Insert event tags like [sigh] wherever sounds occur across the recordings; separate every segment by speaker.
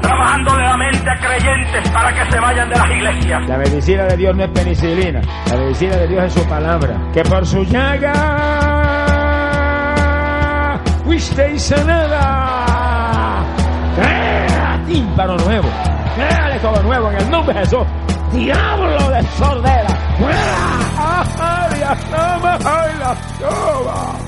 Speaker 1: trabajándole la mente a creyentes para que se vayan de las iglesias.
Speaker 2: La medicina de Dios no es penicilina. La medicina de Dios es su palabra. Que por su llaga fuisteis sanada. Crea tímpano nuevo. Créale todo nuevo en el nombre de Jesús. Diablo de sordera. ¡Fuera! ¡Ay, la toma! ¡Ay, toma!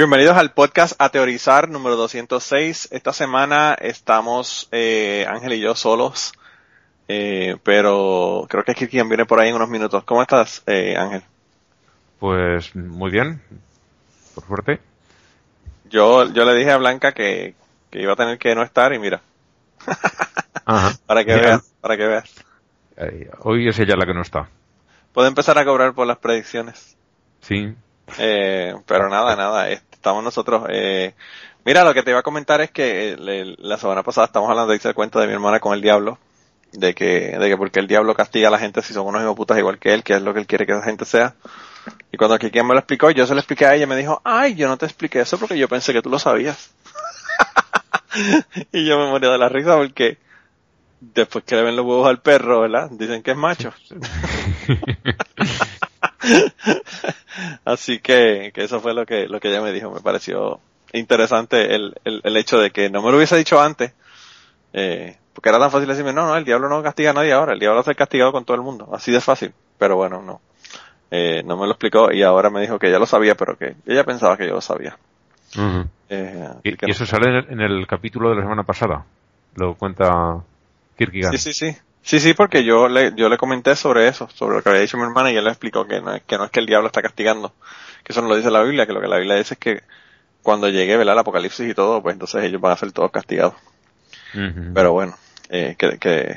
Speaker 3: Bienvenidos al podcast A Teorizar número 206. Esta semana estamos eh, Ángel y yo solos, eh, pero creo que Kirkian viene por ahí en unos minutos. ¿Cómo estás, eh, Ángel?
Speaker 4: Pues muy bien, por suerte.
Speaker 3: Yo, yo le dije a Blanca que, que iba a tener que no estar y mira. [laughs]
Speaker 4: Ajá.
Speaker 3: para que veas, para que veas.
Speaker 4: Hoy es ella la que no está.
Speaker 3: Puede empezar a cobrar por las predicciones.
Speaker 4: Sí.
Speaker 3: Eh, pero nada, nada, estamos nosotros. Eh, mira, lo que te iba a comentar es que eh, le- la semana pasada estamos hablando de ese cuento de mi hermana con el diablo, de que, de que porque el diablo castiga a la gente si son unos hijos putas igual que él, que es lo que él quiere que la gente sea. Y cuando aquí quien me lo explicó, yo se lo expliqué a ella me dijo, ay, yo no te expliqué eso porque yo pensé que tú lo sabías. [laughs] y yo me moría de la risa porque después que le ven los huevos al perro, ¿verdad? Dicen que es macho. [laughs] [laughs] Así que, que eso fue lo que, lo que ella me dijo. Me pareció interesante el, el, el hecho de que no me lo hubiese dicho antes. Eh, porque era tan fácil decirme, no, no, el diablo no castiga a nadie ahora. El diablo ser castigado con todo el mundo. Así de fácil. Pero bueno, no. Eh, no me lo explicó y ahora me dijo que ya lo sabía, pero que ella pensaba que yo lo sabía.
Speaker 4: Ujú.
Speaker 3: Eh, así
Speaker 4: Y,
Speaker 3: que
Speaker 4: y
Speaker 3: no.
Speaker 4: eso sale en el, en el capítulo de la semana pasada. Lo cuenta Kierkegaard.
Speaker 3: Sí, sí, sí. Sí, sí, porque yo le, yo le comenté sobre eso, sobre lo que había dicho mi hermana y él le explicó que no, es, que no es que el diablo está castigando, que eso no lo dice la Biblia, que lo que la Biblia dice es que cuando llegue ¿verdad? el apocalipsis y todo, pues entonces ellos van a ser todos castigados. Pero bueno, eh, que, que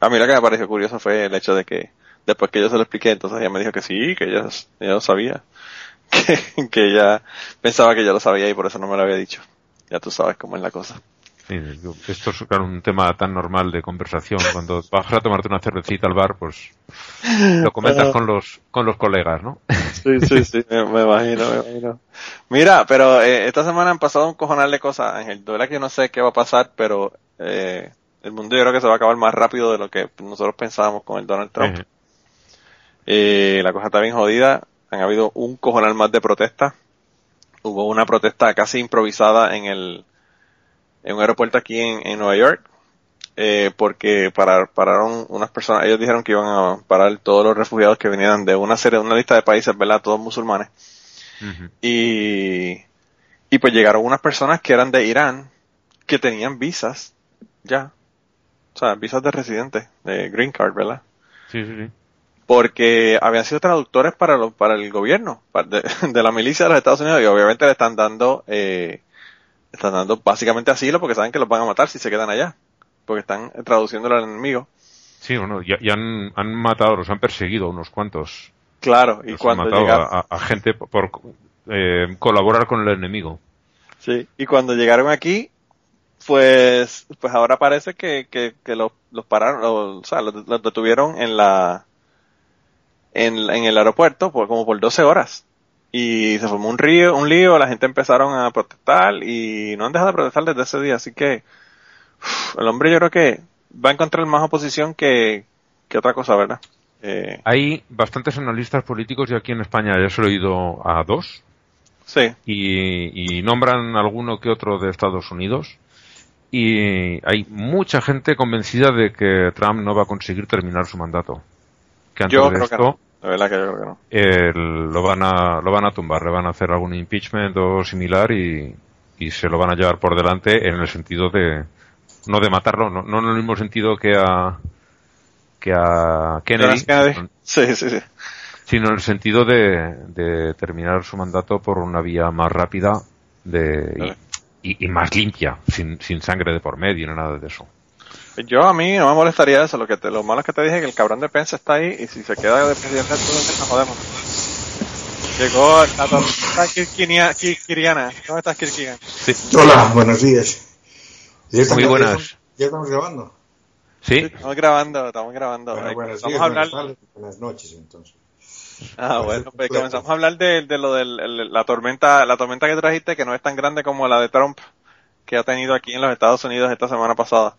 Speaker 3: a mí lo que me pareció curioso fue el hecho de que después que yo se lo expliqué, entonces ella me dijo que sí, que ella, ella lo sabía, [laughs] que, que ella pensaba que yo lo sabía y por eso no me lo había dicho. Ya tú sabes cómo es la cosa.
Speaker 4: Esto es claro, un tema tan normal de conversación. Cuando vas a tomarte una cervecita al bar, pues lo comentas con los con los colegas, ¿no?
Speaker 3: Sí, sí, sí, me, me imagino, me imagino. Mira, pero eh, esta semana han pasado un cojonal de cosas, Ángel. De verdad que yo no sé qué va a pasar, pero eh, el mundo yo creo que se va a acabar más rápido de lo que nosotros pensábamos con el Donald Trump. Eh, la cosa está bien jodida. Han habido un cojonal más de protesta. Hubo una protesta casi improvisada en el en un aeropuerto aquí en, en Nueva York. Eh, porque parar, pararon unas personas, ellos dijeron que iban a parar todos los refugiados que venían de una serie, una lista de países, ¿verdad? Todos musulmanes. Y, y pues llegaron unas personas que eran de Irán, que tenían visas, ya. O sea, visas de residente, de green card, ¿verdad?
Speaker 4: Sí, sí, sí.
Speaker 3: porque habían sido traductores para lo- para el gobierno de, [laughs] de la milicia de los Estados Unidos y obviamente le están dando eh, están dando básicamente asilo porque saben que los van a matar si se quedan allá porque están traduciéndolo al enemigo
Speaker 4: Sí, bueno, ya, ya han, han matado, los han perseguido a unos cuantos.
Speaker 3: claro y
Speaker 4: Los han
Speaker 3: cuando
Speaker 4: matado
Speaker 3: llegaron
Speaker 4: a, gente por, por, eh, colaborar con el enemigo.
Speaker 3: sí y cuando llegaron aquí pues pues ahora parece que, que, que los, los pararon o, o sea los, los detuvieron en la en, en el aeropuerto por como por 12 horas y se formó un río, un lío, la gente empezaron a protestar y no han dejado de protestar desde ese día, así que el hombre yo creo que va a encontrar más oposición que, que otra cosa, ¿verdad? Eh,
Speaker 4: Hay bastantes analistas políticos y aquí en España ya se lo he oído a dos
Speaker 3: sí,
Speaker 4: y, y nombran alguno que otro de Estados Unidos y hay mucha gente convencida de que Trump no va a conseguir terminar su mandato. Que antes
Speaker 3: Yo
Speaker 4: de esto,
Speaker 3: La verdad que yo creo que no.
Speaker 4: eh, lo van a lo van a tumbar, le van a hacer algún impeachment o similar y, y se lo van a llevar por delante en el sentido de no de matarlo, no, no en el mismo sentido que a que a Kennedy.
Speaker 3: Sí, sí, sí.
Speaker 4: sino en el sentido de, de terminar su mandato por una vía más rápida de,
Speaker 3: Vale.
Speaker 4: y, y más limpia, sin, sin sangre de por medio ni nada de eso.
Speaker 3: Yo a mí no me molestaría eso, lo que te, lo malo es que te dije que el cabrón de Pence está ahí y si se queda de presidente entonces nos jodemos. Llegó la tormenta Kirkinia- Kirkiriana. ¿Dónde estás Kirkiriana?
Speaker 4: Sí,
Speaker 5: Hola, buenos días. ¿Ya
Speaker 4: Muy
Speaker 5: estamos-
Speaker 4: buenas.
Speaker 5: ¿Ya estamos grabando?
Speaker 4: sí,
Speaker 3: Estamos grabando, estamos grabando.
Speaker 5: Bueno, buenos
Speaker 3: a hablar.
Speaker 5: buenas tardes, buenas noches, entonces.
Speaker 3: Ah, bueno, pues comenzamos a hablar de, de lo de la tormenta, la tormenta que trajiste que no es tan grande como la de Trump que ha tenido aquí en los Estados Unidos esta semana pasada.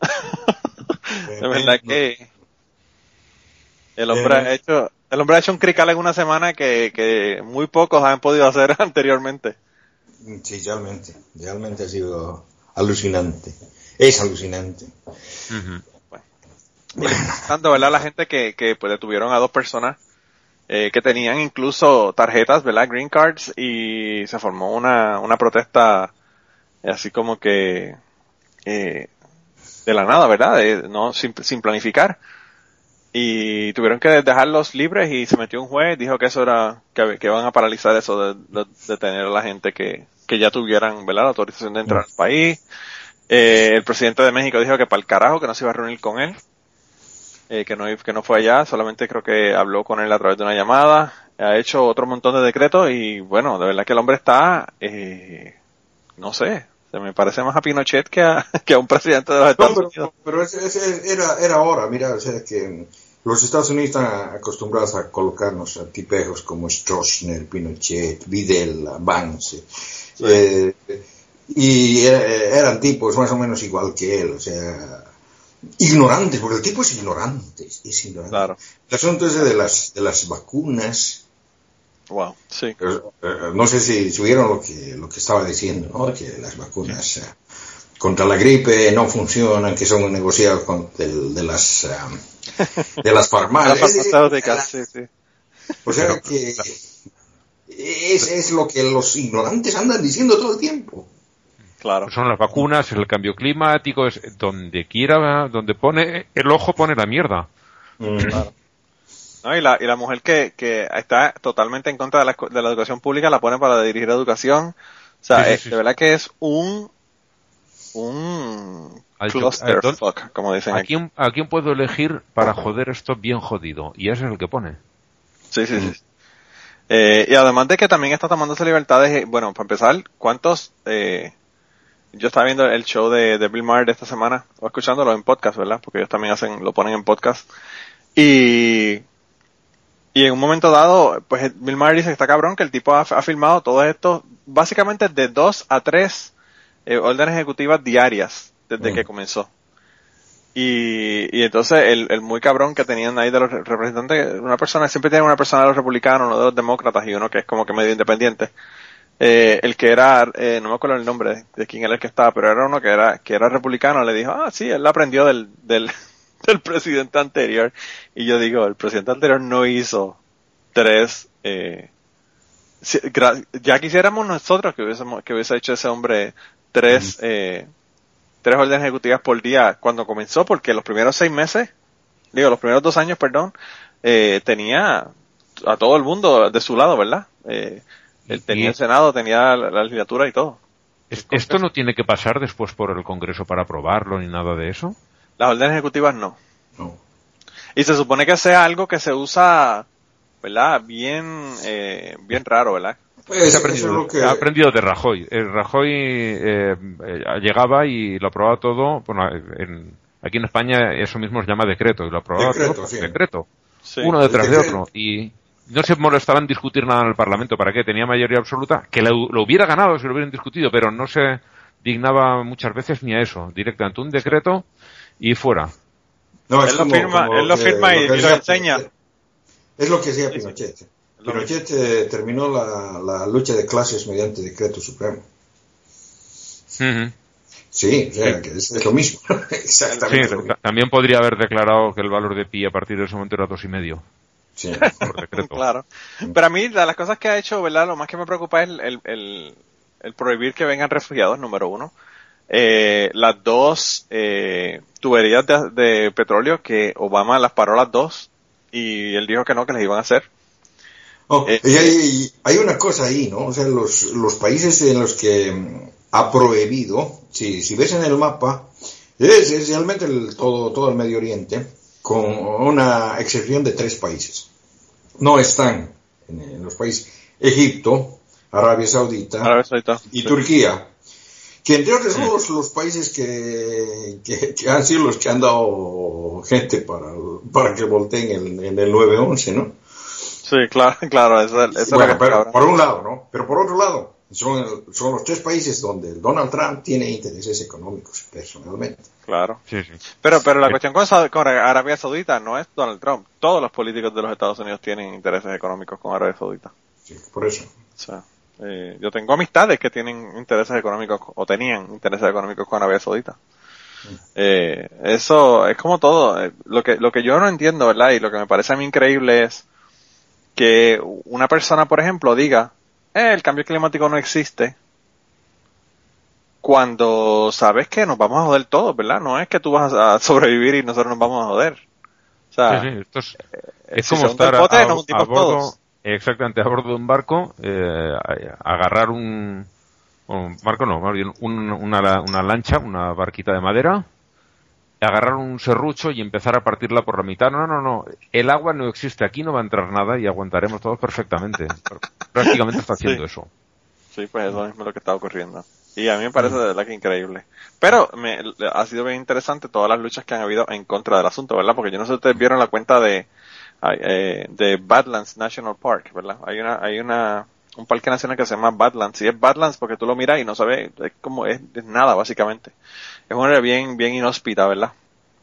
Speaker 3: [laughs] de verdad que el hombre ha hecho, el hombre ha hecho un crical en una semana que, que muy pocos han podido hacer [laughs] anteriormente.
Speaker 5: Sí, realmente. Realmente ha sido alucinante. Es alucinante.
Speaker 4: ujú.
Speaker 3: Y tanto, ¿verdad? La gente que, que pues detuvieron a dos personas eh, que tenían incluso tarjetas, ¿verdad? Green cards y se formó una, una protesta eh, así como que eh, de la nada, ¿verdad? De- no sin, sin planificar. Y tuvieron que dejarlos libres y se metió un juez, dijo que eso era, que, que iban a paralizar eso de, de, de tener a la gente que, que ya tuvieran, ¿verdad? La autorización de entrar al país. Eh, el presidente de México dijo que para el carajo, que no se iba a reunir con él eh, que no que no fue allá, solamente creo que habló con él a través de una llamada, ha hecho otro montón de decretos y bueno, de verdad que el hombre está, eh, no sé, se me parece más a Pinochet que a, [laughs] que a un presidente de los
Speaker 5: No,
Speaker 3: Estados
Speaker 5: pero,
Speaker 3: Unidos.
Speaker 5: pero ese- ese era, era hora, mira, o sea que los Estados Unidos están acostumbrados a colocarnos a tipejos como Stroessner, Pinochet, Videla, Vance, eh, y eh, eran tipos más o menos igual que él, o sea, ignorantes, porque el tipo es ignorante, es ignorante.
Speaker 3: Claro,
Speaker 5: El asunto ese de las, de las vacunas,
Speaker 3: wow, sí,
Speaker 5: eh, eh, no sé si, vieron lo que, lo que estaba diciendo, ¿no? Que las vacunas eh, contra la gripe no funcionan, que son negociados con del- de, las eh, de las
Speaker 3: las
Speaker 5: farmacias. [laughs]
Speaker 3: farmacéuticas, sí, sí,
Speaker 5: O sea que es, es lo que los ignorantes andan diciendo todo el tiempo.
Speaker 3: claro,
Speaker 4: Son las vacunas, el cambio climático, es donde quiera, donde pone el ojo pone la mierda.
Speaker 3: ¿No? Y la, y la mujer que, que está totalmente en contra de la, de la educación pública la pone para dirigir educación, o sea,
Speaker 4: Sí, sí,
Speaker 3: es-
Speaker 4: sí,
Speaker 3: de verdad que es un, un clusterfuck, como dicen
Speaker 4: ¿A
Speaker 3: aquí.
Speaker 4: quién, ¿A quién puedo elegir para joder esto bien jodido? Y ese es el que pone.
Speaker 3: Sí, sí, sí. Eh, y además de que también está tomándose libertades, eh, bueno, para empezar, ¿cuántos, eh, yo estaba viendo el show de, de Bill Maher de esta semana, o escuchándolo en podcast, ¿verdad? Porque ellos también hacen, lo ponen en podcast. Y, y en un momento dado, pues Bill Maher dice que está cabrón, que el tipo ha, ha filmado todo esto, básicamente de dos a tres eh, órdenes ejecutivas diarias desde
Speaker 5: Mm.
Speaker 3: que comenzó. Y, y entonces el, el muy cabrón que tenían ahí de los re- representantes, una persona, siempre tiene una persona de los republicanos, uno de los demócratas y uno que es como que medio independiente. Eh, el que era, eh, no me acuerdo el nombre de, de quién era el que estaba, pero era uno que era, que era republicano, le dijo, ah, sí, él aprendió del, del, del presidente anterior. Y yo digo, el presidente anterior no hizo tres, eh, si- gra- ya quisiéramos nosotros que hubiésemos, que hubiese hecho ese hombre tres, eh, tres órdenes ejecutivas por día cuando comenzó, porque los primeros seis meses, digo, los primeros dos años, perdón, eh, tenía a todo el mundo de su lado, ¿verdad? Eh, él tenía el Senado, tenía la, la legislatura y todo.
Speaker 4: Es- ¿Esto no tiene que pasar después por el Congreso para aprobarlo ni nada de eso?
Speaker 3: Las órdenes ejecutivas no.
Speaker 5: No.
Speaker 3: Y se supone que sea algo que se usa, ¿verdad? Bien, eh, bien raro, ¿verdad?
Speaker 5: Pues,
Speaker 4: aprendido,
Speaker 5: que-
Speaker 4: ha aprendido de Rajoy. El Rajoy eh, eh, llegaba y lo aprobaba todo. Bueno, en- aquí en España eso mismo se llama decreto y lo aprobaba
Speaker 5: Decreto,
Speaker 4: todo
Speaker 5: sí.
Speaker 4: decreto.
Speaker 3: Sí.
Speaker 4: Uno detrás de otro. Y no se molestaba en discutir nada en el Parlamento. ¿Para qué? Tenía mayoría absoluta. Que lo, lo hubiera ganado si lo hubieran discutido, pero no se dignaba muchas veces ni a eso. Directamente un decreto y fuera.
Speaker 5: No, es
Speaker 3: Él lo firma-
Speaker 5: como
Speaker 3: él lo firma y-
Speaker 5: que
Speaker 3: y lo enseña.
Speaker 5: Es lo que
Speaker 3: Sí, sí.
Speaker 5: Pinochet. Pinochet eh, terminó la, la lucha de clases mediante decreto supremo. Sí, o sea,
Speaker 4: Sí.
Speaker 5: que es, es lo mismo. [laughs]
Speaker 4: Sí,
Speaker 5: Exactamente. lo mismo.
Speaker 4: ta- también podría haber declarado que el valor de pi a partir de ese momento era dos y medio.
Speaker 5: Sí, Sí.
Speaker 4: por decreto. [laughs]
Speaker 3: Claro. Pero a mí, de las cosas que ha hecho, ¿verdad? Lo más que me preocupa es el, el, el, el prohibir que vengan refugiados, número uno. Eh, las dos eh, tuberías de, de petróleo que Obama las paró las dos y él dijo que no, que las iban a hacer.
Speaker 5: Oh,
Speaker 3: Eh,
Speaker 5: y hay, hay una cosa ahí, ¿no? O sea, los, los países en los que mm, ha prohibido, si, si ves en el mapa, es esencialmente el, todo, todo el Medio Oriente, con una excepción de tres países. No están en, en los países Egipto, Arabia Saudita
Speaker 3: Arabia Saudita.
Speaker 5: y
Speaker 3: Sí.
Speaker 5: Turquía, que entre otros son los, los países que, que, que han sido los que han dado gente para, para que volteen en, en el 911, ¿no?
Speaker 3: Sí, claro, [laughs] claro, eso, es- eso es lo
Speaker 5: Bueno,
Speaker 3: que
Speaker 5: pero por un lado, ¿no? Pero por otro lado, son, son los tres países donde Donald Trump tiene intereses económicos, personalmente.
Speaker 3: Claro.
Speaker 4: Sí, sí.
Speaker 3: Pero, pero la cuestión con, con Arabia Saudita no es Donald Trump. Todos los políticos de los Estados Unidos tienen intereses económicos con Arabia Saudita.
Speaker 5: Sí, por eso.
Speaker 3: O sea, eh, yo tengo amistades que tienen intereses económicos o tenían intereses económicos con Arabia Saudita. Eh, eso es como todo. Eh, Lo que, lo que yo no entiendo, ¿verdad? Y lo que me parece a mí increíble es que una persona, por ejemplo, diga, eh, el cambio climático no existe, cuando sabes que nos vamos a joder todos, ¿verdad? No es que tú vas a sobrevivir y nosotros nos vamos a joder. O sea,
Speaker 4: Sí, sí, esto es,
Speaker 3: eh,
Speaker 4: es
Speaker 3: si
Speaker 4: como estar a, a bordo,
Speaker 3: todos.
Speaker 4: Exactamente, a bordo de un barco, eh, agarrar un, un barco no, más bien un- una, una lancha, una barquita de madera, agarrar un serrucho y empezar a partirla por la mitad. No, no, no, el agua no existe, aquí no va a entrar nada y aguantaremos todos perfectamente. [laughs] Prácticamente está haciendo
Speaker 3: Sí.
Speaker 4: eso.
Speaker 3: Sí, pues eso mismo es lo que está ocurriendo. Y a mí me parece de verdad que increíble. Pero me, ha sido bien interesante todas las luchas que han habido en contra del asunto, ¿verdad? Porque yo no sé si ustedes vieron la cuenta de, eh, de Badlands National Park, ¿verdad? Hay una, hay una, un parque nacional que se llama Badlands. Y es Badlands porque tú lo miras y no sabes, es como, es, es nada básicamente. Es un área bien, bien inhóspita, ¿verdad?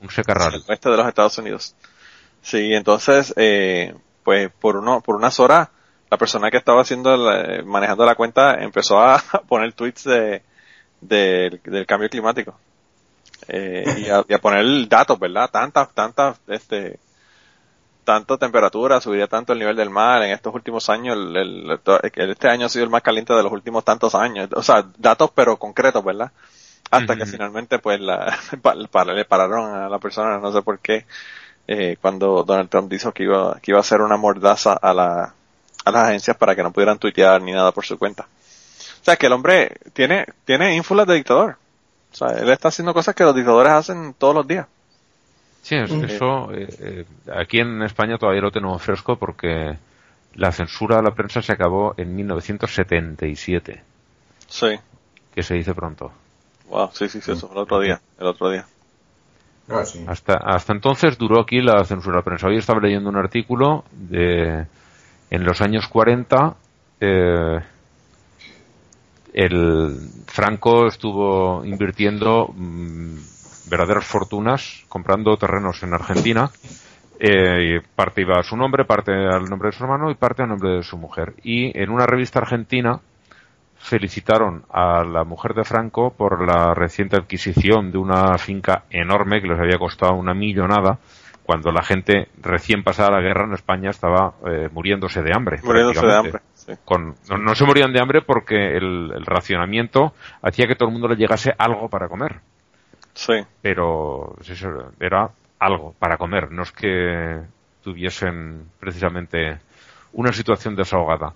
Speaker 4: Un secarral.
Speaker 3: el oeste de los Estados Unidos. Sí, entonces, eh, pues por uno, por unas horas, la persona que estaba haciendo, la- manejando la cuenta empezó a [laughs] poner tweets de, del- del cambio climático. Eh, y, a, y a poner datos, ¿verdad? Tantas, tantas, este, tanta temperatura, subiría tanto el nivel del mar en estos últimos años, el, este año ha sido el más caliente de los últimos tantos años. O sea, datos pero concretos, ¿verdad? Hasta que finalmente pues la, [laughs] le pararon a la persona, no sé por qué, eh, cuando Donald Trump dijo que iba, que iba a hacer una mordaza a la, a las agencias para que no pudieran tuitear ni nada por su cuenta. O sea que el hombre tiene, tiene ínfulas de dictador. O sea, él está haciendo cosas que los dictadores hacen todos los días.
Speaker 4: Sí, es- eso eh, eh, aquí en España todavía lo tenemos fresco porque la censura a la prensa se acabó en 1977,
Speaker 3: Sí.
Speaker 4: que se dice pronto.
Speaker 3: Wow, sí, sí, sí, eso fue el otro día, el otro día.
Speaker 5: Ah, sí.
Speaker 4: Hasta, hasta entonces duró aquí la censura a la prensa. Hoy estaba leyendo un artículo de en los años 40 eh, el Franco estuvo invirtiendo mm, verdaderas fortunas comprando terrenos en Argentina. Eh, parte iba a su nombre, parte al nombre de su hermano y parte al nombre de su mujer. Y en una revista argentina felicitaron a la mujer de Franco por la reciente adquisición de una finca enorme que les había costado una millonada cuando la gente recién pasada la guerra en España estaba eh, muriéndose de hambre.
Speaker 3: Muriéndose de hambre. Sí.
Speaker 4: Con, no, no se morían de hambre porque el, el racionamiento hacía que todo el mundo le llegase algo para comer.
Speaker 3: Sí.
Speaker 4: Pero eso, era algo para comer, no es que tuviesen precisamente una situación desahogada.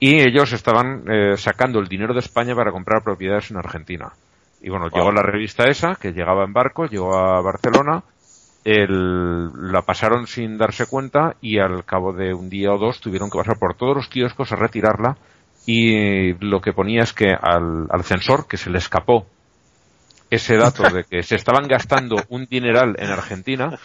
Speaker 4: Y ellos estaban eh, sacando el dinero de España para comprar propiedades en Argentina. Y bueno,
Speaker 3: Wow.
Speaker 4: llegó la revista esa, que llegaba en barco, llegó a Barcelona, el- la pasaron sin darse cuenta y al cabo de un día o dos tuvieron que pasar por todos los kioscos a retirarla y lo que ponía es que al, al censor, que se le escapó ese dato de que se estaban gastando un dineral en Argentina,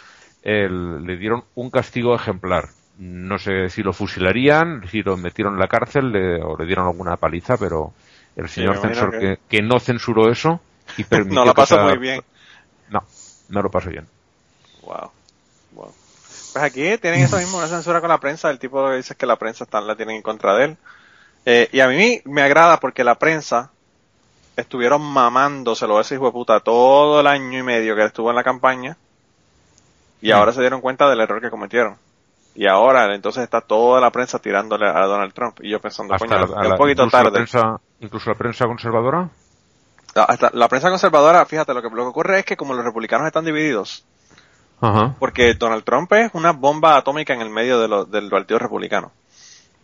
Speaker 4: el- le dieron un castigo ejemplar. No sé si lo fusilarían, si lo metieron en la cárcel le- o le dieron alguna paliza, pero el señor censor
Speaker 3: que-
Speaker 4: que... que no censuró eso y [laughs] permitió
Speaker 3: No
Speaker 4: que
Speaker 3: pasó muy bien.
Speaker 4: No, no lo pasó bien.
Speaker 3: Wow. wow. Pues aquí tienen eso mismo, una censura con la prensa, el tipo que dice que la prensa está, la tienen en contra de él. Eh, y a mí me agrada porque la prensa estuvieron mamándoselo a ese hijo de puta todo el año y medio que estuvo en la campaña y
Speaker 4: Mm.
Speaker 3: ahora se dieron cuenta del error que cometieron. Y ahora entonces está toda la prensa tirándole a Donald Trump. Y yo pensando,
Speaker 4: Hasta
Speaker 3: coño,
Speaker 4: la- la-
Speaker 3: un poquito
Speaker 4: incluso la
Speaker 3: tarde.
Speaker 4: prensa- incluso la prensa conservadora.
Speaker 3: La- hasta la prensa conservadora, fíjate, lo que, lo que ocurre es que como los republicanos están divididos,
Speaker 4: Ajá.
Speaker 3: porque Donald Trump es una bomba atómica en el medio de lo- del partido republicano.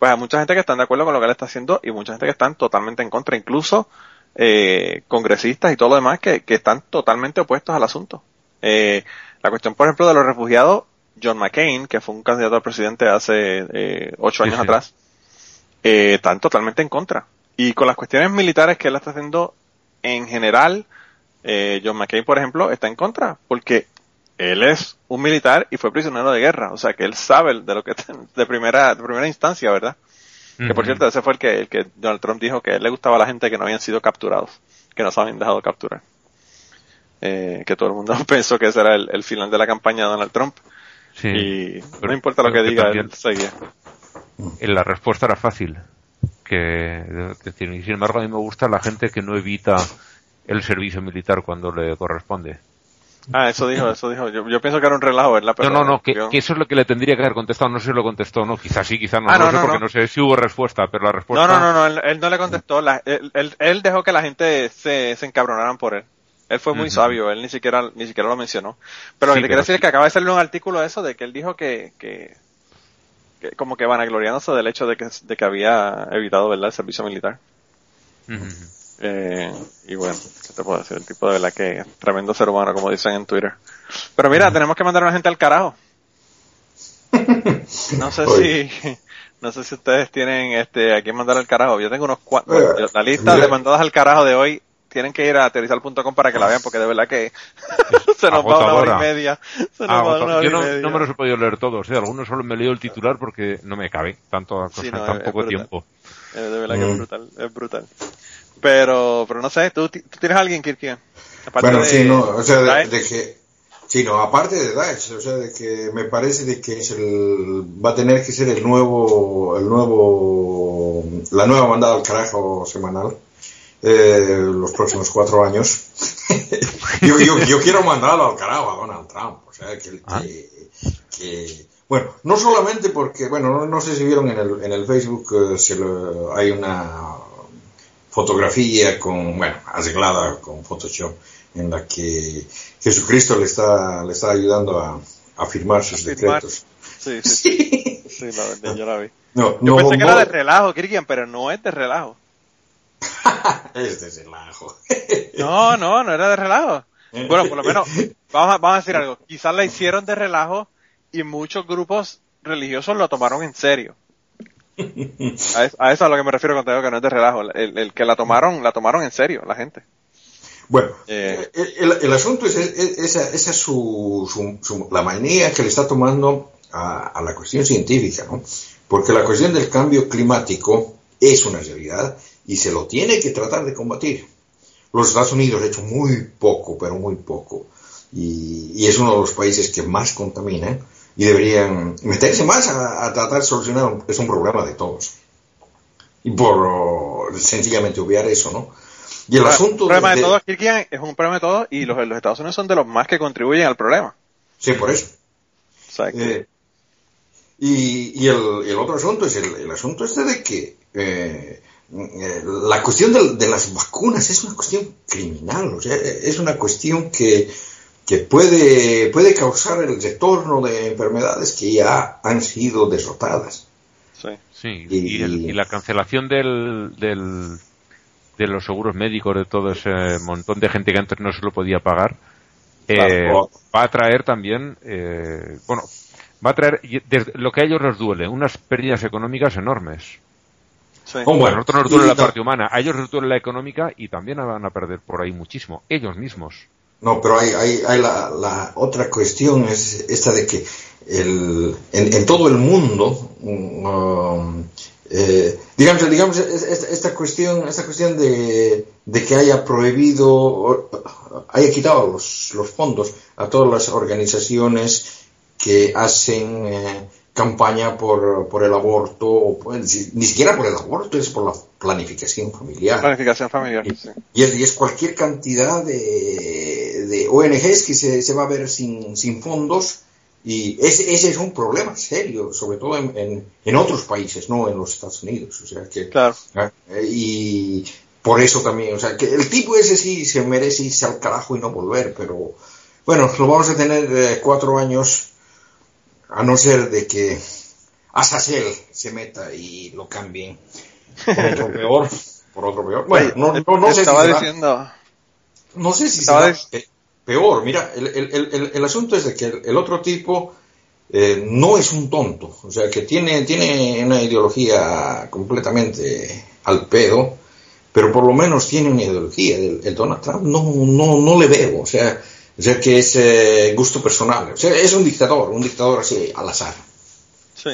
Speaker 3: Pues hay mucha gente que están de acuerdo con lo que él está haciendo y mucha gente que están totalmente en contra, incluso eh, congresistas y todo lo demás que, que están totalmente opuestos al asunto. Eh, la cuestión, por ejemplo, de los refugiados, John McCain, que fue un candidato al presidente hace eh, ocho
Speaker 4: Sí,
Speaker 3: años
Speaker 4: sí.
Speaker 3: atrás, eh, están totalmente en contra. Y con las cuestiones militares que él está haciendo en general, eh, John McCain, por ejemplo, está en contra, porque él es un militar y fue prisionero de guerra, o sea que él sabe de lo que [laughs] de primera de primera instancia, ¿verdad? Que por cierto, ese fue el que, el que Donald Trump dijo que a él le gustaba a la gente que no habían sido capturados, que no se habían dejado capturar. Eh, que todo el mundo [laughs] pensó que ese era el, el final de la campaña de Donald Trump
Speaker 4: Sí.
Speaker 3: y no importa lo que
Speaker 4: que
Speaker 3: diga, él seguía.
Speaker 4: Eh, La respuesta era fácil. Que, y sin embargo, a mí me gusta la gente que no evita el servicio militar cuando le corresponde.
Speaker 3: Ah, eso dijo, eso dijo. Yo, yo pienso que era un relajo, ¿verdad? Pero,
Speaker 4: no, no, no, que,
Speaker 3: yo-
Speaker 4: que eso es lo que le tendría que haber contestado. No sé si lo contestó, no, quizás sí, quizás no,
Speaker 3: Ah,
Speaker 4: no,
Speaker 3: no,
Speaker 4: sé porque
Speaker 3: no.
Speaker 4: sé si hubo respuesta, pero la respuesta.
Speaker 3: No, no, no, no, él, él no le contestó. La- él, él- él dejó que la gente se, se encabronaran por él. Él fue muy sabio, él ni siquiera, ni siquiera lo mencionó. Pero lo
Speaker 4: Sí,
Speaker 3: que te quiero decir es que acaba de salir un artículo de eso, de que él dijo que, que, que como que vanagloriándose del hecho de que, de que había evitado, ¿verdad?, el servicio militar.
Speaker 4: Ujú.
Speaker 3: Eh, y bueno, ¿qué te puedo decir? El tipo de verdad que es tremendo ser humano, como dicen en Twitter. Pero mira, tenemos que mandar a la gente al carajo. [laughs] No sé
Speaker 5: Oye.
Speaker 3: si, no sé si ustedes tienen este, a quién mandar al carajo. Yo tengo unos cuantos,
Speaker 5: Eh,
Speaker 3: la lista
Speaker 5: mira.
Speaker 3: de mandadas al carajo de hoy, tienen que ir a aterrizar.com para que la vean, porque de verdad que [laughs] se nos va una hora y media. Se nos
Speaker 4: Ah,
Speaker 3: va una hora
Speaker 4: yo
Speaker 3: y
Speaker 4: no,
Speaker 3: media.
Speaker 4: no me los he podido leer todos, ¿eh? algunos solo me leo el titular porque no me cabe tanto
Speaker 3: Sí, no,
Speaker 4: tan
Speaker 3: es-
Speaker 4: poco tiempo.
Speaker 3: De verdad que
Speaker 5: Mm.
Speaker 3: es brutal, es brutal. Pero, pero no sé, ¿tú, ti- tú tienes a alguien, Kirkian? Aparte
Speaker 5: Bueno,
Speaker 3: de-
Speaker 5: sí, no, o sea, de, que, sí, no, aparte de Daesh, o sea, de que me parece de que es el, va a tener que ser el nuevo, el nuevo, la nueva mandada al carajo semanal, eh, los próximos cuatro años. [laughs] yo, yo, yo quiero mandarlo al carajo a Donald Trump, o sea, que,
Speaker 4: Ah.
Speaker 5: que, que- bueno, no solamente porque, bueno, no, no sé si vieron en el, en el Facebook, eh, se lo- hay una fotografía con, bueno, arreglada con Photoshop, en la que Jesucristo le está, le está ayudando a, a firmar sus
Speaker 3: firmar.
Speaker 5: decretos.
Speaker 3: Sí, sí, [laughs] sí, sí, la verdad, yo la vi.
Speaker 5: No,
Speaker 3: Yo
Speaker 5: no,
Speaker 3: pensé que
Speaker 5: no-
Speaker 3: era de relajo, Kirkian, pero no es de relajo. [laughs]
Speaker 5: Es el ajo. [laughs]
Speaker 3: No, no, no era de relajo. Bueno, por lo menos, vamos a, vamos a decir algo. Quizás la hicieron de relajo y muchos grupos religiosos lo tomaron en serio. A eso, a eso es a lo que me refiero cuando digo que no es de relajo. El, el que la tomaron, la tomaron en serio, la gente.
Speaker 5: Bueno,
Speaker 3: Eh.
Speaker 5: el, el- el asunto es, es- esa, es su, su- su- la manía que le está tomando a, a la cuestión científica, ¿no? Porque la cuestión del cambio climático es una realidad y se lo tiene que tratar de combatir. Los Estados Unidos ha hecho muy poco, pero muy poco. Y, y es uno de los países que más contamina y deberían meterse más a, a tratar de solucionar, es un problema de todos. Y por sencillamente obviar eso, ¿no? Y el asunto
Speaker 3: un problema de,
Speaker 5: de-
Speaker 3: todos, Kirkian, es un problema de todos y los, los Estados Unidos son de los más que contribuyen al problema.
Speaker 5: Sí, por eso.
Speaker 3: O sea, que,
Speaker 5: Eh, y y el, el otro asunto es el, el asunto este de que eh, eh, la cuestión de, de las vacunas es una cuestión criminal, o sea, es una cuestión que, que puede, puede causar el retorno de enfermedades que ya han sido derrotadas.
Speaker 3: sí.
Speaker 4: Sí,
Speaker 5: Y-
Speaker 4: y, el- y la cancelación del, del, de los seguros médicos de todo ese montón de gente que antes no se lo podía pagar, eh,
Speaker 5: Claro.
Speaker 4: va a traer también, eh, bueno, va a traer desde- lo que a ellos les duele, unas pérdidas económicas enormes.
Speaker 3: sí.
Speaker 5: Oh,
Speaker 4: a
Speaker 5: bueno,
Speaker 4: nosotros nos duele
Speaker 5: y
Speaker 4: la
Speaker 5: no-
Speaker 4: parte humana, a ellos les duele la económica y también van a perder por ahí muchísimo, ellos mismos.
Speaker 5: No, pero hay, hay, hay la, la otra cuestión, es esta de que el, en, en todo el mundo, mm, um, eh, digamos, digamos es- es- esta, cuestión, esta cuestión de, de que haya prohibido, haya quitado los, los fondos a todas las organizaciones que hacen eh, campaña por, por el aborto, o por- ni siquiera por el aborto, es por la planificación familiar.
Speaker 3: Planificación familiar,
Speaker 5: Y,
Speaker 3: sí.
Speaker 5: y es, y es cualquier cantidad de, de ONGs que se, se va a ver sin, sin fondos Y ese, ese es un problema serio, sobre todo en, en, en otros países, no en los Estados Unidos. O sea que,
Speaker 3: Claro.
Speaker 5: eh, y por eso también, o sea, que el tipo ese sí se merece irse al carajo y no volver, pero bueno, lo vamos a tener eh, cuatro años, a no ser de que Azazel se meta y lo cambien por otro [laughs] peor, por otro peor. Bueno, no, no, no sé si
Speaker 3: diciendo.
Speaker 5: no sé si
Speaker 3: Estaba
Speaker 5: será pe- peor. Mira, el, el- el- el- asunto es de que el, otro tipo eh, no es un tonto. O sea, que tiene, tiene una ideología completamente al pedo, pero por lo menos tiene una ideología. El, Donald Trump no, no, no le veo. O sea, o sea que es eh, gusto personal. O sea, es un dictador, un dictador así al azar.
Speaker 3: Sí.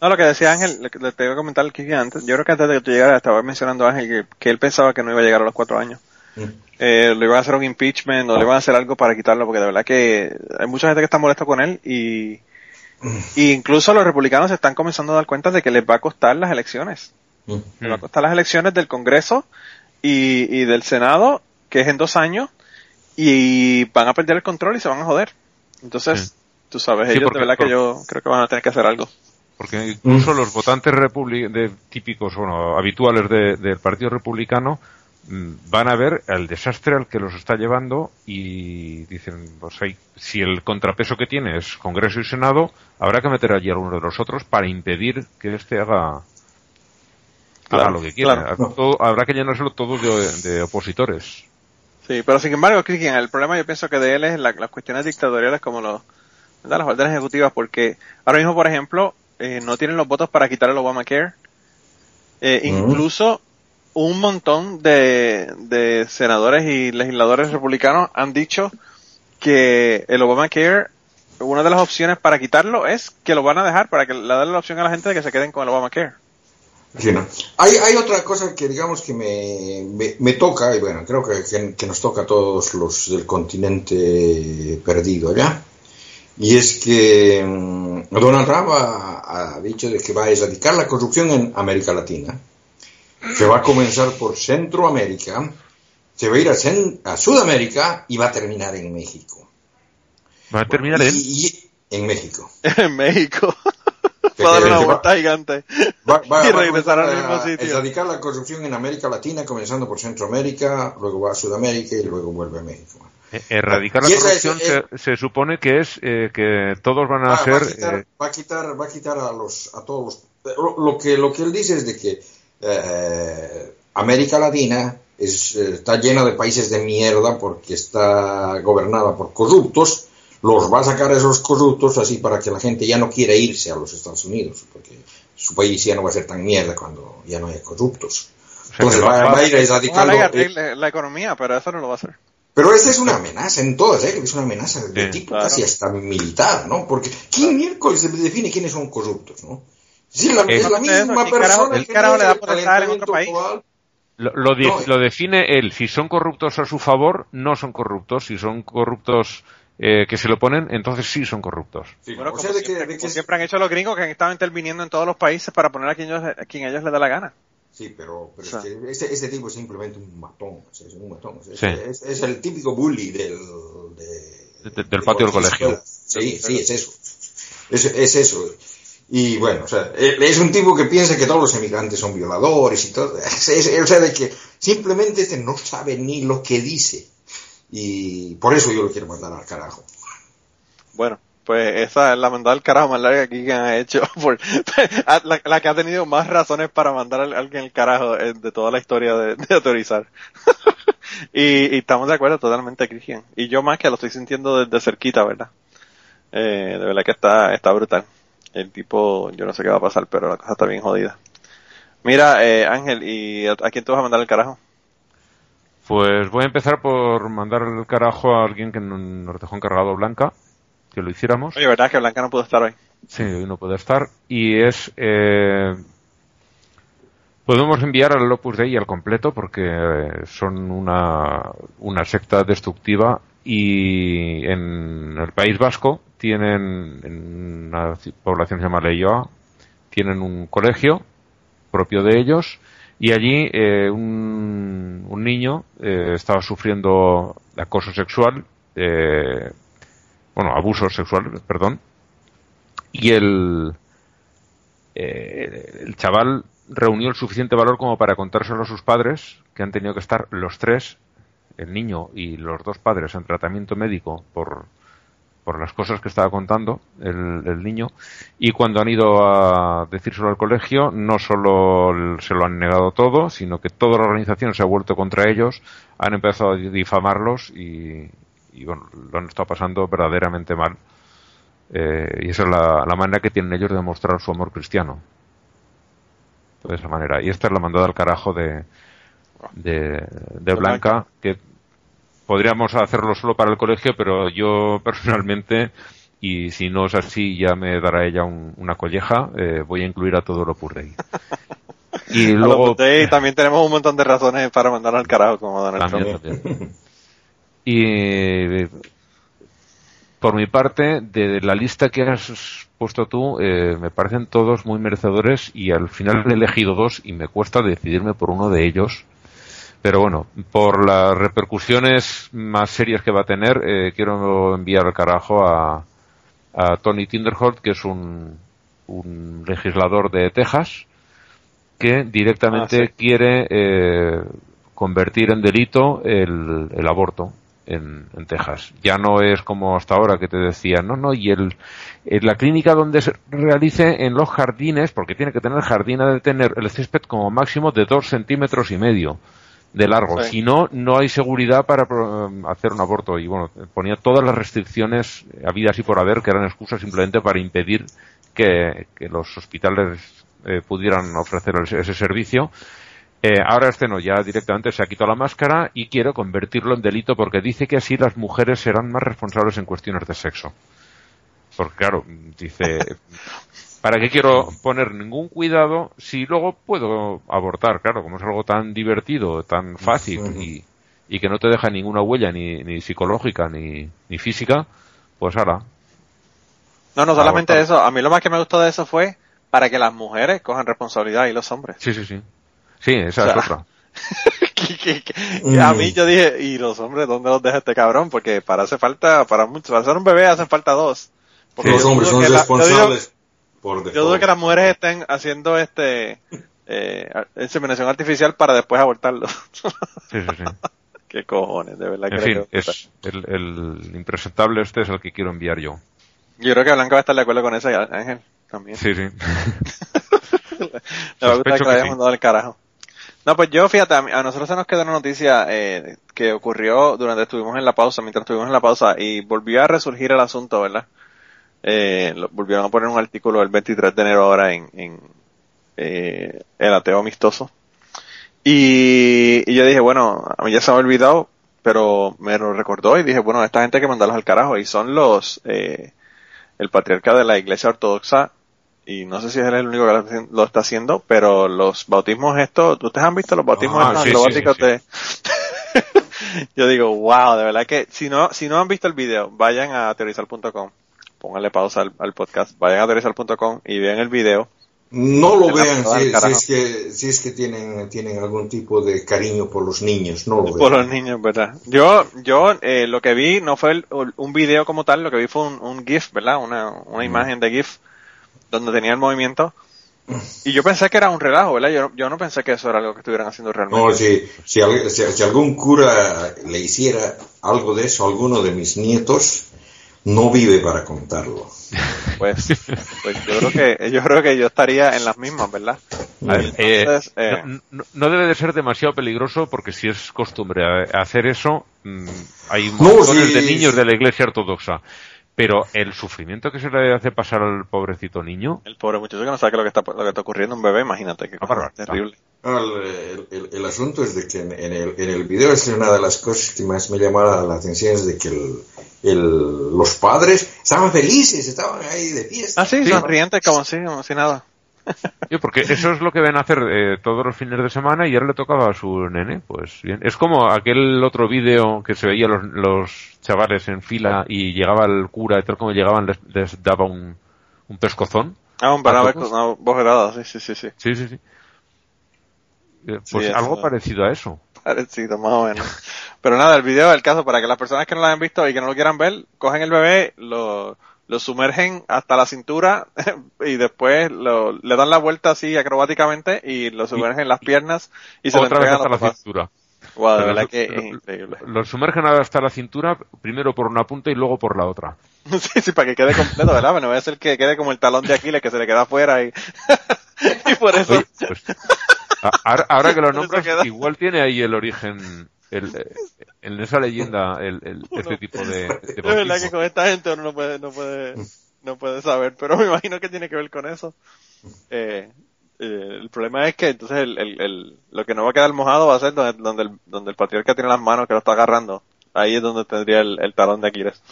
Speaker 3: No, lo que decía Ángel, lo que a comentar Kiki antes. Yo creo que antes de que tú llegaras estaba mencionando Ángel que, que él pensaba que no iba a llegar a los cuatro años.
Speaker 5: Mm.
Speaker 3: Eh, le iban a hacer un impeachment o le iban a hacer algo para quitarlo porque de verdad que hay mucha gente que está molesta con él y, y incluso los republicanos se están comenzando a dar cuenta de que les va a costar las elecciones.
Speaker 5: Mm.
Speaker 3: Les va a costar las elecciones del Congreso y, y del Senado, que es en dos años, y van a perder el control y se van a joder. Entonces,
Speaker 4: Sí.
Speaker 3: tú sabes,
Speaker 4: Sí,
Speaker 3: ellos
Speaker 4: porque-
Speaker 3: de verdad que yo creo que van a tener que hacer algo.
Speaker 4: Porque incluso los votantes republi- de, típicos, bueno, habituales de- del Partido Republicano mm, van a ver el desastre al que los está llevando y dicen, pues hay, si el contrapeso que tiene es Congreso y Senado, habrá que meter allí a alguno de los otros para impedir que este haga, haga lo que quiera.
Speaker 3: claro.
Speaker 4: Todo- habrá que llenárselo todo de, de opositores.
Speaker 3: Sí, pero sin embargo, Cristian, el problema yo pienso que de él es la- las cuestiones dictatoriales como los, ¿verdad? las órdenes ejecutivas, porque ahora mismo, por ejemplo, eh, no tienen los votos para quitar el Obamacare. Eh,
Speaker 5: Ujú.
Speaker 3: Incluso un montón de, de senadores y legisladores republicanos han dicho que el Obamacare, una de las opciones para quitarlo es que lo van a dejar para que le darle la opción a la gente de que se queden con el Obamacare.
Speaker 5: Sí, ¿no? hay, hay otra cosa que digamos que me, me, me toca, y bueno, creo que, que, que nos toca a todos los del continente perdido ya, y es que mm, Donald Trump ha, ha dicho de que va a erradicar la corrupción en América Latina, que va a comenzar por Centroamérica, se va a ir a, Cen- a Sudamérica y va a terminar en México.
Speaker 4: Va a terminar
Speaker 5: Y-
Speaker 4: él.
Speaker 5: y- en México. [laughs]
Speaker 3: en México. [laughs] Va a dar una vuelta gigante.
Speaker 5: Va, [laughs] va-
Speaker 3: y regresar al mismo
Speaker 5: a
Speaker 3: sitio.
Speaker 5: erradicar la corrupción en América Latina, comenzando por Centroamérica, luego va a Sudamérica y luego vuelve a México.
Speaker 4: Eh, Erradicar la
Speaker 5: Y esa es-
Speaker 4: corrupción se, se supone que es eh, que todos van a
Speaker 5: Va,
Speaker 4: ser...
Speaker 5: va a quitar,
Speaker 4: eh,
Speaker 5: va a quitar, va a quitar a los, a todos los, lo, lo que, lo que él dice es de que eh, América Latina es, eh, está llena de países de mierda porque está gobernada por corruptos. Los va a sacar a esos corruptos así para que la gente ya no quiera irse a los Estados Unidos, porque su país ya no va a ser tan mierda cuando ya no hay corruptos. Entonces
Speaker 4: va-
Speaker 5: va,
Speaker 4: va-
Speaker 5: va a ir erradicando.
Speaker 3: La economía, pero eso no lo va a hacer.
Speaker 5: Pero esta es una amenaza en todas, ¿eh? Es una amenaza de
Speaker 4: Sí,
Speaker 5: tipo
Speaker 3: claro.
Speaker 5: casi hasta militar, ¿no? Porque ¿quién miércoles se define quiénes son corruptos, no? Sí, la,
Speaker 4: Eh,
Speaker 5: es la misma
Speaker 3: ¿qué carajo-
Speaker 5: persona que
Speaker 3: carajo le da por
Speaker 5: el
Speaker 3: estar en otro país?
Speaker 4: Lo, lo di-
Speaker 5: No,
Speaker 4: lo define él. Si son corruptos a su favor, no son corruptos. Si son corruptos eh, que se lo ponen, entonces sí son corruptos.
Speaker 5: Sí,
Speaker 3: Bueno,
Speaker 5: o
Speaker 3: como,
Speaker 5: sea, de que,
Speaker 3: siempre,
Speaker 5: de que
Speaker 3: como siempre han hecho los gringos que han estado interviniendo en todos los países para poner a quien ellos, a quien ellos les da la gana.
Speaker 5: Sí, pero, pero
Speaker 3: O sea.
Speaker 5: es que este, este tipo es simplemente un matón, o sea, es un matón. o sea, es,
Speaker 4: Sí.
Speaker 5: es- es el típico bully del, de-
Speaker 4: De- del patio del colegio.
Speaker 5: Sí, sí, es eso. Es, es eso. Y bueno, o sea, él es un tipo que piensa que todos los emigrantes son violadores y todo. [laughs] Es- o sea, de que simplemente este no sabe ni lo que dice. Y por eso yo lo quiero mandar al carajo.
Speaker 3: Bueno, pues esa es la mandada al carajo más larga que han hecho. [laughs] Por, [laughs] la, la que ha tenido más razones para mandar a alguien al carajo eh, de toda la historia de, autorizar. y, y estamos de acuerdo totalmente, Cristian. Y yo más que lo estoy sintiendo desde cerquita, ¿verdad? Eh, de verdad que está, está brutal. El tipo, yo no sé qué va a pasar, pero la cosa está bien jodida. Mira, eh, Ángel, ¿y a, a quién te vas a mandar al carajo?
Speaker 4: Pues voy a empezar por mandar el carajo a alguien que no- nos dejó encargado Blanca, que lo hiciéramos.
Speaker 3: Oye, ¿verdad que Blanca no pudo estar hoy?
Speaker 4: Sí, hoy no puede estar. Y es. Eh, podemos enviar al Opus Dei al completo porque eh, son una, una secta destructiva y en el País Vasco tienen, en una ci- población que se llama Leioa, tienen un colegio propio de ellos y allí eh, un, un niño eh, estaba sufriendo acoso sexual eh, bueno, abusos sexuales, perdón. Y el, eh, el chaval reunió el suficiente valor como para contárselo a sus padres, que han tenido que estar los tres, el niño y los dos padres, en tratamiento médico por, por las cosas que estaba contando el, el niño. Y cuando han ido a decírselo al colegio, no solo se lo han negado todo, sino que toda la organización se ha vuelto contra ellos, han empezado a difamarlos y, y bueno, lo han estado pasando verdaderamente mal. Eh, y esa es la, la manera que tienen ellos de demostrar su amor cristiano de esa manera. Y esta es la mandada al carajo de, de, de Blanca, que podríamos hacerlo solo para el colegio, pero yo [laughs] personalmente, y si no es así, ya me dará ella un- una colleja, eh, voy a incluir a todo lo purrey. Y [laughs] luego,
Speaker 3: Putey también tenemos un montón de razones para mandar al carajo como Donald
Speaker 4: También,
Speaker 3: Trump.
Speaker 4: también. Y por mi parte, de la lista que has puesto tú, eh, me parecen todos muy merecedores y al final he elegido dos y me cuesta decidirme por uno de ellos. Pero bueno, por las repercusiones más serias que va a tener, eh, quiero enviar al carajo a, a Tony Tinderholt, que es un, un legislador de Texas, que directamente
Speaker 3: Ah, sí.
Speaker 4: quiere eh, convertir en delito el, el aborto en, en Texas. Ya no es como hasta ahora que te decía, no, no, y el, en la clínica donde se realice en los jardines, porque tiene que tener jardín, ha de tener el césped como máximo de dos centímetros y medio de largo.
Speaker 3: Sí.
Speaker 4: Si no, no hay seguridad para pro- hacer un aborto. Y bueno, ponía todas las restricciones habidas y por haber que eran excusas simplemente para impedir que, que los hospitales eh, pudieran ofrecer ese servicio. Eh, ahora este no, ya directamente se ha quitado la máscara y quiere convertirlo en delito porque dice que así las mujeres serán más responsables en cuestiones de sexo. Porque claro, dice, [laughs] ¿para qué quiero poner ningún cuidado si luego puedo abortar? Claro, como es algo tan divertido, tan fácil y, y que no te deja ninguna huella ni, ni psicológica ni, ni física, pues ahora.
Speaker 3: No, no solamente
Speaker 4: Abortar.
Speaker 3: eso. A mí lo más que me gustó de eso fue para que las mujeres cojan responsabilidad y los hombres.
Speaker 4: Sí, sí, sí. Sí, esa
Speaker 3: O sea,
Speaker 4: es otra. [laughs]
Speaker 3: Que- que- que- A mí yo dije, ¿y los hombres dónde los deja este cabrón? Porque para hacer falta, para mucho, para ser un bebé hacen falta dos. Porque
Speaker 5: Los hombres son
Speaker 3: la-
Speaker 5: responsables por
Speaker 3: Yo dudo que las mujeres estén haciendo este eh, inseminación artificial para después abortarlo. [laughs]
Speaker 4: Sí, sí, sí.
Speaker 3: Qué cojones, de verdad
Speaker 4: En
Speaker 3: que
Speaker 4: fin,
Speaker 3: que-
Speaker 4: es el, el impresentable este es el que quiero enviar yo.
Speaker 3: Yo creo que Blanca va a estar de acuerdo con eso, y Ángel también.
Speaker 4: Sí, sí. [laughs]
Speaker 3: Va a gustar que hayas
Speaker 4: sí.
Speaker 3: mandado al carajo. No, pues yo, fíjate, a, mí- a nosotros se nos quedó una noticia eh, que ocurrió durante estuvimos en la pausa, mientras estuvimos en la pausa, y volvió a resurgir el asunto, ¿verdad? Eh, lo- volvieron a poner un artículo el 23 de enero ahora en, en eh, El Ateo Amistoso. Y, y yo dije, bueno, a mí ya se me ha olvidado, pero me lo recordó y dije, bueno, esta gente hay que mandarlos al carajo. Y son los, eh, el patriarca de la iglesia ortodoxa y no sé si es él el único que lo está haciendo, pero los bautismos estos, ¿ustedes han visto los bautismos
Speaker 4: Ah,
Speaker 3: estos
Speaker 4: sí, sí,
Speaker 3: acrobáticos
Speaker 4: sí,
Speaker 3: de... [laughs] Yo digo, wow, de verdad que si no, si no han visto el video, vayan a teorizar.com, pónganle pausa al, al podcast, vayan a teorizar.com y vean el video.
Speaker 5: No lo vean si, es que, si es que tienen, tienen algún tipo de cariño por los niños, no lo vean.
Speaker 3: Por los niños, ¿verdad? Yo, yo, eh, lo que vi no fue el- un video como tal, lo que vi fue un, un GIF, ¿verdad? Una, una imagen de GIF donde tenía el movimiento. Y yo pensé que era un relajo, ¿verdad? Yo, yo no pensé que eso era algo que estuvieran haciendo realmente.
Speaker 5: No, si, si, si- si algún cura le hiciera algo de eso a alguno de mis nietos, no vive para contarlo.
Speaker 3: Pues, pues yo creo que, yo creo que yo estaría en las mismas, ¿verdad?
Speaker 4: A ver, eh,
Speaker 3: Entonces, eh,
Speaker 4: no, no- no debe de ser demasiado peligroso porque si es costumbre a- hacer eso, mm, hay
Speaker 5: No,
Speaker 4: montones
Speaker 5: sí,
Speaker 4: de niños
Speaker 5: sí.
Speaker 4: de la iglesia ortodoxa. Pero el sufrimiento que se le hace pasar al pobrecito niño,
Speaker 3: el pobre muchacho que no sabe lo que está, lo que está ocurriendo un bebé, imagínate, que
Speaker 4: Ah,
Speaker 3: terrible.
Speaker 5: No, El, el- el asunto es de que en, en el, en el video es una de las cosas que más me llamaba la atención es de que el, el- los padres estaban felices, estaban ahí de fiesta.
Speaker 3: Ah, sí,
Speaker 4: Sí.
Speaker 3: sonriente como si, como si nada.
Speaker 4: Yo, porque eso es lo que ven a hacer eh, todos los fines de semana y ahora le tocaba a su nene, pues bien. Es como aquel otro vídeo que se veía los, los chavales en fila y llegaba el cura y tal como llegaban les, les daba un, un pescozón.
Speaker 3: Ah, un
Speaker 4: ¿A
Speaker 3: una,
Speaker 4: todos?
Speaker 3: una voz grabada, sí, sí, sí, sí.
Speaker 4: Sí, sí, sí. Eh, Pues
Speaker 3: Sí,
Speaker 4: algo
Speaker 3: eso-
Speaker 4: parecido a eso. [laughs]
Speaker 3: parecido, más o menos. Pero nada, el video del caso, para que las personas que no lo hayan visto y que no lo quieran ver, cogen el bebé, lo, lo sumergen hasta la cintura [laughs] y después lo, le dan la vuelta así acrobáticamente y lo sumergen en las piernas y se lo
Speaker 4: Otra vez
Speaker 3: entregan a
Speaker 4: hasta la cintura.
Speaker 3: Guau, de verdad
Speaker 4: lo-
Speaker 3: que es
Speaker 4: lo-
Speaker 3: increíble.
Speaker 4: Lo sumergen hasta la cintura, primero por una punta y luego por la otra. [laughs]
Speaker 3: Sí, sí, para que quede completo, ¿verdad? Bueno, voy a hacer que quede como el talón de Aquiles que se le queda afuera y, y por eso.
Speaker 4: Oye, pues, ahora, ahora que lo [laughs] nombras, igual tiene ahí el origen, el, en esa leyenda, el, el- este tipo de, de
Speaker 3: Es verdad que con esta gente uno no puede, no puede, no puede saber, pero me imagino que tiene que ver con eso. Eh, eh, el problema es que entonces el, el, el- lo que no va a quedar mojado va a ser donde, donde el, donde el patriarca tiene las manos que lo está agarrando. Ahí es donde tendría el, el talón de Aquiles.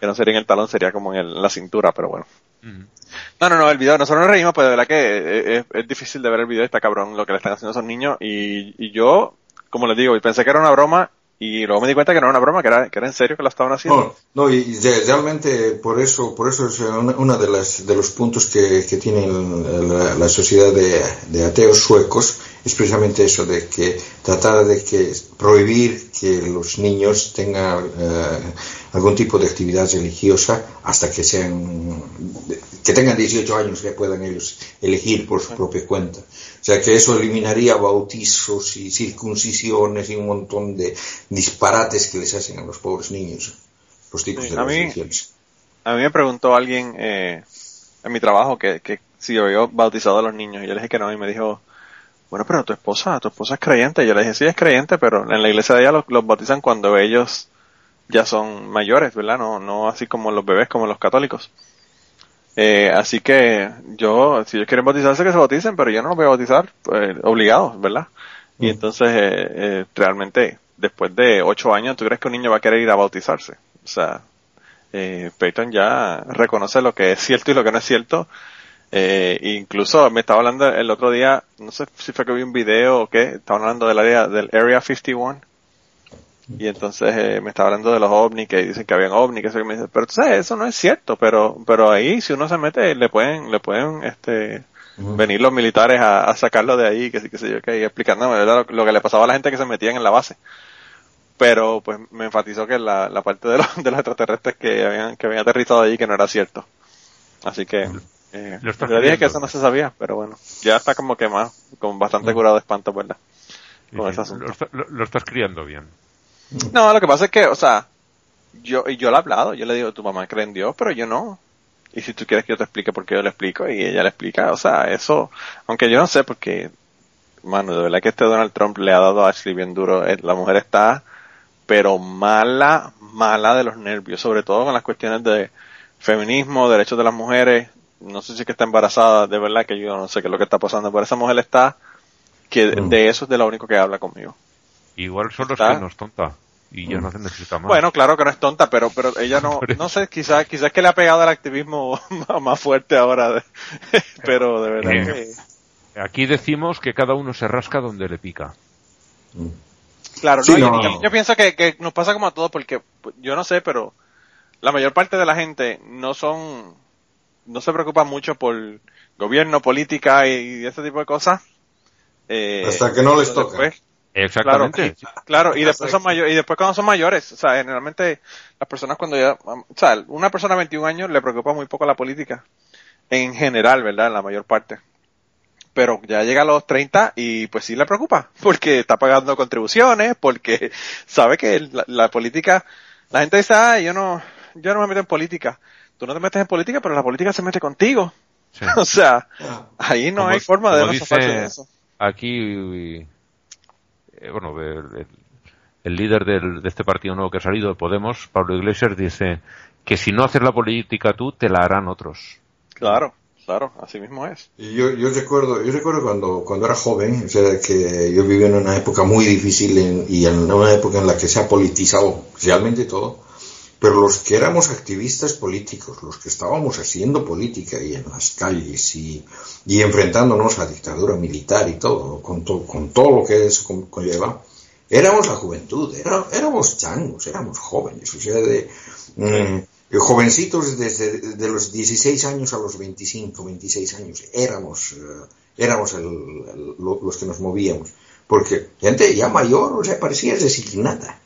Speaker 3: Que no sería en el talón, sería como en, el- en la cintura, pero bueno. No, no, no, el video, nosotros nos reímos, pero de verdad que eh, es, difícil de ver el video, está cabrón lo que le están haciendo esos niños y, y yo, como les digo, pensé que era una broma y luego me di cuenta que no era una broma, que era, que era en serio que lo estaban haciendo.
Speaker 5: No, no, y y realmente por eso, por eso es una de las de los puntos que, que tiene la, la sociedad de, de ateos suecos es precisamente eso de que tratar de que prohibir que los niños tengan eh, algún tipo de actividad religiosa hasta que sean que tengan 18 años que puedan ellos elegir por su propia cuenta. O sea que eso eliminaría bautizos y circuncisiones y un montón de disparates que les hacen a los pobres niños, los tipos
Speaker 3: Sí,
Speaker 5: de
Speaker 3: a mí-
Speaker 5: religiones.
Speaker 3: A mí me preguntó alguien eh, en mi trabajo que, que si yo había bautizado a los niños y yo le dije que no y me dijo, bueno, pero tu esposa, tu esposa es creyente. Y yo le dije, sí, es creyente, pero en la iglesia de ella los, los bautizan cuando ellos ya son mayores, ¿verdad? No, no así como los bebés, como los católicos. Eh, así que yo, si ellos quieren bautizarse, que se bauticen, pero yo no los voy a bautizar pues, obligados, ¿verdad? Y entonces, eh, eh, realmente, después de ocho años, ¿tú crees que un niño va a querer ir a bautizarse? O sea, eh, Peyton ya reconoce lo que es cierto y lo que no es cierto. Eh, incluso me estaba hablando el otro día, no sé si fue que vi un video o qué, estaban hablando del área, del Area 51. Y entonces eh, me estaba hablando de los ovnis, que dicen que habían ovnis, que eso que me dice, pero tú sabes, eso no es cierto, pero, pero ahí si uno se mete, le pueden, le pueden, este, venir los militares a, a sacarlo de ahí, que sí, que sé yo, que explicándome ¿verdad? Lo, lo que le pasaba a la gente que se metían en la base. Pero pues me enfatizó que la, la parte de los, [laughs] de los extraterrestres que habían, que habían aterrizado allí que no era cierto. Así que, eh,
Speaker 4: Lo estás
Speaker 3: yo le dije que eso no se sabía, pero bueno, ya está como que más, como bastante curado de espanto, ¿verdad?
Speaker 4: Sí,
Speaker 3: Con
Speaker 4: sí,
Speaker 3: ese asunto.
Speaker 4: lo, está- lo- lo estás criando bien.
Speaker 3: No, lo que pasa es que, o sea, yo, y yo le he hablado, yo le digo, tu mamá cree en Dios, pero yo no. Y si tú quieres que yo te explique por qué yo le explico, y ella le explica, o sea, eso, aunque yo no sé, porque, mano, de verdad que este Donald Trump le ha dado a Ashley bien duro, eh, la mujer está, pero mala, mala de los nervios, sobre todo con las cuestiones de feminismo, derechos de las mujeres, no sé si es que está embarazada, de verdad que yo no sé qué es lo que está pasando, pero esa mujer está, que
Speaker 5: Mm.
Speaker 3: de eso es de lo único que habla conmigo.
Speaker 4: Igual solo es
Speaker 3: Está.
Speaker 4: que no es tonta. Y ya no se necesita más.
Speaker 3: Bueno, claro que no es tonta, pero pero ella no, [laughs] no sé, quizás quizás que le ha pegado al activismo [laughs] más- fuerte ahora, de- [laughs] pero de verdad
Speaker 4: Eh.
Speaker 3: que,
Speaker 4: Aquí decimos que cada uno se rasca donde le pica.
Speaker 3: claro,
Speaker 5: Sí,
Speaker 3: no, yo,
Speaker 5: no.
Speaker 3: yo- yo pienso que, que nos pasa como a todos, porque pues, yo no sé, pero la mayor parte de la gente no son, no se preocupa mucho por gobierno, política y, y ese tipo de cosas. Eh,
Speaker 5: Hasta que no les
Speaker 3: después-
Speaker 4: Exactamente.
Speaker 3: Claro, y, claro, y después son mayores, y después cuando son mayores, o sea, generalmente las personas cuando ya, o sea, una persona de 21 años le preocupa muy poco la política, en general, ¿verdad? En la mayor parte. Pero ya llega a los 30 y pues sí le preocupa, porque está pagando contribuciones, porque sabe que la, la política, la gente dice, ah, yo no, yo no me meto en política. Tú no te metes en política, pero la política se mete contigo.
Speaker 4: Sí. [laughs]
Speaker 3: O sea,
Speaker 5: Ah,
Speaker 3: ahí no
Speaker 4: Como-
Speaker 3: hay forma de
Speaker 4: dice-
Speaker 3: de eso.
Speaker 4: Aquí, eh, bueno, el, el- el líder del- de este partido nuevo que ha salido, de Podemos, Pablo Iglesias, dice que si no haces la política tú, te la harán otros.
Speaker 3: Claro, claro, así mismo es.
Speaker 5: Y yo, yo recuerdo, yo recuerdo cuando, cuando era joven, o sea, que yo viví en una época muy difícil en- y en una época en la que se ha politizado realmente todo, pero los que éramos activistas políticos, los que estábamos haciendo política y en las calles y, y enfrentándonos a dictadura militar y todo, con, to- con todo lo que eso con- conlleva, éramos la juventud, era- éramos changos, éramos jóvenes, o sea, de, mm, jovencitos desde de los 16 años a los 25, 26 años, éramos, eh, éramos el- el- lo- los que nos movíamos. porque gente ya mayor, o sea, parecía designada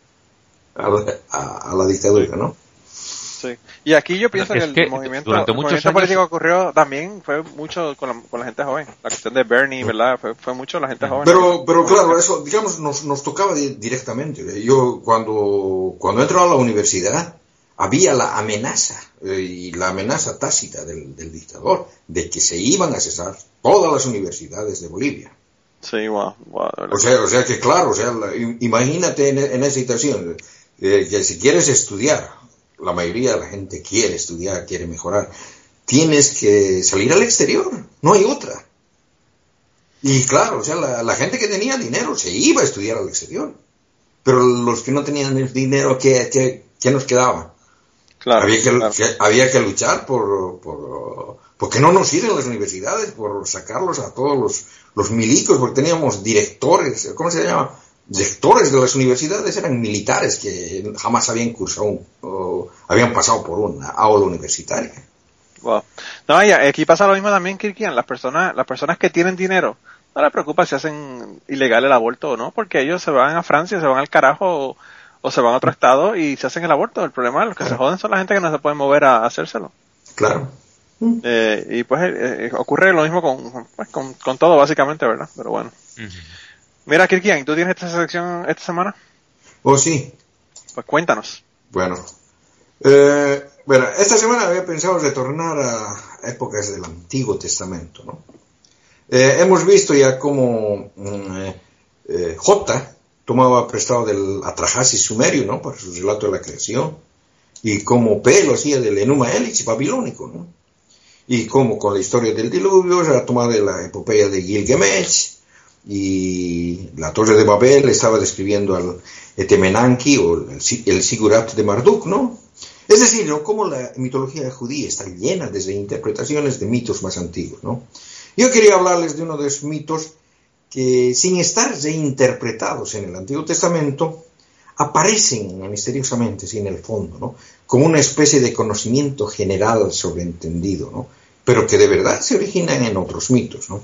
Speaker 5: a la, a, a la dictadura, ¿no?
Speaker 3: Sí. Y aquí yo pienso
Speaker 4: Es
Speaker 3: que,
Speaker 4: que
Speaker 3: el movimiento,
Speaker 4: durante
Speaker 3: el movimiento
Speaker 4: años-
Speaker 3: político ocurrió también fue mucho con la, con la gente joven. La cuestión de Bernie, ¿verdad? Fue, fue mucho la gente joven.
Speaker 5: Pero, pero claro, eso, digamos, nos, nos tocaba di- directamente. Yo, cuando, cuando entró a la universidad, había la amenaza, eh, y la amenaza tácita del, del dictador, de que se iban a cesar todas las universidades de Bolivia.
Speaker 3: Sí, wow, wow.
Speaker 5: O sea, o sea que claro, o sea, la- im- imagínate en, en esa situación, eh, que si quieres estudiar, la mayoría de la gente quiere estudiar, quiere mejorar, tienes que salir al exterior, no hay otra. Y claro, o sea, la, la gente que tenía dinero se iba a estudiar al exterior, pero los que no tenían el dinero, ¿qué, qué, qué nos quedaba?
Speaker 3: claro,
Speaker 5: había, que,
Speaker 3: claro.
Speaker 5: que- había que luchar por, por, por que no nos sirven las universidades, por sacarlos a todos los, los milicos, porque teníamos directores, ¿cómo se llama? Directores de las universidades eran militares que jamás habían cursado, un- o habían pasado por una aula universitaria.
Speaker 3: Wow. No, y aquí pasa lo mismo también, Kirkian. Las personas, las personas que tienen dinero, no les preocupa si hacen ilegal el aborto o no, porque ellos se van a Francia, se van al carajo o, o se van a otro estado y se hacen el aborto. El problema, los que se joden son la gente que no se pueden mover a hacérselo.
Speaker 5: Claro.
Speaker 3: Eh, y pues eh, eh, ocurre lo mismo con, pues, con, con todo, básicamente, ¿verdad? Pero bueno. Mira, Kirkian, ¿tú tienes esta sección esta semana?
Speaker 5: ¿O sí?
Speaker 3: Pues cuéntanos.
Speaker 5: Bueno. Eh, bueno, esta semana había pensado retornar a épocas del Antiguo Testamento, ¿no? Eh, hemos visto ya cómo mm, eh, eh, J tomaba prestado del Atrahasis sumerio, ¿no? Para su relato de la creación. Y cómo P lo hacía del Enuma Elish babilónico, ¿no? Y cómo con la historia del diluvio se ha tomado de la epopeya de Gilgamesh y la Torre de Babel estaba describiendo al Etemenanki o el, Si- el Sigurat de Marduk, ¿no? Es decir, ¿no? Cómo la mitología judía está llena de interpretaciones de mitos más antiguos, ¿no? Yo quería hablarles de uno de esos mitos que, sin estar reinterpretados en el Antiguo Testamento, aparecen misteriosamente, sí, en el fondo, ¿no? Como una especie de conocimiento general sobreentendido, ¿no? Pero que de verdad se originan en otros mitos, ¿no?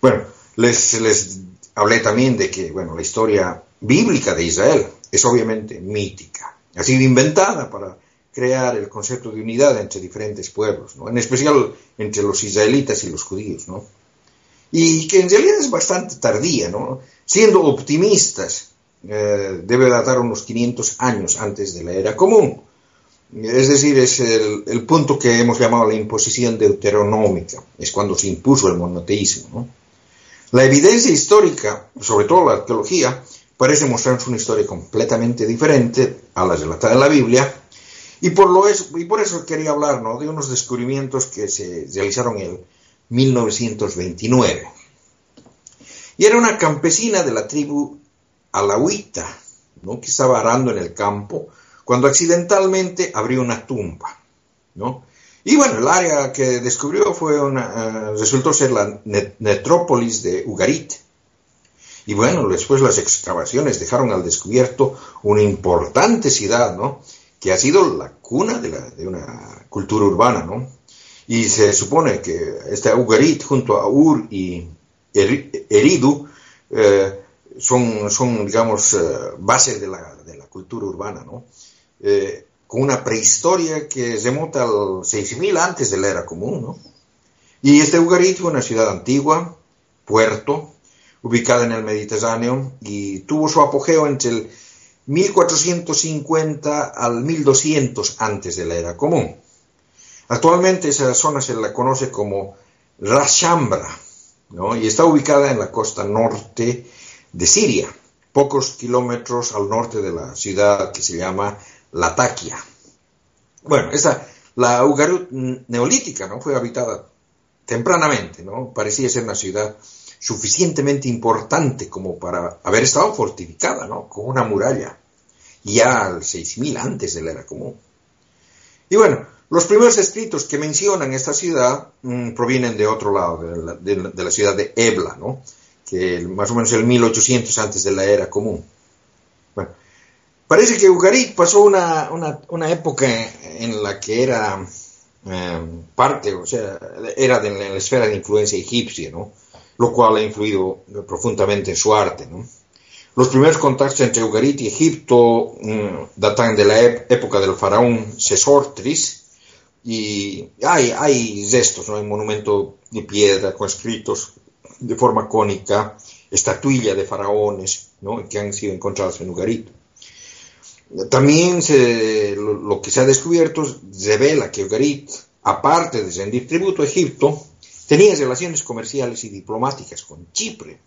Speaker 5: Bueno, les, hablé también de que, bueno, la historia bíblica de Israel es obviamente mítica, ha sido inventada para crear el concepto de unidad entre diferentes pueblos, ¿no? en especial entre los israelitas y los judíos, ¿no? y que en realidad es bastante tardía, ¿no? siendo optimistas, eh, debe datar unos 500 años antes de la era común. Es decir, es el, el punto que hemos llamado la imposición deuteronómica, es cuando se impuso el monoteísmo. ¿no? La evidencia histórica, sobre todo la arqueología, parece mostrarnos una historia completamente diferente a la relatada en la Biblia, y por, lo es, y por eso quería hablar ¿no? de unos descubrimientos que se realizaron en 1929. Y era una campesina de la tribu alauita, ¿no? que estaba arando en el campo, cuando accidentalmente abrió una tumba. ¿no? Y bueno, el área que descubrió fue una, uh, resultó ser la net netrópolis de Ugarit. Y bueno, después las excavaciones dejaron al descubierto una importante ciudad, ¿no? Que ha sido la cuna de, la, una cultura urbana, ¿no? Y se supone que este Ugarit junto a Ur y Eridu eh, son, son, digamos, eh, bases de la, de la, cultura urbana, ¿no? Eh, con una prehistoria que remonta al 6000 antes de la era común, ¿no? Y este Ugarit una ciudad antigua, puerto, ubicada en el Mediterráneo y tuvo su apogeo entre el 1450 al 1200 antes de la era común. Actualmente esa zona se la conoce como Rashambra, ¿no? Y está ubicada en la costa norte de Siria, pocos kilómetros al norte de la ciudad que se llama Latakia. Bueno, esta, la Ugarit neolítica, ¿no? Fue habitada tempranamente, ¿no? Parecía ser una ciudad suficientemente importante como para haber estado fortificada, ¿no? Con una muralla, ya al 6000 antes de la era común. Y bueno, los primeros escritos que mencionan esta ciudad mmm, provienen de otro lado, la, de la, ciudad de Ebla, ¿no? Que más o menos el 1800 antes de la era común. Bueno, parece que Ugarit pasó una, una, una época en la que era eh, parte, o sea, era de la, esfera de influencia egipcia, ¿no? lo cual ha influido profundamente en su arte. ¿no? Los primeros contactos entre Ugarit y Egipto mm, datan de la época del faraón Sesostris y hay, hay restos, ¿no? hay monumento de piedra con escritos de forma cónica, estatuilla de faraones ¿no? que han sido encontrados en Ugarit. También lo, que se ha descubierto revela que Ugarit, aparte de rendir tributo a Egipto, tenía relaciones comerciales y diplomáticas con Chipre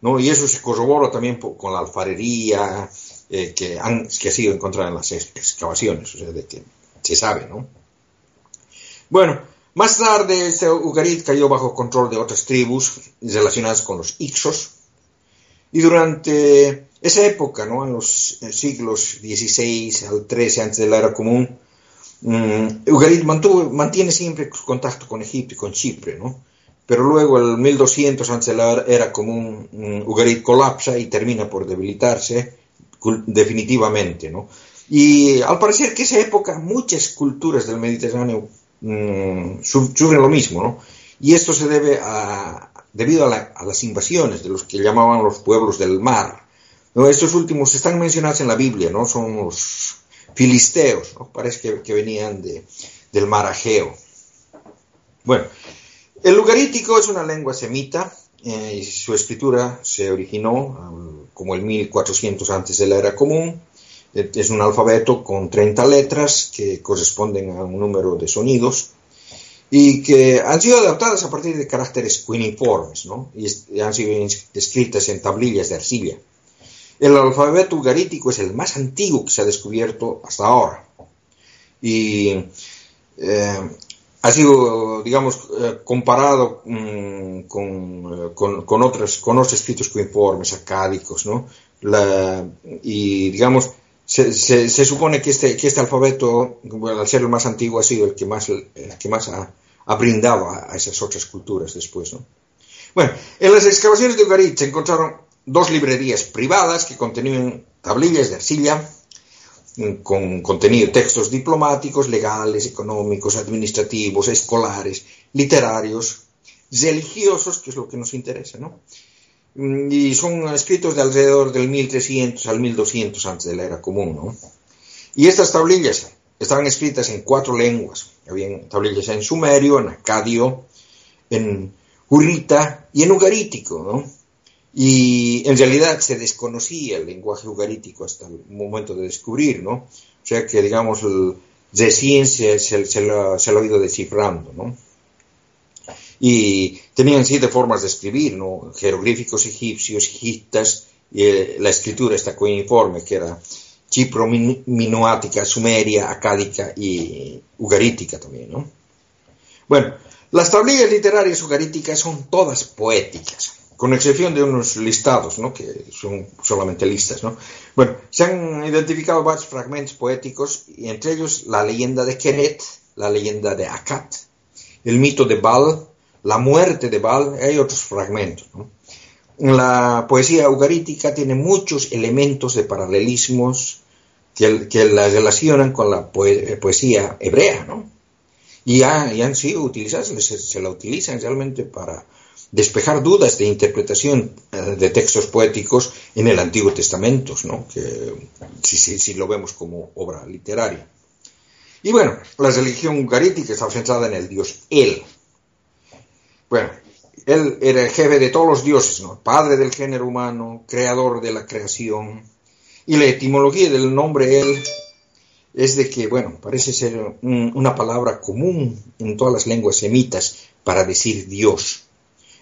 Speaker 5: ¿no? Y eso se corrobora también con la alfarería eh, que, han, que ha sido encontrada en las excavaciones, o sea, de que se sabe, ¿no? Bueno, más tarde Ugarit cayó bajo control de otras tribus relacionadas con los Ixos, y durante esa época, ¿no? En los siglos XVI al XIII antes de la era común, um, Ugarit mantuvo, mantiene siempre contacto con Egipto y con Chipre, ¿no? pero luego el 1200 antes de la era común, Ugarit colapsa y termina por debilitarse definitivamente, ¿no? Y al parecer que esa época muchas culturas del Mediterráneo mm, sufren lo mismo, ¿no? Y esto se debe a, debido a, las invasiones de los que llamaban los pueblos del mar. Estos últimos están mencionados en la Biblia, ¿no? Son los filisteos. Parece que, venían de, del mar Ageo. Bueno, el lugarítico es una lengua semita eh, y su escritura se originó um, como el 1400 antes de la era común. Es un alfabeto con 30 letras que corresponden a un número de sonidos y que han sido adaptadas a partir de caracteres cuneiformes ¿no? y, han sido escritas en tablillas de arcilla. El alfabeto ugarítico es el más antiguo que se ha descubierto hasta ahora. Y eh, ha sido, digamos, eh, comparado mm, con, con, otros, con otros escritos coinformes, acádicos, ¿no? y, digamos, se, se, supone que este, que este alfabeto, al ser el más antiguo, ha sido el que más, el que más ha, brindado a, esas otras culturas después, ¿no? Bueno, en las excavaciones de Ugarit se encontraron dos librerías privadas que contenían tablillas de arcilla, con contenido, textos diplomáticos, legales, económicos, administrativos, escolares, literarios, religiosos, que es lo que nos interesa, ¿no? Mm, y son escritos de alrededor del 1300 al 1200 antes de la era común, ¿no? Y estas tablillas estaban escritas en cuatro lenguas. Habían tablillas en sumerio, en acadio, en hurrita y en ugarítico, ¿no? Y en realidad se desconocía el lenguaje ugarítico hasta el momento de descubrir, ¿no? O sea que, digamos, el, de se, lo, ha ido descifrando, ¿no? Y tenían siete formas de escribir, ¿no? Jeroglíficos egipcios, y eh, la escritura está coinforme, que era chipro-minoática, sumeria, acádica y ugarítica también, ¿no? Bueno, las tablillas literarias ugaríticas son todas poéticas con excepción de unos listados, ¿no? que son solamente listas. ¿no? Bueno, se han identificado varios fragmentos poéticos, y entre ellos la leyenda de Keret, la leyenda de Akat, el mito de Baal, la muerte de Baal, hay otros fragmentos. ¿no? La poesía ugarítica tiene muchos elementos de paralelismos que, que la relacionan con la poesía hebrea, ¿no? Y, han sido utilizadas, se la utilizan realmente para despejar dudas de interpretación eh, de textos poéticos en el Antiguo Testamento, ¿no? que, si, lo vemos como obra literaria. Y bueno, la religión ugarítica está centrada en el dios El. Bueno, él era el jefe de todos los dioses, padre del género humano, creador de la creación. Y la etimología del nombre El es de que, bueno, parece ser una palabra común en todas las lenguas semitas para decir Dios.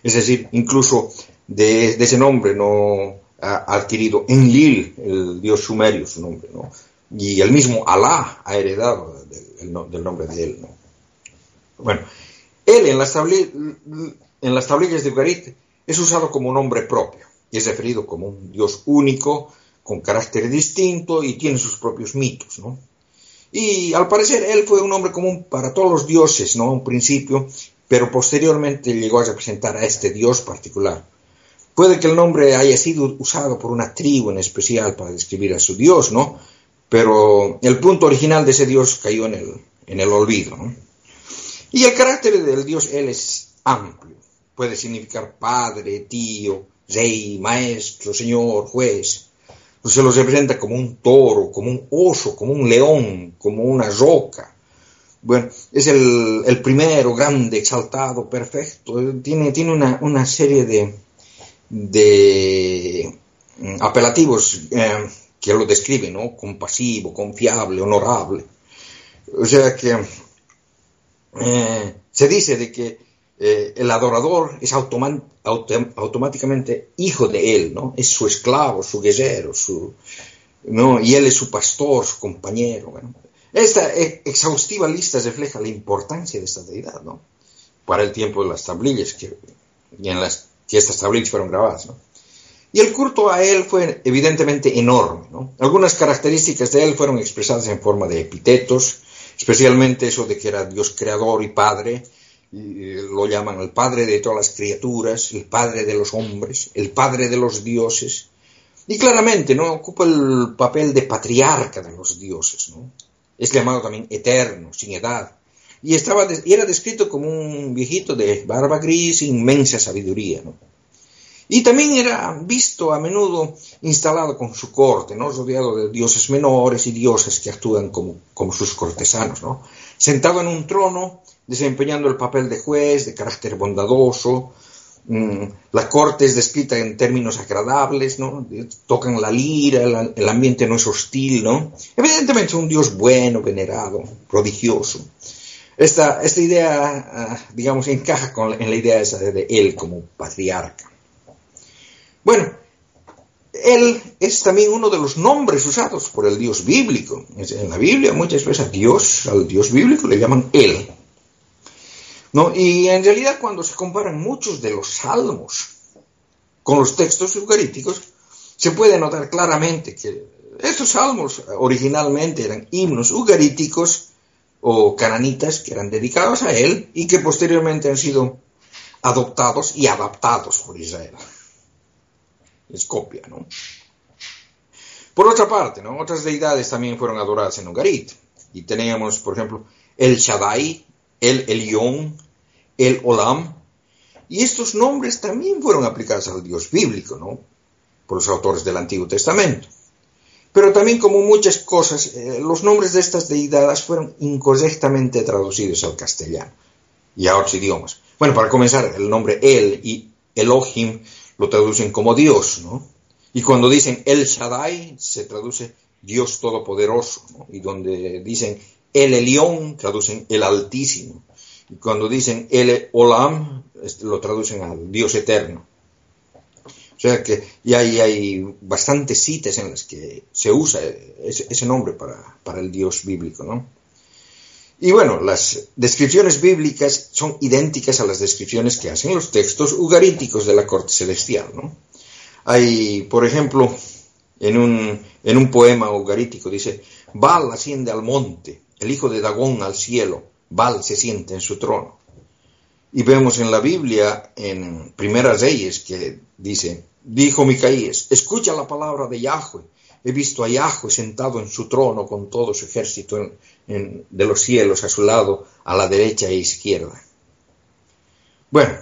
Speaker 5: Es decir, incluso de, ese nombre no ha adquirido Enlil, el dios sumerio, su nombre, ¿no? Y el mismo Alá ha heredado del, nombre de él, ¿no? Bueno, él en las, tablillas de Ugarit es usado como nombre propio y es referido como un dios único, con carácter distinto y tiene sus propios mitos, ¿no? Y al parecer él fue un nombre común para todos los dioses, ¿no? Un principio, pero posteriormente llegó a representar a este dios particular. Puede que el nombre haya sido usado por una tribu en especial para describir a su dios, ¿no? Pero el punto original de ese dios cayó en el, olvido, ¿no? Y el carácter del dios él es amplio. puede significar padre, tío, rey, maestro, señor, juez. Se los representa como un toro, como un oso, como un león, como una roca. Bueno, es el, primero, grande, exaltado, perfecto. Tiene, tiene una, serie de, de mm, apelativos eh, que lo describen, ¿no? Compasivo, confiable, honorable. O sea que eh, se dice de que eh, el adorador es automáticamente hijo de él, ¿no? Es su esclavo, su guerrero, su, ¿no? Y él es su pastor, su compañero. Esta exhaustiva lista refleja la importancia de esta deidad, ¿no? Para el tiempo de las tablillas, que, y en las que estas tablillas fueron grabadas, ¿no? Y el culto a él fue evidentemente enorme, ¿no? Algunas características de él fueron expresadas en forma de epitetos, especialmente eso de que era Dios creador y padre, lo llaman el padre de todas las criaturas, el padre de los hombres, el padre de los dioses, y claramente no ocupa el papel de patriarca de los dioses, ¿no? Es llamado también eterno, sin edad, y, estaba, y era descrito como un viejito de barba gris inmensa sabiduría. Y también era visto a menudo instalado con su corte, ¿no? rodeado de dioses menores y dioses que actúan como, como sus cortesanos, ¿no? sentado en un trono desempeñando el papel de juez, de carácter bondadoso. Mm, la corte es descrita en términos agradables, ¿no? Tocan la lira, el, ambiente no es hostil, ¿no? Evidentemente es un Dios bueno, venerado, prodigioso. Esta, esta idea, ah, digamos, encaja con, en la idea de, él como patriarca. Bueno, él es también uno de los nombres usados por el Dios bíblico. En la Biblia muchas veces a Dios, al Dios bíblico le llaman Él. Y en realidad cuando se comparan muchos de los salmos con los textos eucarísticos, se puede notar claramente que estos salmos originalmente eran himnos eucarísticos o cananitas que eran dedicados a él y que posteriormente han sido adoptados y adaptados por Israel. Es copia, ¿no? Por otra parte, ¿no? otras deidades también fueron adoradas en Ugarit. Y teníamos, por ejemplo, el Shaddai, el Elión, el Olam, y estos nombres también fueron aplicados al Dios bíblico, ¿no? Por los autores del Antiguo Testamento. Pero también, como muchas cosas, eh, los nombres de estas deidades fueron incorrectamente traducidos al castellano y a otros idiomas. Bueno, para comenzar, el nombre El y Elohim lo traducen como Dios, ¿no? Y cuando dicen El Shaddai, se traduce Dios Todopoderoso, ¿no? Y donde dicen El Elión, traducen El Altísimo. Cuando dicen el Olam, lo traducen al Dios eterno. O sea que y hay, hay bastantes citas en las que se usa ese, nombre para, el Dios bíblico, ¿no? Y bueno, las descripciones bíblicas son idénticas a las descripciones que hacen los textos ugaríticos de la corte celestial, ¿no? Hay, por ejemplo, en un, en un poema ugarítico dice, Baal asciende al monte, el hijo de Dagón al cielo, Baal se siente en su trono. Y vemos en la Biblia, en Primeras Reyes, que dice, dijo Micaías, escucha la palabra de Yahweh. He visto a Yahweh sentado en su trono con todo su ejército de los cielos a su lado, a la derecha e izquierda. Bueno,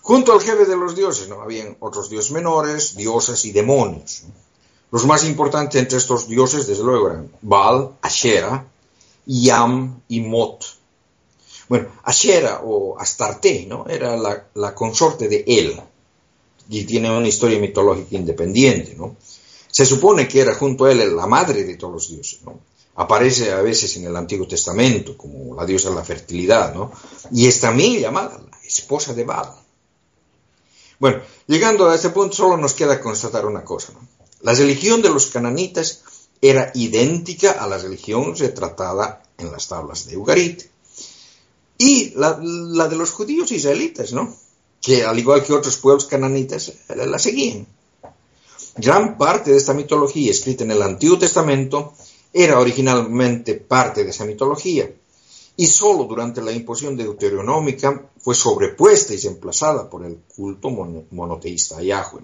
Speaker 5: junto al jefe de los dioses, ¿no? Habían otros dioses menores, diosas y demonios. Los más importantes entre estos dioses, desde luego, eran Baal, Asherah, Yam y Mot. Bueno, Ashera o Astarte, ¿no? Era la, consorte de él y tiene una historia mitológica independiente, ¿no? Se supone que era junto a él la madre de todos los dioses, ¿no? Aparece a veces en el Antiguo Testamento como la diosa de la fertilidad, ¿no? Y es también llamada la esposa de Baal. Bueno, llegando a este punto solo nos queda constatar una cosa, ¿no? La religión de los cananitas era idéntica a la religión retratada en las tablas de Ugarit y la, de los judíos israelitas, ¿no? Que al igual que otros pueblos cananitas la seguían. Gran parte de esta mitología escrita en el Antiguo Testamento era originalmente parte de esa mitología y solo durante la imposición deuteronómica fue sobrepuesta y reemplazada por el culto monoteísta a Yahweh.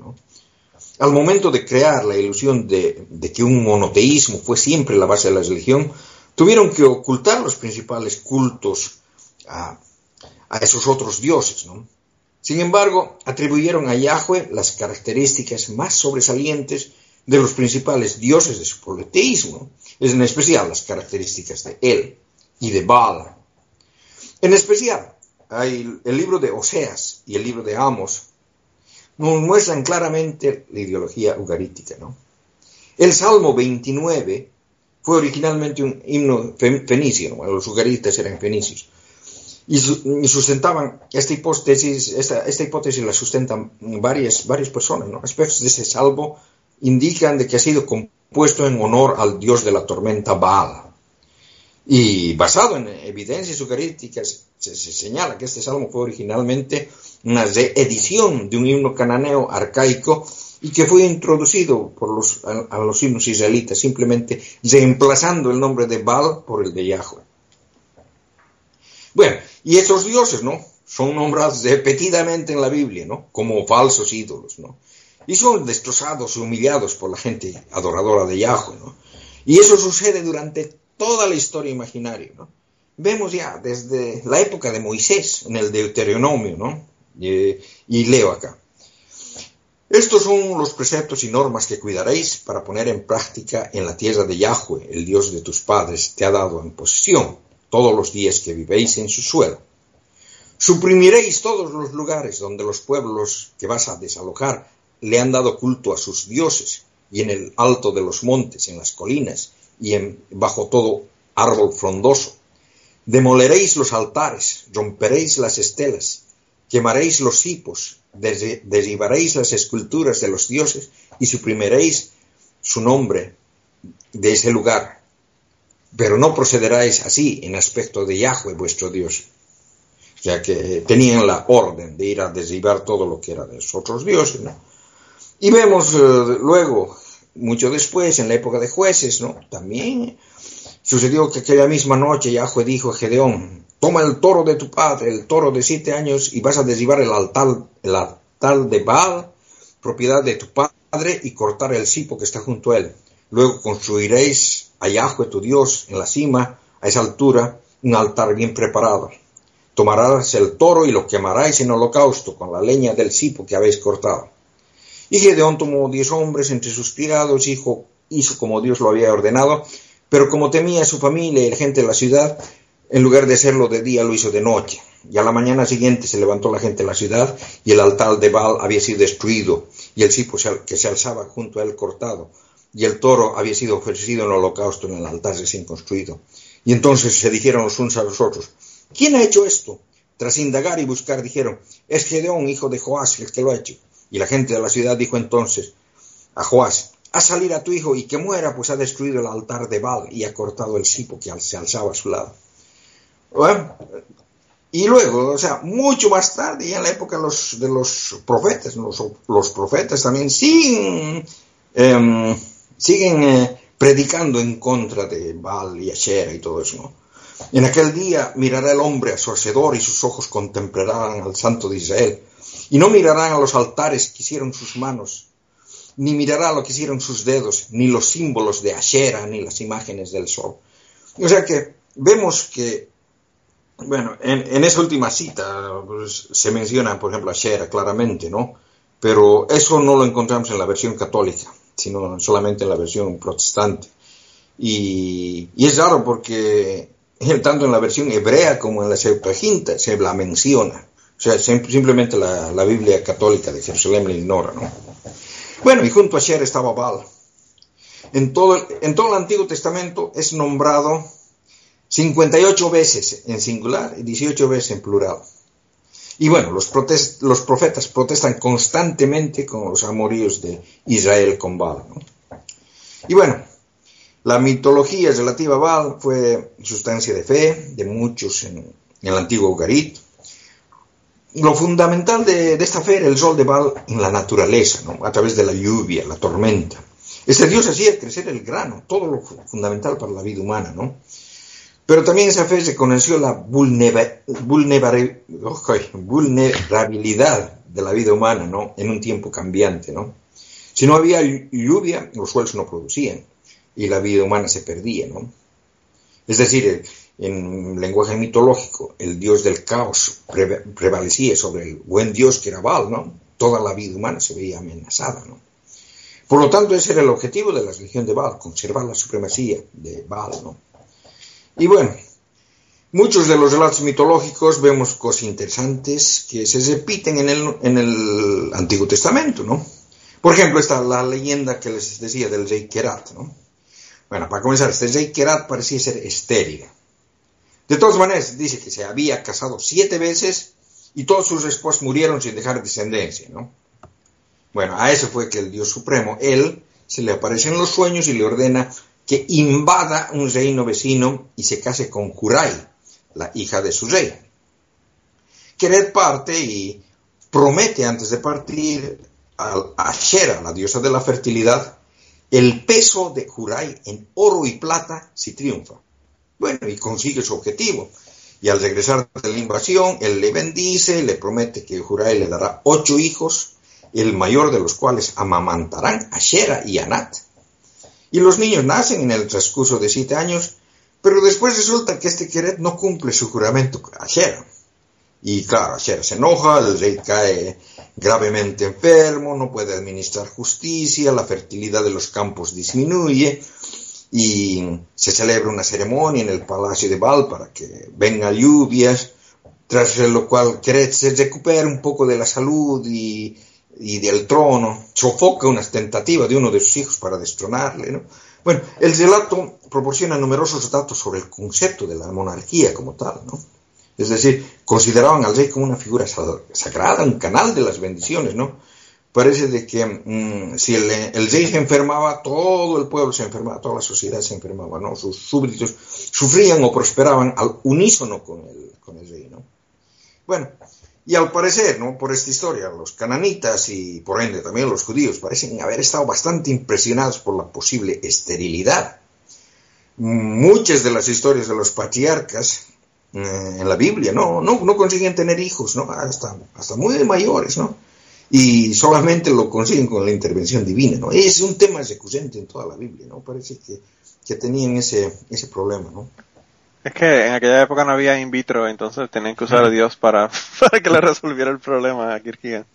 Speaker 5: Al momento de crear la ilusión de, que un monoteísmo fue siempre la base de la religión, tuvieron que ocultar los principales cultos a, esos otros dioses, ¿no? Sin embargo, atribuyeron a Yahweh las características más sobresalientes de los principales dioses de su politeísmo, es en especial las características de él y de Baal. En especial, el libro de Oseas y el libro de Amos nos muestran claramente la ideología ugarítica. ¿no? El Salmo 29 fue originalmente un himno fenicio, los ugaritas eran fenicios, y, sustentaban esta hipótesis, esta, hipótesis la sustentan varias, varias personas. ¿no? Aspectos de ese salmo indican de que ha sido compuesto en honor al dios de la tormenta Baal. Y basado en evidencias ugaríticas, se, señala que este salmo fue originalmente una reedición de un himno cananeo arcaico y que fue introducido por los, a, los himnos israelitas, simplemente reemplazando el nombre de Baal por el de Yahweh. Bueno, y esos dioses, ¿no? Son nombrados repetidamente en la Biblia, ¿no? Como falsos ídolos, ¿no? Y son destrozados y humillados por la gente adoradora de Yahweh, ¿no? Y eso sucede durante toda la historia imaginaria, ¿no? Vemos ya desde la época de Moisés, en el Deuteronomio, ¿no? y leo acá. Estos son los preceptos y normas que cuidaréis para poner en práctica en la tierra de Yahweh, el Dios de tus padres, te ha dado en posesión todos los días que vivéis en su suelo. Suprimiréis todos los lugares donde los pueblos que vas a desalojar le han dado culto a sus dioses, y en el alto de los montes, en las colinas, y en, bajo todo árbol frondoso. Demoleréis los altares, romperéis las estelas, quemaréis los hipos, derribaréis las esculturas de los dioses y suprimiréis su nombre de ese lugar. Pero no procederáis así en aspecto de Yahweh vuestro Dios, ya que tenían la orden de ir a derribar todo lo que era de los otros dioses. Y vemos eh, luego, mucho después, en la época de jueces, ¿no? también sucedió que aquella misma noche Yahweh dijo a Gedeón, Toma el toro de tu padre, el toro de siete años, y vas a derribar el altar, el altar de Baal, propiedad de tu padre, y cortar el cipo que está junto a él. Luego construiréis a Yahweh tu Dios en la cima, a esa altura, un altar bien preparado. Tomarás el toro y lo quemaráis en holocausto con la leña del cipo que habéis cortado. Y Gedeón tomó diez hombres entre sus criados, hijo, hizo como Dios lo había ordenado, pero como temía a su familia y la gente de la ciudad, en lugar de hacerlo de día, lo hizo de noche. Y a la mañana siguiente se levantó la gente en la ciudad y el altar de Baal había sido destruido y el cipo que se alzaba junto a él cortado y el toro había sido ofrecido en holocausto en el altar recién construido. Y entonces se dijeron los unos a los otros, ¿quién ha hecho esto? Tras indagar y buscar dijeron, es Gedeón, hijo de Joás, el que lo ha hecho. Y la gente de la ciudad dijo entonces a Joás, haz salir a tu hijo y que muera, pues ha destruido el altar de Baal y ha cortado el cipo que se alzaba a su lado. Y luego, o sea, mucho más tarde, ya en la época de los, profetas, los, profetas también siguen, em, siguen eh, predicando en contra de Baal y Asherah y todo eso, ¿no? En aquel día mirará el hombre a su hacedor y sus ojos contemplarán al santo de Israel. Y no mirarán a los altares que hicieron sus manos, ni mirará lo que hicieron sus dedos, ni los símbolos de Asherah, ni las imágenes del sol. O sea que vemos que bueno, en, esa última cita pues, se menciona, por ejemplo, a Shera claramente, ¿no? Pero eso no lo encontramos en la versión católica, sino solamente en la versión protestante. Y, es raro porque tanto en la versión hebrea como en la Septuaginta se la menciona. O sea, simplemente la, Biblia católica de Jerusalén la ignora, ¿no? Bueno, y junto a Shera estaba Baal. En todo, en todo el Antiguo Testamento es nombrado 58 veces en singular y 18 veces en plural. Y bueno, los, profetas protestan constantemente con los amoríos de Israel con Baal. Y bueno, la mitología relativa a Baal fue sustancia de fe de muchos en, el antiguo Ugarit. Lo fundamental de, esta fe era el sol de Baal en la naturaleza, a través de la lluvia, la tormenta. Este dios hacía crecer el grano, todo lo fundamental para la vida humana, ¿no? Pero también esa fe se conoció la vulnerabilidad de la vida humana, ¿no? En un tiempo cambiante, ¿no? Si no había lluvia, los suelos no producían y la vida humana se perdía, ¿no? Es decir, en lenguaje mitológico, el dios del caos prevalecía sobre el buen dios que era Baal, ¿no? Toda la vida humana se veía amenazada, ¿no? Por lo tanto, ese era el objetivo de la religión de Baal, conservar la supremacía de Baal, ¿no? Y bueno, muchos de los relatos mitológicos vemos cosas interesantes que se repiten en el, Antiguo Testamento, ¿no? Por ejemplo, está la leyenda que les decía del rey Kerat, ¿no? Bueno, para comenzar, este rey Kerat parecía ser estéril. De todas maneras, dice que se había casado siete veces y todos sus esposos murieron sin dejar descendencia, ¿no? Bueno, a eso fue que el Dios Supremo, él, se le aparece en los sueños y le ordena que invada un reino vecino y se case con Kurai, la hija de su rey. Kerat parte y promete antes de partir a Shera, la diosa de la fertilidad, el peso de Jurai en oro y plata si triunfa. Bueno, y consigue su objetivo. Y al regresar de la invasión, él le bendice, le promete que Jurai le dará ocho hijos, el mayor de los cuales amamantarán a Shera y a Nat. Y los niños nacen en el transcurso de siete años, pero después resulta que este Keret no cumple su juramento a Shera. Y claro, Shera se enoja, el rey cae gravemente enfermo, no puede administrar justicia, la fertilidad de los campos disminuye y se celebra una ceremonia en el palacio de Baal para que vengan lluvias, tras lo cual Keret se recupera un poco de la salud y, del trono, sofoca unas tentativas de uno de sus hijos para destronarle. Bueno, el relato proporciona numerosos datos sobre el concepto de la monarquía como tal. ¿no? Es decir, consideraban al rey como una figura sagrada, un canal de las bendiciones, ¿no? Parece que mm, si el, rey se enfermaba, todo el pueblo se enfermaba, toda la sociedad se enfermaba, ¿no? Sus súbditos sufrían o prosperaban al unísono con el, con el rey, ¿no? Bueno, y al parecer, ¿no? Por esta historia, los cananitas y por ende también los judíos parecen haber estado bastante impresionados por la posible esterilidad. Muchas de las historias de los patriarcas eh, en la Biblia, no, no, consiguen tener hijos, ¿no? Hasta, hasta muy mayores, ¿no? Y solamente lo consiguen con la intervención divina, ¿no? Es un tema recurrente en toda la Biblia, ¿no? Parece que, que tenían ese, ese problema, ¿no?
Speaker 3: Es que en aquella época no había in vitro, entonces tenían que usar a Dios para, [laughs] para que le resolviera el problema a Kirkigan.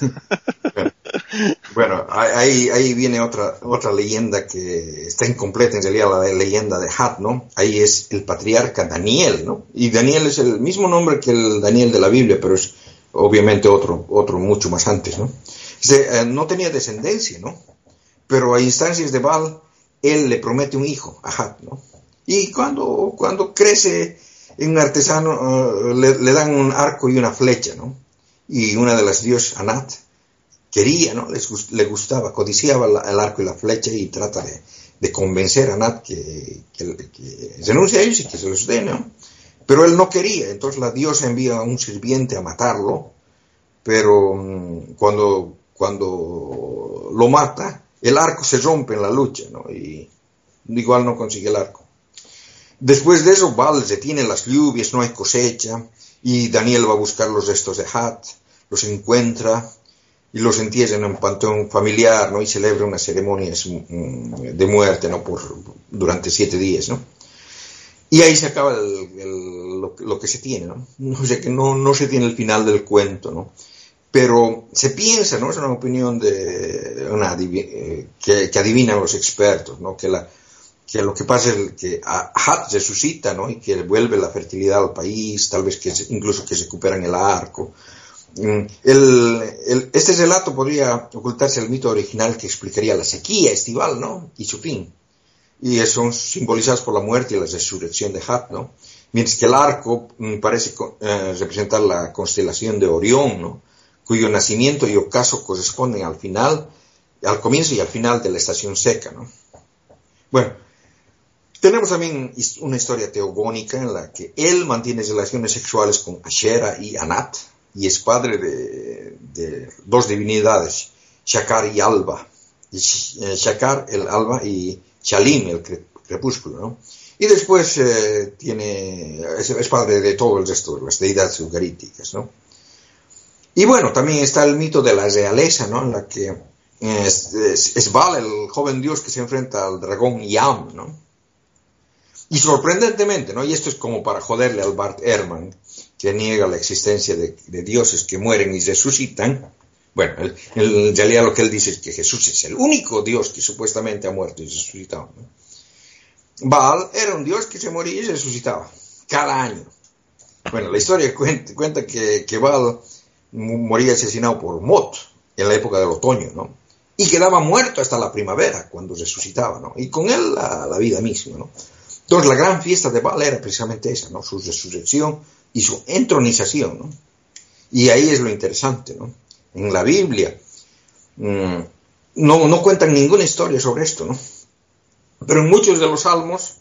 Speaker 3: [laughs]
Speaker 5: bueno, ahí, ahí viene otra, otra leyenda que está incompleta en realidad, la leyenda de Hat, ¿no? Ahí es el patriarca Daniel, ¿no? Y Daniel es el mismo nombre que el Daniel de la Biblia, pero es obviamente otro, otro mucho más antes, ¿no? Eh, no tenía descendencia, ¿no? Pero a instancias de Baal, él le promete un hijo a Hat, ¿no? Y cuando, cuando crece en artesano, eh, le, dan un arco y una flecha, ¿no? Y una de las diosas, Anat, quería, ¿no? le gustaba, codiciaba el arco y la flecha y trata de, convencer a Anat que, que, renuncie a ellos y que se los dé, ¿no? Pero él no quería, entonces la diosa envía a un sirviente a matarlo, pero mm, cuando, cuando lo mata, el arco se rompe en la lucha, ¿no? Y igual no consigue el arco. Después de eso, Baal tiene las lluvias, no hay cosecha, y Daniel va a buscar los restos de Hat, los encuentra y los entierra en un panteón familiar, ¿no? Y celebra unas ceremonias de muerte, ¿no? Por, durante siete días, ¿no? Y ahí se acaba lo, que se tiene, ¿no? O sea que no, no se tiene el final del cuento, ¿no? Pero se piensa, ¿no? Es una opinión de una, eh, que, adivinan los expertos, ¿no? Que que lo que pasa es que Hat resucita, ¿no? Y que vuelve la fertilidad al país, tal vez que incluso que se recuperan el arco. Mm, el, este relato podría ocultarse el mito original que explicaría la sequía estival, ¿no? Y su fin. Y son simbolizados por la muerte y la resurrección de Hat, ¿no? Mientras que el arco mm, parece eh, representar la constelación de Orión, ¿no? Cuyo nacimiento y ocaso corresponden al final, al comienzo y al final de la estación seca, ¿no? Bueno, tenemos también una historia teogónica en la que él mantiene relaciones sexuales con Ashera y Anat y es padre de, dos divinidades, Shakar y Alba. Eh, Shakar, el alba, y Shalim, el crepúsculo. ¿no? Y después eh, es, padre de todo el resto de las deidades eucaríticas. ¿no? Y bueno, también está el mito de la realeza, ¿no? en la que es, es, el joven dios que se enfrenta al dragón Yam, ¿no? Y sorprendentemente, ¿no? Y esto es como para joderle al Bart Ehrman, que niega la existencia de, dioses que mueren y resucitan. Bueno, en realidad lo que él dice que Jesús es el único Dios que supuestamente ha muerto y resucitado. ¿no? Baal era un Dios que se moría y resucitaba cada año. Bueno, la historia cuenta, que, que Baal moría asesinado por Mot en la época del otoño, ¿no? Y quedaba muerto hasta la primavera, cuando resucitaba, ¿no? Y con él la, la vida misma, ¿no? Entonces la gran fiesta de Baal era precisamente esa, ¿no? Su resurrección y su entronización, ¿no? Y ahí es lo interesante, ¿no? En la Biblia mm, no, no cuentan ninguna historia sobre esto, ¿no? Pero en muchos de los salmos,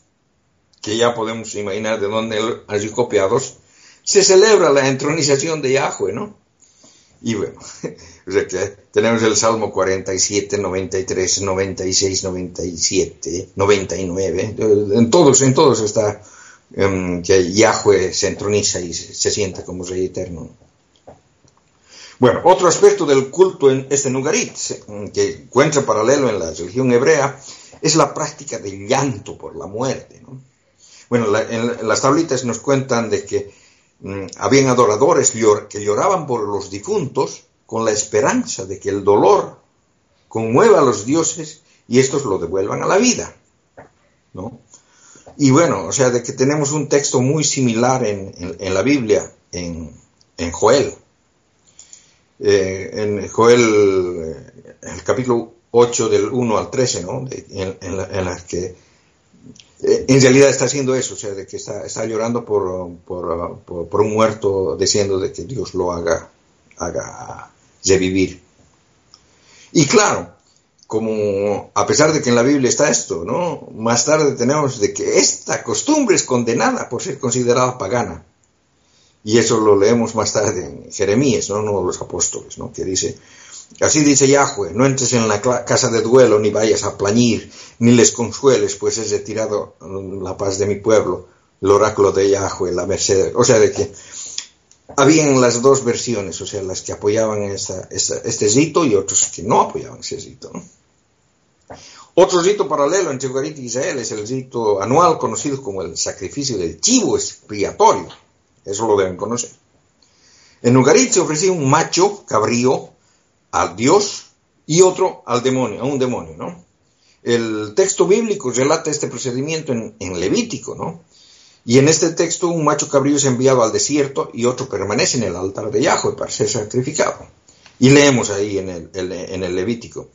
Speaker 5: que ya podemos imaginar de dónde han sido copiados, se celebra la entronización de Yahweh, ¿no? Y bueno, [laughs] o sea que tenemos el Salmo 47, 93, 96, 97, 99, en todos, en todos está em, que Yahweh se entroniza y se, sienta como Rey eterno. Bueno, otro aspecto del culto en este Nugarit, que encuentra paralelo en la religión hebrea, es la práctica del llanto por la muerte. ¿no? Bueno, la- en, las tablitas nos cuentan de que habían adoradores que lloraban por los difuntos con la esperanza de que el dolor conmueva a los dioses y estos lo devuelvan a la vida. ¿no? Y bueno, o sea, de que tenemos un texto muy similar en, en- la Biblia, en, en Joel. Eh, en Joel, eh, el capítulo 8 del 1 al 13, ¿no? En, la, en que en realidad está haciendo eso, o sea, de que está, está llorando por, por, por- por un muerto, diciendo de que Dios lo haga, haga revivir. Y claro, como a pesar de que en la Biblia está esto, ¿no? Más tarde tenemos de que esta costumbre es condenada por ser considerada pagana. Y eso lo leemos más tarde en Jeremías, ¿no? Uno de los apóstoles, ¿no? Que dice, así dice Yahweh, no entres en la casa de duelo, ni vayas a plañir, ni les consueles, pues es retirado mm, la paz de mi pueblo, el oráculo de Yahweh, la merced. O sea, de que habían las dos versiones, o sea, las que apoyaban este rito y otros que no apoyaban ese rito, ¿no? Otro rito paralelo entre Ugarit y Israel es el rito anual conocido como el sacrificio del chivo expiatorio. Eso lo deben conocer. En Ugarit se ofrecía un macho cabrío al dios y otro al demonio, a un demonio, ¿no? El texto bíblico relata este procedimiento en, Levítico, ¿no? Y en este texto un macho cabrío es enviado al desierto y otro permanece en el altar de Yahweh para ser sacrificado. Y leemos ahí en el, el- en el Levítico.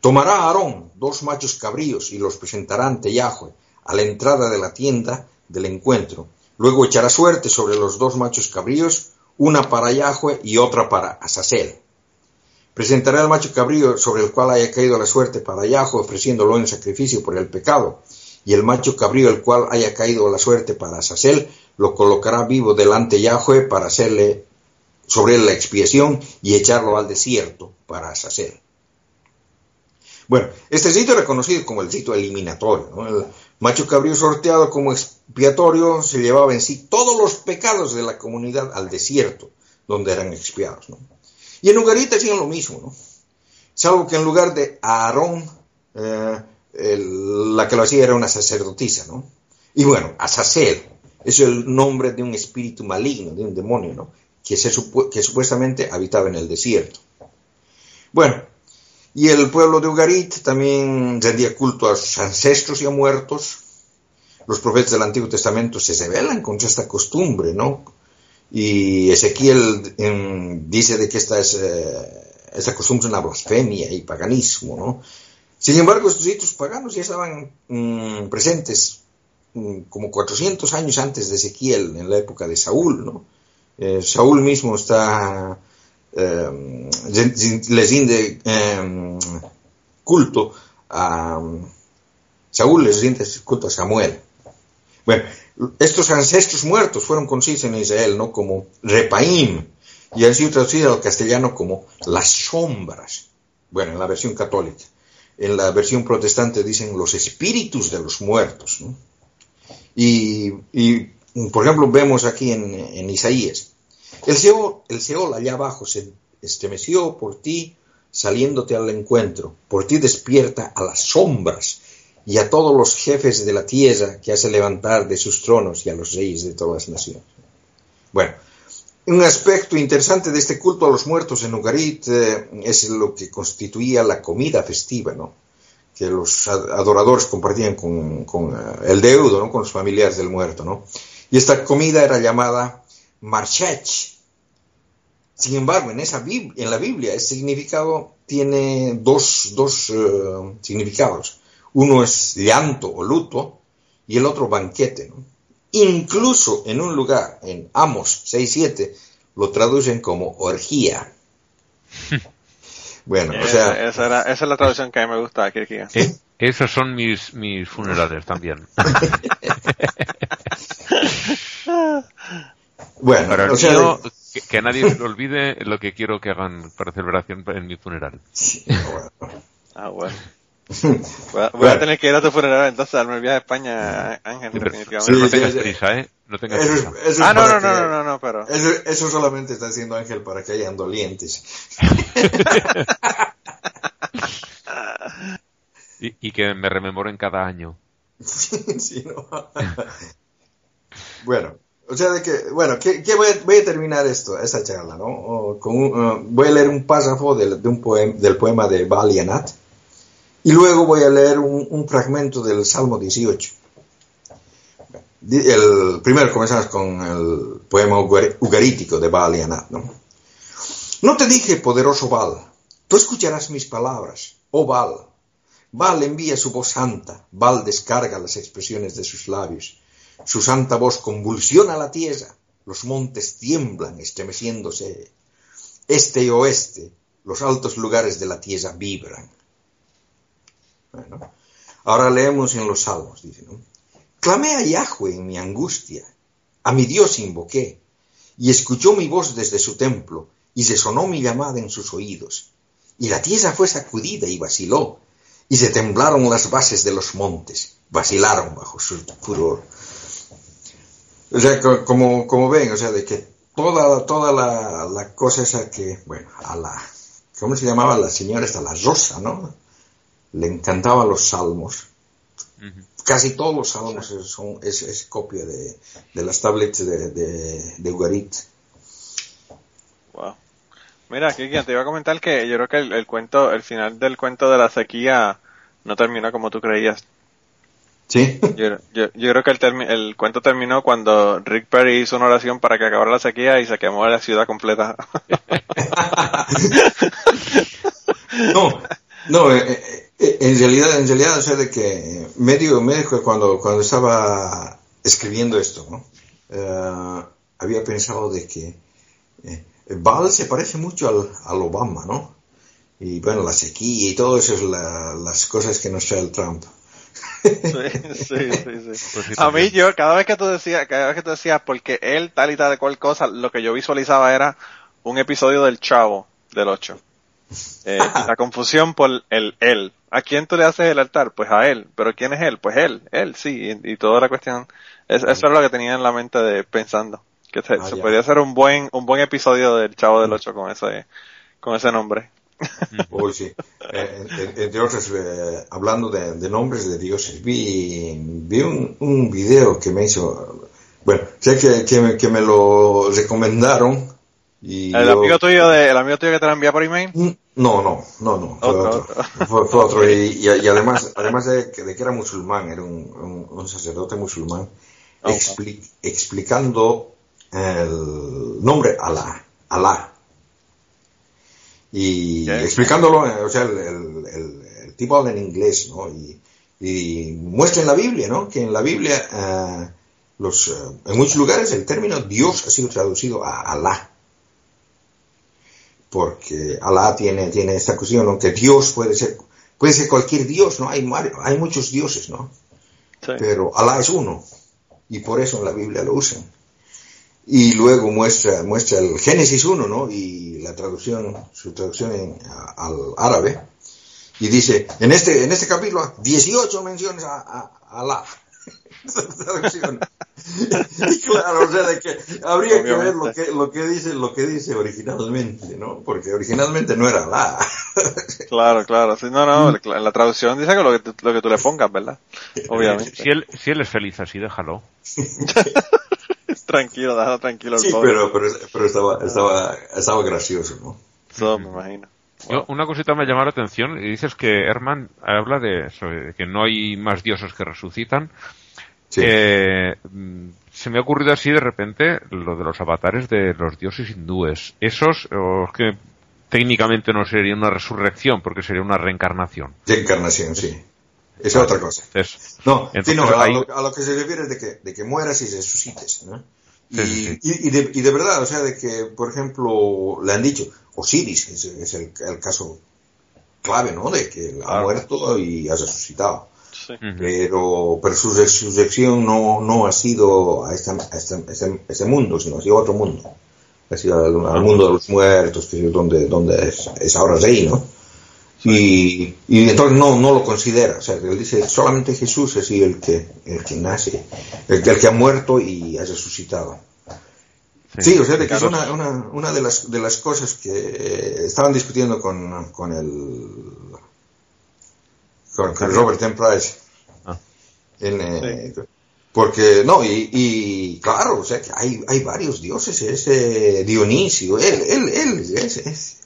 Speaker 5: Tomará Aarón dos machos cabríos y los presentará ante Yahweh a la entrada de la tienda del encuentro. Luego echará suerte sobre los dos machos cabríos, una para Yahweh y otra para Azazel. Presentará el macho cabrío sobre el cual haya caído la suerte para Yahweh, ofreciéndolo en sacrificio por el pecado. Y el macho cabrío el cual haya caído la suerte para Azazel, lo colocará vivo delante de Yahweh para hacerle sobre él la expiación y echarlo al desierto para Azazel. Bueno, este sitio era conocido como el sitio eliminatorio. El macho cabrío sorteado como expiatorio se llevaba en sí todos los pecados de la comunidad al desierto, donde eran expiados. Y en Ugarita hacían lo mismo, ¿no? salvo que en lugar de Aarón, eh, la que lo hacía era una sacerdotisa. ¿no? Y bueno, Azazel es el nombre de un espíritu maligno, de un demonio, ¿no? que, se supuestamente habitaba en el desierto. Bueno, y el pueblo de Ugarit también rendía culto a sus ancestros y a muertos. Los profetas del Antiguo Testamento se rebelan contra esta costumbre, ¿no? Y Ezequiel em, dice de que esta, es, eh, costumbre es una blasfemia y paganismo, ¿no? Sin embargo, estos ritos paganos ya estaban mm, presentes mm, como 400 años antes de Ezequiel, en la época de Saúl, ¿no? Eh, Saúl mismo está eh, les rinde eh, culto a Saúl les rinde culto a Samuel. Bueno, estos ancestros muertos fueron conocidos en Israel no como Repaim y han sido traducidos al castellano como las sombras. Bueno, en la versión católica. En la versión protestante dicen los espíritus de los muertos. ¿no? Y, por ejemplo, vemos aquí en, Isaías, el Seol allá abajo se estremeció por ti saliéndote al encuentro, por ti despierta a las sombras y a todos los jefes de la tierra que hace levantar de sus tronos y a los reyes de todas las naciones. Bueno, un aspecto interesante de este culto a los muertos en Ugarit eh, es lo que constituía la comida festiva, ¿no? que los adoradores compartían con, eh, el deudo, ¿no? con los familiares del muerto. ¿no? Y esta comida era llamada marchech. Sin embargo, en, la Biblia ese significado tiene dos, dos eh, significados. Uno es llanto o luto y el otro banquete. ¿no? Incluso en un lugar, en Amos 6.7, lo traducen como orgía. [laughs] Bueno, o sea...
Speaker 3: Esa, es la traducción que a mí me gusta, aquí.
Speaker 4: Eh, esos son mis, mis funerales también. [laughs]
Speaker 5: bueno,
Speaker 4: o sea, que, nadie se le olvide lo que quiero que hagan para celebración en mi funeral.
Speaker 3: ah, bueno. [laughs] Voy, a, tener que ir a tu funeral entonces darme el viaje a España, Ángel, definitivamente.
Speaker 4: no tengas prisa, ¿eh? No tengas
Speaker 5: prisa.
Speaker 3: ah, no, no, no, no, no, pero...
Speaker 5: Eso, eso, solamente está haciendo Ángel para que hayan dolientes. [laughs]
Speaker 4: y, y, que me rememoren cada año.
Speaker 5: sí, no. [laughs] bueno, o sea, de que, bueno, que, voy, a, voy, a, terminar esto, esta charla, ¿no? Con uh, voy a leer un párrafo del, de un poema, del poema de Balianat y luego voy a leer un, fragmento del Salmo 18. El, primero comenzamos con el poema ugarítico de Baal y Anat. ¿no? te dije, poderoso Baal, tú escucharás mis palabras, oh Baal. Baal envía su voz santa, Baal descarga las expresiones de sus labios. Su santa voz convulsiona la tierra, los montes tiemblan estremeciéndose. Este y oeste, los altos lugares de la tierra vibran. Bueno, ahora leemos en los salmos, dice, ¿no? Clamé a Yahweh en mi angustia, a mi Dios invoqué, y escuchó mi voz desde su templo, y resonó mi llamada en sus oídos. Y la tierra fue sacudida y vaciló, y se temblaron las bases de los montes, vacilaron bajo su furor. O sea, como, como ven, o sea, de que toda, toda la, la cosa esa que, bueno, a la, ¿cómo se llamaba la señora esta? La Rosa, ¿no? Le encantaban los salmos. Casi todos los salmos son, es, copia de, las tablets de, de, Ugarit.
Speaker 3: Wow. Mira, Kiki, te iba a comentar que yo creo que el, cuento, el final del cuento de la sequía no terminó como tú creías.
Speaker 5: ¿Sí?
Speaker 3: Yo, yo, creo que el, el cuento terminó cuando Rick Perry hizo una oración para que acabara la sequía y se quemó la ciudad completa. [laughs]
Speaker 5: no, no, eh, eh, en realidad, en realidad, o sea, de que medio, medio cuando, cuando estaba escribiendo esto, ¿no? Eh, había pensado de que eh, Val se parece mucho al, al, Obama, ¿no? Y bueno, la sequía y todo eso es las cosas que nos trae el Trump.
Speaker 3: Sí, sí, sí, sí. [laughs] Pues A mí yo, cada vez que tú decías, cada vez que tú decías, porque él tal y tal de cual cosa, lo que yo visualizaba era un episodio del Chavo del 8. Eh, la confusión por el él. ¿A quién tú le haces el altar? Pues a él. ¿Pero quién es él? Pues él, él, sí. Y, toda la cuestión. eso es lo que tenía en la mente de pensando. Que se, ah, podría hacer un buen, un buen episodio del Chavo del Ocho con ese, con ese nombre.
Speaker 5: Uy, sí. Eh, entre otros, eh, hablando de, nombres de dioses, vi, vi un, un video que me hizo, bueno, sé que, que, que me lo recomendaron
Speaker 3: ¿El amigo tuyo de, el amigo tuyo que te lo envía por email?
Speaker 5: Mm, no, no, no, no, fue otro. [laughs] Fue, otro. Y, además, además de que, de que, era musulmán, era un, un, sacerdote musulmán, explicando el nombre Alá, Alá. Y explicándolo, eh, o sea, el, el, el, tipo habla en inglés, ¿no? Y, y, muestra en la Biblia, ¿no? Que en la Biblia, eh, los, eh, en muchos lugares el término Dios ha sido traducido a Alá porque Alá tiene, tiene esta cuestión, aunque Dios puede ser, puede ser cualquier Dios, ¿no? Hay, hay muchos dioses, ¿no? Pero Alá es uno, y por eso en la Biblia lo usan. Y luego muestra, muestra el Génesis 1, ¿no? Y la traducción, su traducción en, al árabe, y dice, en este, en este capítulo, 18 menciones a, a, Alá. Esa traducción. [laughs] Y claro, o sea, de que habría que ver lo que, lo que dice, lo que dice originalmente, ¿no? Porque originalmente no era la. [laughs]
Speaker 3: Claro, claro. Sí, no, no, la, la traducción dice que lo que, tú, lo que tú le pongas, ¿verdad? [laughs] Obviamente.
Speaker 4: Si él, si él es feliz así, déjalo.
Speaker 3: tranquilo, déjalo tranquilo al
Speaker 5: Sí,
Speaker 3: pobre.
Speaker 5: pero, pero, pero estaba, estaba, estaba gracioso, ¿no?
Speaker 3: Eso me imagino.
Speaker 4: Yo, una cosita me llama la atención, y dices que Herman habla de, eso, de que no hay más dioses que resucitan.
Speaker 5: Sí.
Speaker 4: Eh, mm, se me ha ocurrido así de repente lo de los avatares de los dioses hindúes. Esos, o es que técnicamente no sería una resurrección, porque sería una reencarnación.
Speaker 5: De encarnación, sí. Esa es otra cosa. No, sí,
Speaker 4: Entonces,
Speaker 5: no, a,
Speaker 4: ahí-
Speaker 5: lo, a lo que se refiere es de que, de que mueras y resucites, ¿no? Y,
Speaker 4: Sí, sí, sí.
Speaker 5: y- y de, y de verdad, o sea, de que, por ejemplo, le han dicho, Osiris es, es el, el caso clave, ¿no? De que ha muerto y ha resucitado.
Speaker 3: Sí.
Speaker 5: Pero, pero su resurrección no, no ha sido a este, a este, a este- a este mundo, sino ha sido a otro mundo. Ha sido al, al mundo de los muertos, que es donde, donde es, es ahora rey, ¿no? Y, y entonces no, no lo considera, o sea, él dice solamente Jesús es el que, el que nace, el, que- el que ha muerto y ha resucitado. Sí, o sea, que es una, una, una de, las, de las cosas que eh, estaban discutiendo con, con el con, con Robert M. Price.
Speaker 4: Ah.
Speaker 5: En, eh, Porque, no, y, y claro, o sea, que hay, hay varios dioses, ese Dionisio, él, él, él, es, es,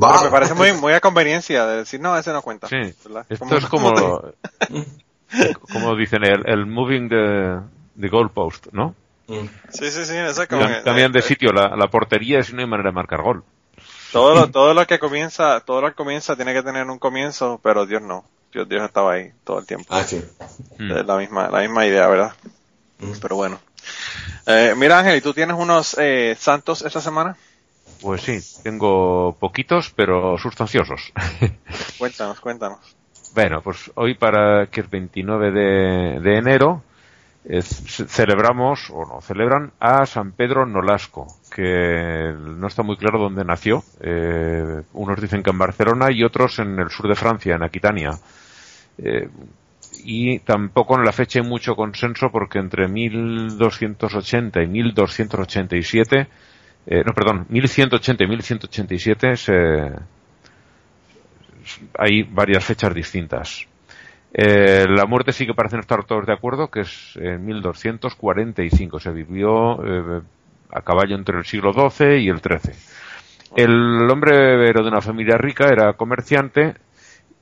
Speaker 3: Pero me parece muy, [laughs] muy a conveniencia de decir, no, ese no cuenta.
Speaker 4: Sí, esto es como, [laughs] como dicen, el, el moving the, the goalpost, ¿no?
Speaker 3: Sí, sí, sí, eso es como
Speaker 4: Cam-
Speaker 3: que-
Speaker 4: Cambian de sitio la, la portería si no hay manera de marcar gol.
Speaker 3: todo lo, todo lo que comienza, todo lo que comienza tiene que tener un comienzo, pero Dios no. Dios, Dios estaba ahí todo el tiempo.
Speaker 5: Ah, sí.
Speaker 4: Mm.
Speaker 3: Es la misma, la misma idea, ¿verdad?
Speaker 5: Mm.
Speaker 3: Pero bueno. Eh, mira Ángel, ¿y tú tienes unos eh, santos esta semana?
Speaker 4: Pues sí, tengo poquitos, pero sustanciosos. [laughs]
Speaker 3: Cuéntanos, cuéntanos.
Speaker 4: bueno, pues hoy para que es 29 de, de enero, ce- celebramos, o no, celebran a San Pedro Nolasco, que no está muy claro dónde nació. Eh, unos dicen que en Barcelona y otros en el sur de Francia, en Aquitania. Eh, y tampoco en la fecha hay mucho consenso porque entre 1280 y 1287, eh, no, perdón, 1180 y 1187 se, hay varias fechas distintas. Eh, la muerte sí que parecen estar todos de acuerdo, que es en 1245. Se vivió eh, a caballo entre el siglo XII y el XIII. El hombre era de una familia rica, era comerciante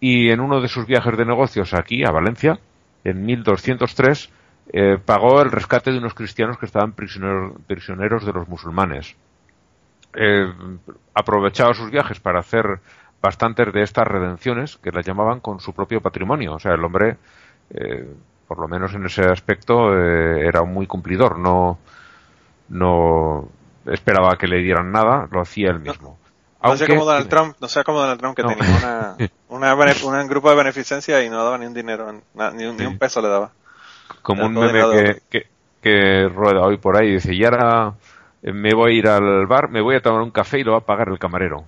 Speaker 4: y en uno de sus viajes de negocios aquí, a Valencia, en 1203, eh, pagó el rescate de unos cristianos que estaban prisioneros de los musulmanes. Eh, aprovechaba sus viajes para hacer bastantes de estas redenciones, que las llamaban con su propio patrimonio. O sea, el hombre, eh, por lo menos en ese aspecto, eh, era muy cumplidor. No, no esperaba que le dieran nada, lo hacía él mismo.
Speaker 3: No sea
Speaker 4: Aunque-
Speaker 3: como Donald Trump, no sea como Donald Trump que
Speaker 4: No.
Speaker 3: tenía una, [laughs] un grupo de beneficencia y no daba ni un dinero, ni, un, ni un peso le daba.
Speaker 4: como un meme que, que, que rueda hoy por ahí, dice, y ahora me voy a ir al bar, me voy a tomar un café y lo va a pagar el camarero.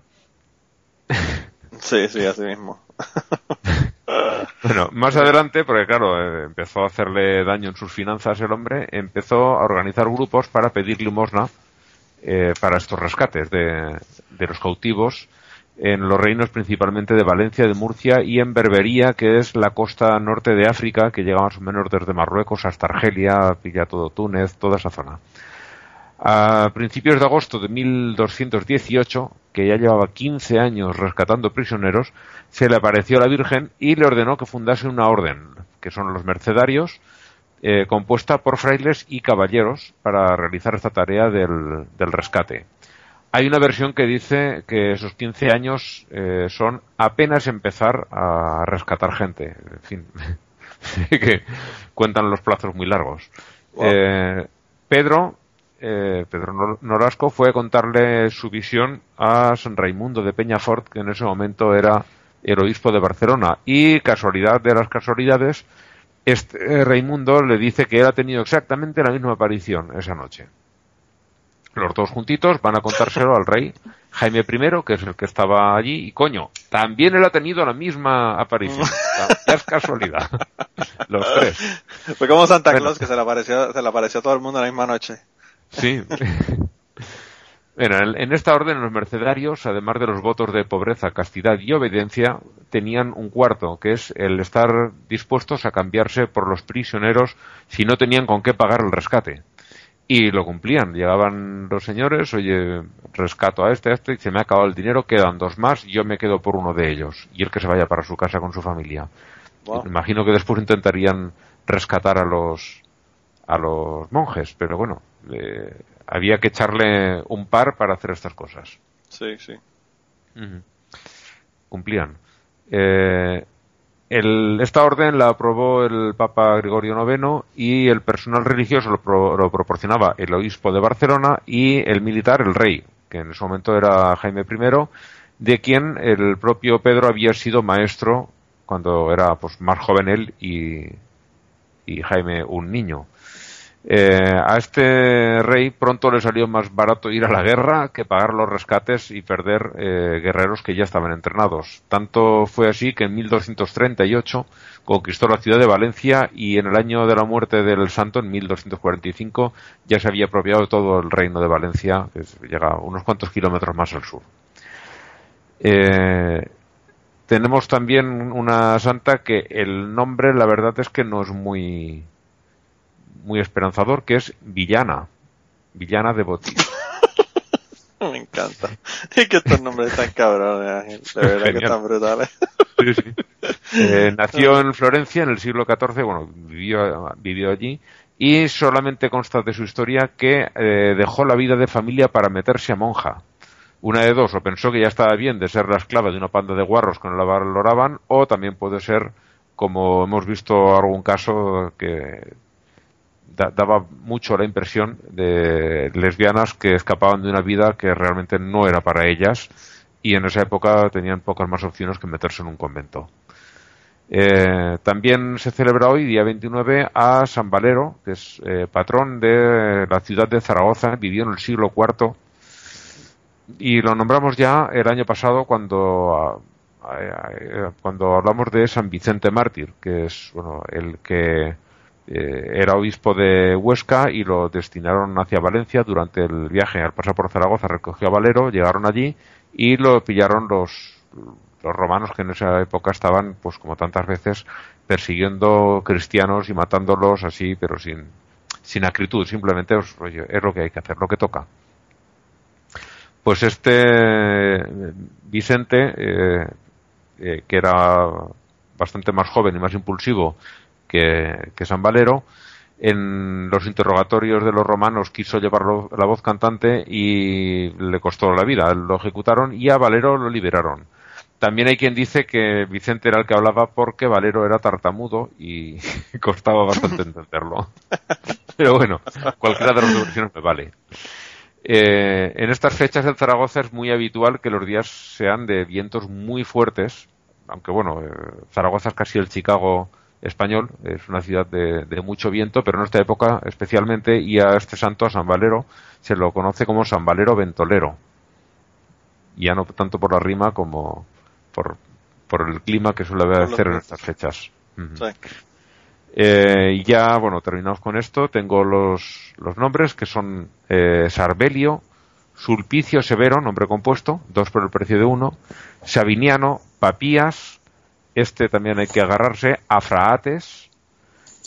Speaker 3: Sí, sí, así mismo. [laughs]
Speaker 4: Bueno, más adelante, porque claro, eh, empezó a hacerle daño en sus finanzas el hombre, empezó a organizar grupos para pedir limosna eh, para estos rescates de, de los cautivos en los reinos principalmente de Valencia, de Murcia y en Berbería, que es la costa norte de África, que llega más o menos desde Marruecos hasta Argelia, pilla todo Túnez, toda esa zona. A principios de agosto de 1218, que ya llevaba 15 años rescatando prisioneros, se le apareció la Virgen y le ordenó que fundase una orden, que son los mercedarios, eh, compuesta por frailes y caballeros para realizar esta tarea del, del rescate. Hay una versión que dice que esos 15 años eh, son apenas empezar a rescatar gente. En fin, [laughs] que cuentan los plazos muy largos.
Speaker 3: Wow.
Speaker 4: Eh, Pedro, eh, Pedro Nor- Norasco fue a contarle su visión a San Raimundo de Peñafort, que en ese momento era el obispo de Barcelona. Y casualidad de las casualidades, este eh, Raimundo le dice que él ha tenido exactamente la misma aparición esa noche. los dos juntitos van a contárselo al rey Jaime I, que es el que estaba allí, y coño, también él ha tenido la misma aparición. [laughs] ya es casualidad. Los tres.
Speaker 3: Fue como Santa Claus, que se le apareció, se le apareció a todo el mundo la misma noche.
Speaker 4: Sí. Bueno, en, esta orden los mercenarios, además de los votos de pobreza, castidad y obediencia, tenían un cuarto, que es el estar dispuestos a cambiarse por los prisioneros si no tenían con qué pagar el rescate. Y lo cumplían. Llegaban los señores, oye, rescato a este, a este, y se me ha acabado el dinero, quedan dos más, yo me quedo por uno de ellos. Y el que se vaya para su casa con su familia.
Speaker 3: Wow.
Speaker 4: Imagino que después intentarían rescatar a los a los monjes, pero bueno, eh, había que echarle un par para hacer estas cosas.
Speaker 3: Sí, sí.
Speaker 4: Cumplían. Eh, el- esta orden la aprobó el Papa Gregorio IX y el personal religioso lo, pro- lo proporcionaba el obispo de Barcelona y el militar el rey, que en ese momento era Jaime I, de quien el propio Pedro había sido maestro cuando era pues más joven él y, y Jaime un niño. Eh, a este rey pronto le salió más barato ir a la guerra que pagar los rescates y perder eh, guerreros que ya estaban entrenados. Tanto fue así que en 1238 conquistó la ciudad de Valencia y en el año de la muerte del santo, en 1245, ya se había apropiado todo el reino de Valencia, que llega unos cuantos kilómetros más al sur. Eh, tenemos también una santa que el nombre, la verdad es que no es muy muy esperanzador, que es Villana. Villana de Botis. [laughs]
Speaker 3: Me encanta. Es que estos nombres están cabrones, Ángel. De verdad que están brutales.
Speaker 4: Eh, [laughs] nació en Florencia en el siglo XIV, bueno, vivió, vivió allí, y solamente consta de su historia que eh, dejó la vida de familia para meterse a monja. Una de dos, o pensó que ya estaba bien de ser la esclava de una panda de guarros que no la valoraban, o también puede ser, como hemos visto algún caso, que da- daba mucho la impresión de lesbianas que escapaban de una vida que realmente no era para ellas y en esa época tenían pocas más opciones que meterse en un convento. Eh, también se celebra hoy, día 29, a San Valero, que es eh, patrón de la ciudad de Zaragoza, vivió en el siglo IV y lo nombramos ya el año pasado cuando, cuando hablamos de San Vicente Mártir, que es bueno, el que eh, era obispo de Huesca y lo destinaron hacia Valencia durante el viaje. Al pasar por Zaragoza recogió a Valero, llegaron allí y lo pillaron los, los romanos que en esa época estaban, pues como tantas veces, persiguiendo cristianos y matándolos así, pero sin, sin acritud, simplemente pues, oye, es lo que hay que hacer, lo que toca. Pues este eh, Vicente, eh, que era bastante más joven y más impulsivo que, que San Valero, en los interrogatorios de los romanos quiso llevarlo la voz cantante y le costó la vida. Lo ejecutaron y a Valero lo liberaron. También hay quien dice que Vicente era el que hablaba porque Valero era tartamudo y [laughs] costaba bastante entenderlo. [laughs] Pero bueno, cualquiera de las dos versiones me vale. Eh, en estas fechas en Zaragoza es muy habitual que los días sean de vientos muy fuertes, aunque bueno, eh, Zaragoza es casi el Chicago español, es una ciudad de, de mucho viento, pero en esta época especialmente, y a este santo, a San Valero, se lo conoce como San Valero Ventolero. Ya no tanto por la rima como por, por el clima que suele hacer en estas fechas.
Speaker 3: Sí.
Speaker 4: Eh, y ya, bueno, terminamos con esto. Tengo los, los nombres que son eh, Sarbelio, Sulpicio Severo, nombre compuesto, dos por el precio de uno, Sabiniano, Papías, este también hay que agarrarse, Afraates,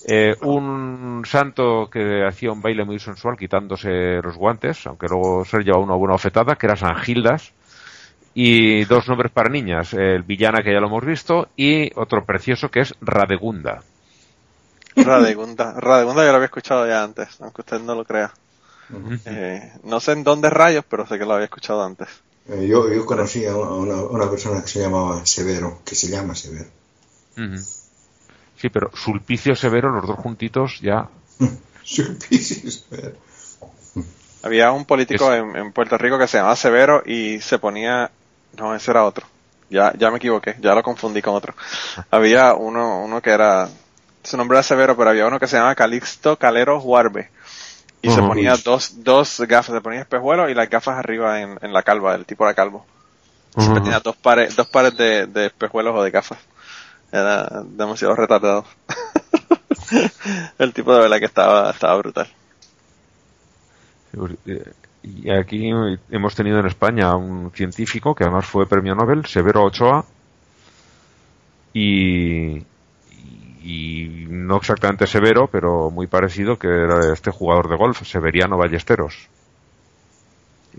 Speaker 4: eh, un santo que hacía un baile muy sensual quitándose los guantes, aunque luego se le llevaba una buena ofetada, que era San Gildas, y dos nombres para niñas, el Villana que ya lo hemos visto, y otro precioso que es Radegunda.
Speaker 3: Radegunda. Radegunda yo lo había escuchado ya antes, aunque usted no lo crea. Eh, no sé en dónde rayos, pero sé que lo había escuchado antes.
Speaker 5: Eh, yo, yo conocí a una, una persona que se llamaba Severo, que se llama Severo.
Speaker 4: Sí, pero Sulpicio Severo, los dos juntitos, ya. [laughs]
Speaker 5: Sulpicio Severo.
Speaker 3: Había un político
Speaker 4: Es-
Speaker 3: en, en Puerto Rico que se llamaba Severo y se ponía, no, ese era otro. Ya, ya me equivoqué, ya lo confundí con otro. [laughs] Había uno, uno que era, su nombre era Severo, pero había uno que se llamaba Calixto Calero Huarbe. Y se ponía dos, dos gafas, se ponía espejuelos y las gafas arriba en, en la calva, el tipo era calvo. Siempre
Speaker 4: Ujú.
Speaker 3: tenía dos pares, dos pares de, de espejuelos o de gafas. Era demasiado retardado. [laughs] el tipo de verdad que estaba, estaba brutal.
Speaker 4: Eh, Y aquí hemos tenido en España un científico que además fue premio Nobel, Severo Ochoa, y, y no exactamente severo, pero muy parecido, que era este jugador de golf, Severiano Ballesteros.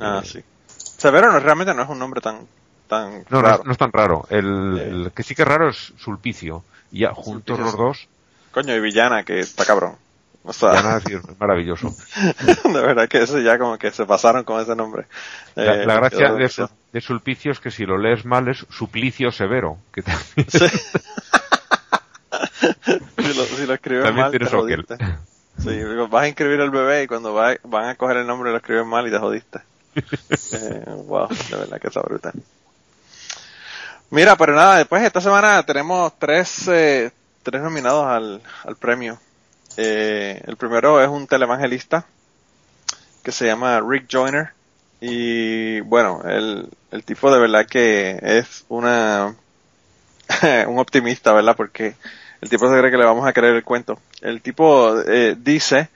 Speaker 3: Ah, sí. Severo no, realmente no es un nombre tan, tan
Speaker 4: No, no,
Speaker 3: raro.
Speaker 4: es, no es tan raro. El,
Speaker 3: Eh.
Speaker 4: el que sí que es raro es Sulpicio. Y ya juntos
Speaker 3: Sulpicio
Speaker 4: los dos,
Speaker 3: Coño, y Villana, que está cabrón. O sea,
Speaker 4: nada, es maravilloso. [laughs]
Speaker 3: de verdad que eso ya como que se pasaron con ese nombre.
Speaker 4: La,
Speaker 3: Eh,
Speaker 4: la gracia de, de Sulpicio es que si lo lees mal es Suplicio Severo, que también,
Speaker 3: Sí. [laughs] [laughs] si, lo, si lo escribes
Speaker 4: también
Speaker 3: mal, te
Speaker 4: tienes
Speaker 3: jodiste. Sí, vas a inscribir el bebé y cuando va- van a coger el nombre lo escriben mal y te jodiste. [laughs] Eh, wow, de verdad que está brutal. Mira, pero nada, después esta semana tenemos tres, eh, tres nominados al, al premio. Eh, el primero es un televangelista que se llama Rick Joyner. Y bueno, el, el tipo de verdad que es una [laughs] un optimista, ¿verdad? Porque el tipo se cree que le vamos a creer el cuento. El tipo eh, dice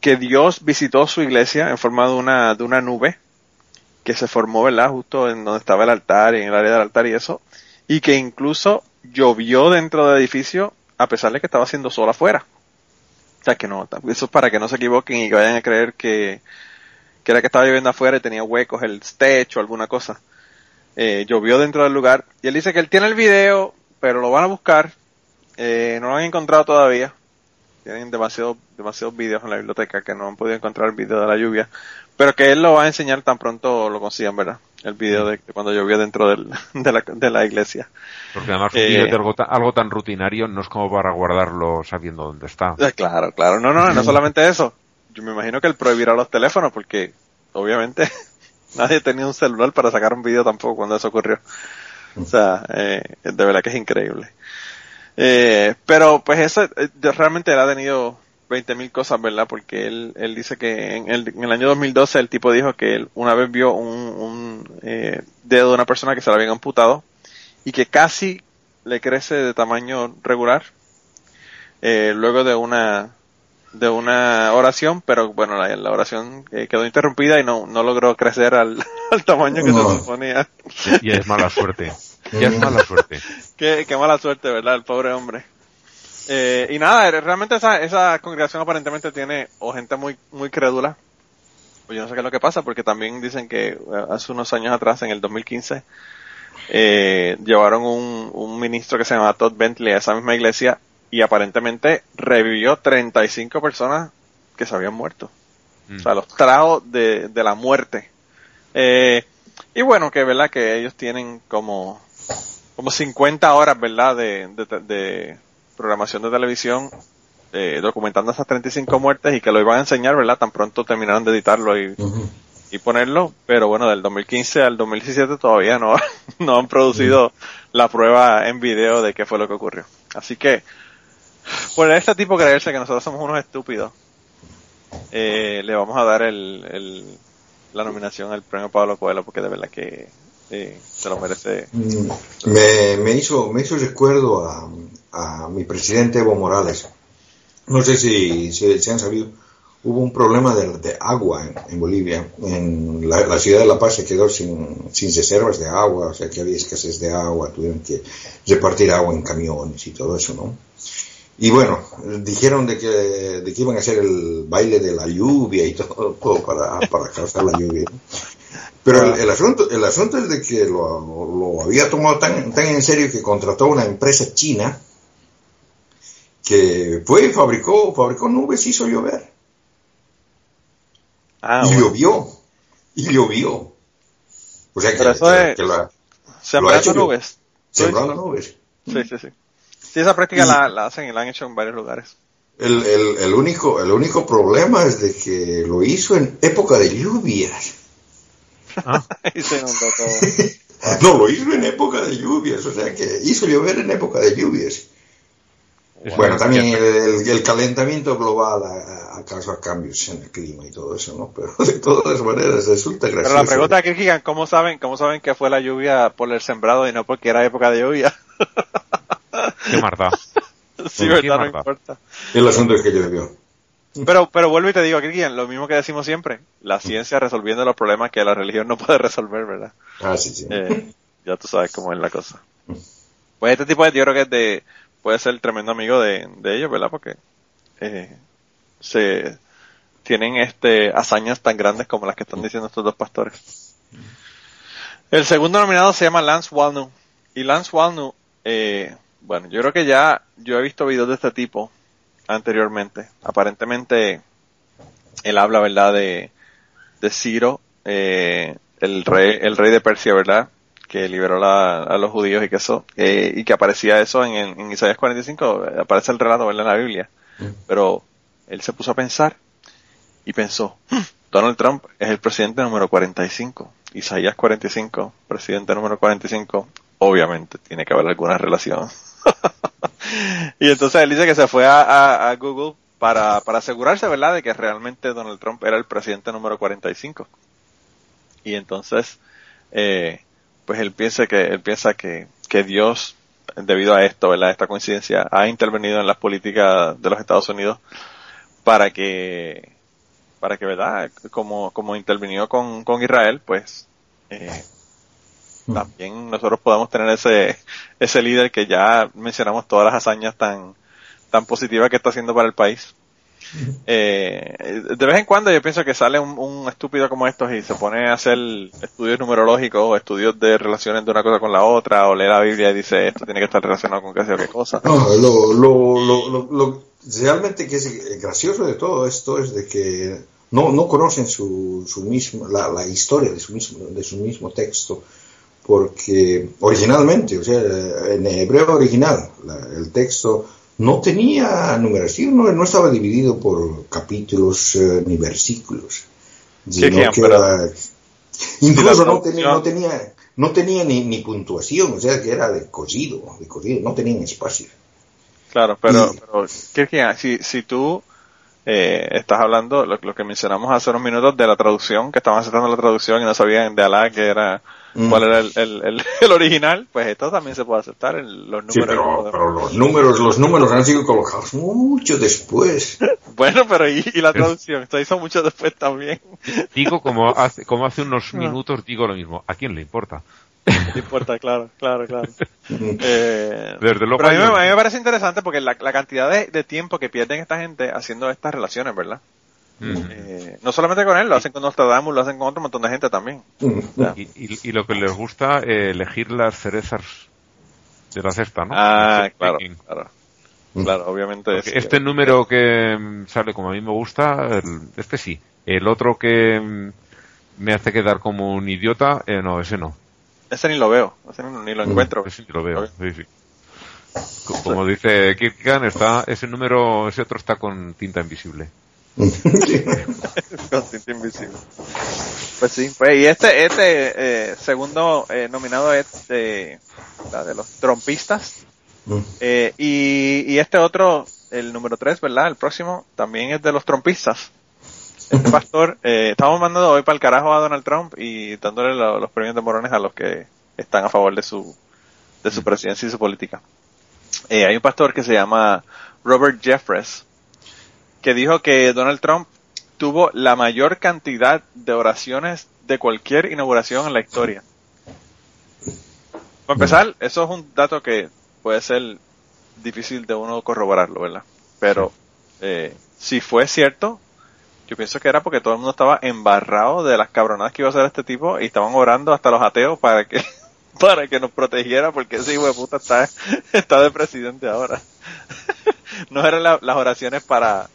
Speaker 3: que Dios visitó su iglesia en forma de una, de una nube que se formó, ¿verdad? Justo en donde estaba el altar y en el área del altar y eso. Y que incluso llovió dentro del edificio a pesar de que estaba haciendo sol afuera. O sea que no, eso es para que no se equivoquen y que vayan a creer que, que era que estaba lloviendo afuera y tenía huecos el techo alguna cosa. Eh, llovió dentro del lugar. Y él dice que él tiene el video, pero lo van a buscar. Eh, no lo han encontrado todavía. Tienen demasiados demasiados videos en la biblioteca que no han podido encontrar el video de la lluvia. Pero que él lo va a enseñar tan pronto lo consigan, ¿verdad? El video de, de cuando llovió dentro del, [laughs] de, la, de la iglesia.
Speaker 4: Porque además
Speaker 3: Eh.
Speaker 4: de algo, algo tan rutinario no es como para guardarlo sabiendo dónde está.
Speaker 3: Eh, Claro, claro. No, no, no [laughs] solamente eso. Yo me imagino que él prohibirá los teléfonos porque obviamente [laughs] nadie tenía un celular para sacar un video tampoco cuando eso ocurrió. O sea, eh, de verdad que es increíble. Eh, pero pues eso, eh, realmente él ha tenido 20 mil cosas, ¿verdad? Porque él, él dice que en el, en el año 2012 el tipo dijo que él una vez vio un, un eh, dedo de una persona que se lo habían amputado y que casi le crece de tamaño regular eh, luego de una de una oración, pero bueno, la, la oración eh, quedó interrumpida y no, no logró crecer al, [laughs] al tamaño que se suponía.
Speaker 4: Y es mala suerte. [laughs] Es mala suerte.
Speaker 3: Qué, qué mala suerte, ¿verdad? El pobre hombre. Eh, y nada, realmente esa, esa congregación aparentemente tiene o gente muy, muy crédula. Pues yo no sé qué es lo que pasa, porque también dicen que eh, hace unos años atrás, en el 2015, eh, llevaron un, un ministro que se llama Todd Bentley a esa misma iglesia y aparentemente revivió 35 personas que se habían muerto.
Speaker 4: Mm.
Speaker 3: O sea, los tragos de, de la muerte. Eh, y bueno, que verdad que ellos tienen como, como 50 horas, ¿verdad? De, de, de programación de televisión eh, documentando esas 35 muertes y que lo iban a enseñar, ¿verdad? Tan pronto terminaron de editarlo y, ponerlo, pero bueno, del 2015 al 2017 todavía no, [laughs] no han producido la prueba en video de qué fue lo que ocurrió. Así que, por este tipo creerse que nosotros somos unos estúpidos, eh, le vamos a dar el, el- la nominación al premio Pablo Coelho porque de verdad que eh, se lo merece.
Speaker 5: Mm, Me, me hizo, me hizo recuerdo a, mi presidente Evo Morales. No sé si, si, han sabido, hubo un problema de, agua en, en Bolivia. En la, ciudad de La Paz se quedó sin, sin reservas de agua, o sea que había escasez de agua, tuvieron que repartir agua en camiones y todo eso, ¿no? Y bueno, dijeron de que, de que iban a hacer el baile de la lluvia y [laughs] todo, todo para, para causar la lluvia. Pero el, el asunto, el asunto es de que lo, lo había tomado tan, tan en serio que contrató una empresa china que fue y fabricó, fabricó nubes, hizo llover.
Speaker 3: Ah,
Speaker 5: y llovió. Y llovió. O sea que,
Speaker 3: Pero eso
Speaker 5: que-
Speaker 3: es-
Speaker 5: que la-
Speaker 3: Sembrando nubes.
Speaker 5: sembrando nubes.
Speaker 3: Sí, sí, sí. Sí, esa práctica
Speaker 5: Y-
Speaker 3: la, la hacen y la han hecho en varios lugares.
Speaker 5: El, el, el único, el único problema es de que lo hizo en época de lluvias. [laughs]
Speaker 3: y se inundó todo. [laughs]
Speaker 5: No, lo hizo en época de lluvias, o sea que hizo llover en época de lluvias. Bueno, también el, el calentamiento global ha, ha causado cambios en el clima y todo eso, ¿no? Pero de todas maneras resulta gracioso.
Speaker 3: Pero la pregunta aquí, Gigan, ¿cómo saben, cómo saben que fue la lluvia por el sembrado y no porque era época de lluvia?
Speaker 4: Qué maldad. [laughs]
Speaker 3: sí,
Speaker 4: Qué
Speaker 3: verdad, no importa.
Speaker 5: El asunto es que llovió. [laughs]
Speaker 3: Pero, pero vuelvo y te digo, Cristian, lo mismo que decimos siempre, la ciencia resolviendo los problemas que la religión no [laughs] puede resolver, ¿verdad?
Speaker 5: Ah, sí, sí.
Speaker 3: Eh, ya tú sabes cómo es la cosa. Pues este tipo de, yo creo que es de, puede ser tremendo amigo de, de ellos, ¿verdad? Porque, eh, se, tienen este, hazañas tan grandes como las que están diciendo estos dos pastores. El segundo nominado se llama Lance Walnu. Y Lance Walnu, eh, bueno, yo creo que ya, yo he visto videos de este tipo anteriormente. Aparentemente, él habla, ¿verdad? De, de Ciro, eh, el rey, el rey de Persia, ¿verdad? Que liberó la- a los judíos y que eso, eh, y que aparecía eso en, en, en Isaías 45, eh, aparece el relato, ¿verdad? En la Biblia. Pero él se puso a pensar y pensó, "Hmm, Donald Trump es el presidente número 45. Isaías 45, presidente número 45, obviamente tiene que haber alguna relación. [laughs] y entonces él dice que se fue a, Google para, para asegurarse, ¿verdad?, de que realmente Donald Trump era el presidente número 45. Y entonces, eh, pues él piensa que, él piensa que, que Dios, debido a esto, ¿verdad?, esta coincidencia, ha intervenido en las políticas de los Estados Unidos para que, para que, ¿verdad?, como, como intervinió con, con Israel, pues, eh, también nosotros podamos tener ese, ese líder que ya mencionamos todas las hazañas tan, tan positivas que está haciendo para el país. Eh, de vez en cuando yo pienso que sale un, un estúpido como estos y se pone a hacer estudios numerológicos o estudios de relaciones de una cosa con la otra o lee la Biblia y dice esto tiene que estar relacionado con qué sé qué cosa.
Speaker 5: No, lo, lo, lo, lo, lo- realmente que es gracioso de todo esto es de que no, no conocen su, su mismo, la, la historia de su mismo, de su mismo texto, porque originalmente, o sea, en hebreo original, la- el texto no tenía numeración, no, no estaba dividido por capítulos eh, ni versículos. sino que era- incluso no tenía, no tenía, no tenía ni, ni puntuación, o sea que era de cosido, de cosido, no tenían espacio.
Speaker 3: Claro, pero,
Speaker 5: Y-
Speaker 3: pero Kirkian, si, si tú eh, estás hablando, lo, lo que mencionamos hace unos minutos de la traducción, que estaban aceptando la traducción y no sabían de Alá que era,
Speaker 5: Mm.
Speaker 3: cuál era el, el, el, [laughs] el original, pues esto también se puede aceptar, el- los números.
Speaker 5: Sí, pero, pero los números, los números han sido colocados mucho después. [laughs]
Speaker 3: Bueno, pero y, y la traducción, esto hizo mucho después también. [laughs]
Speaker 4: Digo como hace, como hace unos minutos, digo lo mismo. ¿A quién le importa?
Speaker 3: No importa, claro, claro, claro. Eh,
Speaker 4: Desde luego
Speaker 3: pero a mí, a mí me parece interesante porque la, la cantidad de, de tiempo que pierden esta gente haciendo estas relaciones, ¿verdad?
Speaker 4: Mm.
Speaker 3: Eh, no solamente con él, lo hacen con Nostradamus, lo hacen con otro montón de gente también.
Speaker 4: Y, y- y lo que les gusta, eh, elegir las cerezas de la cesta, ¿no?
Speaker 3: Ah, claro, claro. Claro, obviamente.
Speaker 4: Este número que mm, sale como a mí me gusta, el- este sí. El otro que mm, me hace quedar como un idiota, eh, no, ese no.
Speaker 3: Ese ni lo veo, ese ni, ni lo encuentro.
Speaker 4: Ese sí lo veo, sí, sí. Co- Como dice Kierkegaard, está, ese número, ese otro está con tinta invisible. [laughs]
Speaker 3: Invisible. Pues sí, pues y este, este eh, segundo eh, nominado es de, la de los trompistas. Eh, y, y este otro, el número 3, ¿verdad? El próximo, también es de los trompistas. Este [laughs] pastor, eh, estamos mandando hoy para el carajo a Donald Trump y dándole lo- los premios de morones a los que están a favor de su, de su presidencia y su política. Eh, hay un pastor que se llama Robert Jeffress, que dijo que Donald Trump tuvo la mayor cantidad de oraciones de cualquier inauguración en la historia. Para empezar, eso es un dato que puede ser difícil de uno corroborarlo, ¿verdad? Pero eh, si fue cierto, yo pienso que era porque todo el mundo estaba embarrado de las cabronadas que iba a hacer este tipo y estaban orando hasta los ateos para que [laughs] para que nos protegiera porque ese hijo de puta está, [laughs] está de presidente ahora. [laughs] no eran la- las oraciones para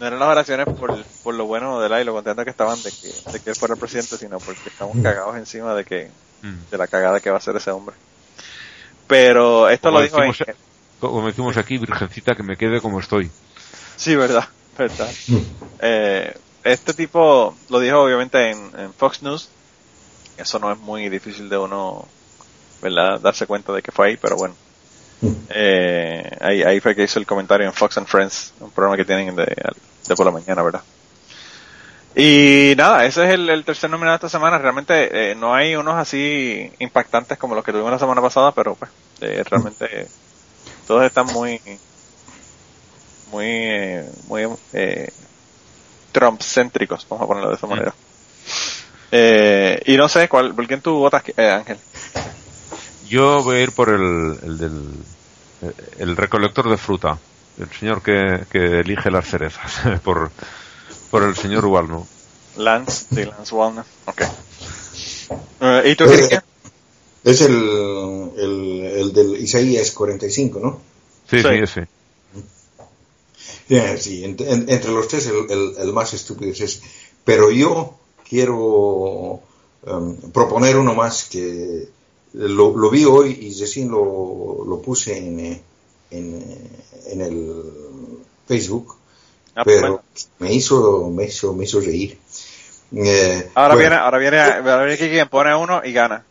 Speaker 3: no eran las oraciones por, por lo bueno de él y lo contento que estaban de que, de que él fuera el presidente, sino porque estamos cagados encima de que
Speaker 4: Mm.
Speaker 3: de la cagada que va a hacer ese hombre. Pero esto
Speaker 4: Como
Speaker 3: lo dijo en,
Speaker 4: decimos, como decimos aquí, virgencita, que me quede como estoy.
Speaker 3: Sí, verdad, verdad. Eh, este tipo lo dijo obviamente en, en Fox News. Eso no es muy difícil de uno, ¿verdad? Darse cuenta de que fue ahí, pero bueno. Eh, ahí, ahí fue que hizo el comentario en Fox and Friends, un programa que tienen de, de por la mañana, ¿verdad? Y nada, ese es el, el tercer nominado de esta semana. Realmente eh, no hay unos así impactantes como los que tuvimos la semana pasada, pero pues eh, realmente todos están muy, muy, eh, muy eh, Trump-céntricos, vamos a ponerlo de esa manera. Eh, y no sé, ¿cuál, ¿por quién tú votas, eh, Ángel?
Speaker 4: Yo voy a ir por el, el del el recolector de fruta, el señor que, que elige las cerezas, [laughs] por, por el señor Walno.
Speaker 3: Lance, de Lance Walner. Ok. Eh, ¿Y tú, Cristian?
Speaker 5: Es el, el, el del Isaías 45, ¿no?
Speaker 4: Sí,
Speaker 3: Sí.
Speaker 4: sí, ese.
Speaker 5: Yeah, sí, en- en- entre los tres el, el- el más estúpido es ese. Pero yo quiero em, proponer uno más que lo, lo vi hoy y recién lo, lo puse en, eh, en, en el Facebook,
Speaker 3: Ah, pues,
Speaker 5: pero
Speaker 3: bueno.
Speaker 5: me hizo, me hizo, me hizo reír. Eh,
Speaker 3: Ahora
Speaker 5: bueno,
Speaker 3: viene, ahora viene, ahora viene quien pone uno y gana.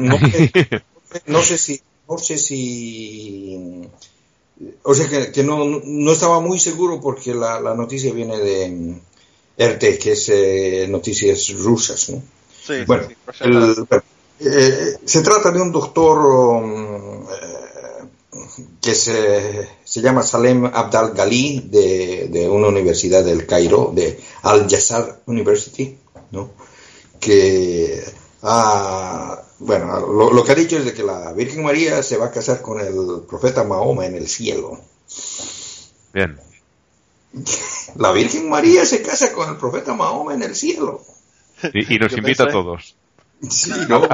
Speaker 5: no, sé- [laughs] no sé si no sé si o sea que, que no, no estaba muy seguro porque la, la noticia viene de mm, RT que es eh, noticias rusas ¿no?
Speaker 3: Sí,
Speaker 5: bueno
Speaker 3: sí,
Speaker 5: el- eh, se trata de un doctor um, eh, que se, se llama Salem Abdal Ghali de, de una universidad del Cairo de Al Jassar University ¿no? que ah, bueno, lo, lo que ha dicho es de que la Virgen María se va a casar con el profeta Mahoma en el cielo.
Speaker 4: Bien. [laughs]
Speaker 5: La Virgen María se casa con el profeta Mahoma en el cielo.
Speaker 4: Y, y nos
Speaker 3: Yo
Speaker 4: invita
Speaker 3: pensé-
Speaker 4: a todos.
Speaker 5: Sí, ¿no?
Speaker 3: No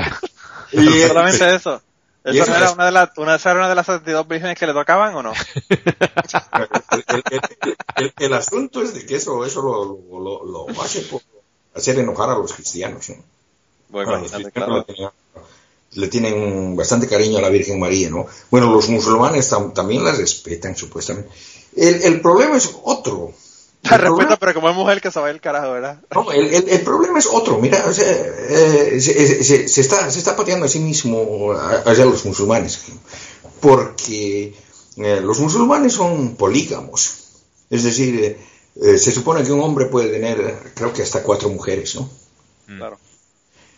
Speaker 3: [laughs]
Speaker 5: Y-
Speaker 3: solamente eso.
Speaker 5: Y
Speaker 3: ¿Eso era
Speaker 5: es-
Speaker 3: una de, las, una, esa era una de las 72 vírgenes que le tocaban o no?
Speaker 5: el, el- el- el- asunto es de que eso, eso lo, lo, lo- lo hace por hacer enojar a los cristianos. ¿no?
Speaker 3: Bueno,
Speaker 5: los cristianos
Speaker 3: claro.
Speaker 5: le, tienen, le tienen bastante cariño a la Virgen María, ¿no? Bueno, los musulmanes tam- también la respetan, supuestamente. El, el problema es otro.
Speaker 3: La
Speaker 5: El problema-
Speaker 3: respeto, pero como es mujer que se vaya el carajo, ¿verdad?
Speaker 5: No, el, el- el problema es otro. Mira, o sea, eh, se, se- se está, se está pateando a sí mismo a- hacia los musulmanes. Porque eh, los musulmanes son polígamos. Es decir, eh, eh, se supone que un hombre puede tener, creo que hasta cuatro mujeres, ¿no?
Speaker 3: Claro.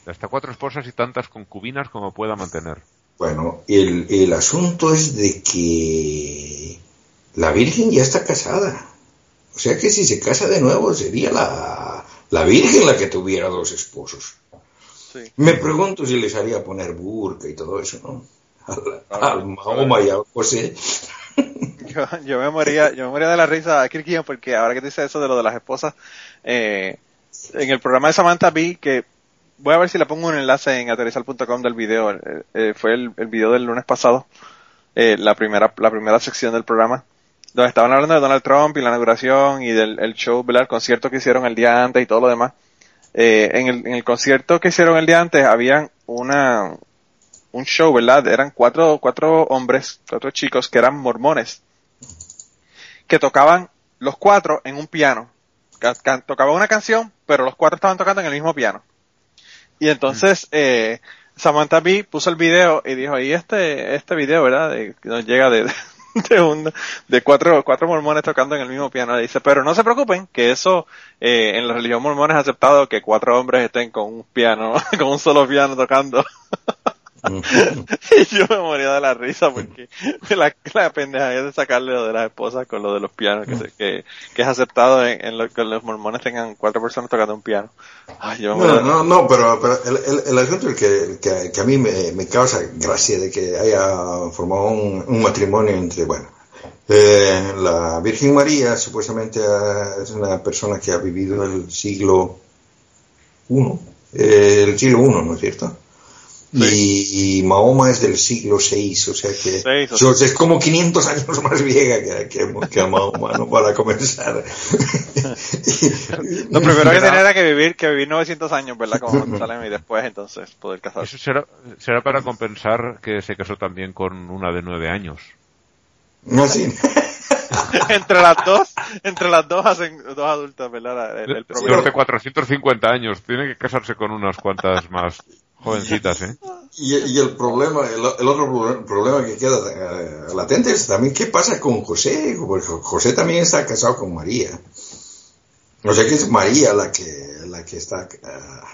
Speaker 4: Hasta cuatro esposas y tantas concubinas como pueda mantener.
Speaker 5: Bueno, el, el asunto es de que la Virgen ya está casada. O sea que si se casa de nuevo sería la, la Virgen la que tuviera dos esposos.
Speaker 3: Sí.
Speaker 5: Me pregunto si les haría poner burka y todo eso, ¿no? Al,
Speaker 3: Ah,
Speaker 5: al Mahoma y al José. [laughs]
Speaker 3: Yo, yo me moría, yo me moría de la risa, Kirkian, porque ahora que te dice eso de lo de las esposas, eh, en el programa de Samantha vi que, voy a ver si le pongo un enlace en aterrizar.com del video, eh, eh, fue el, el video del lunes pasado, eh, la primera, la primera sección del programa, donde estaban hablando de Donald Trump y la inauguración y del el show, ¿verdad? El concierto que hicieron el día antes y todo lo demás. Eh, en, el, en el concierto que hicieron el día antes habían una, un show, ¿verdad? Eran cuatro, cuatro hombres, cuatro chicos que eran mormones, que tocaban los cuatro en un piano. Ca- ca- Tocaban una canción, pero los cuatro estaban tocando en el mismo piano. Y entonces, eh, Samantha B puso el video y dijo, y este, este video, ¿verdad? De, que nos llega de, [laughs] de un, de cuatro, cuatro mormones tocando en el mismo piano. Dice, pero no se preocupen, que eso, eh, en la religión mormona es aceptado que cuatro hombres estén con un piano, [laughs] con un solo piano tocando. [laughs] [laughs] Y yo me moría de la risa porque [laughs] la, la pendeja es de sacarle lo de las esposas con lo de los pianos, que, se- que, que es aceptado en, en lo que los mormones tengan cuatro personas tocando un piano. Ay, yo me moría
Speaker 5: No, no, no, pero, pero el, el, el asunto que, que, que a mí me, me causa gracia de que haya formado un, un matrimonio entre, bueno, eh, la Virgen María supuestamente es una persona que ha vivido el siglo I, eh, el siglo I, ¿no es cierto? Y, y Mahoma es del siglo VI, o sea que
Speaker 3: o
Speaker 5: es como 500 años más vieja que, que, que Mahoma, ¿no? Para comenzar.
Speaker 3: Lo primero que tenía era que vivir, que vivir 900 años, ¿verdad? Como [laughs] Salem y después entonces poder casarse.
Speaker 4: Eso será, será para compensar que se casó también con una de nueve años.
Speaker 5: No, sí. [laughs]
Speaker 3: entre las dos, entre las dos hacen dos adultas, ¿verdad? El, el
Speaker 4: Señor
Speaker 3: promedio.
Speaker 4: de 450 años, tiene que casarse con unas cuantas más Jovencitas, ¿eh?
Speaker 5: Y, y el problema, el, el otro pro- problema que queda eh, latente es también qué pasa con José, porque José también está casado con María. O sea que es María la que, la que está, ah,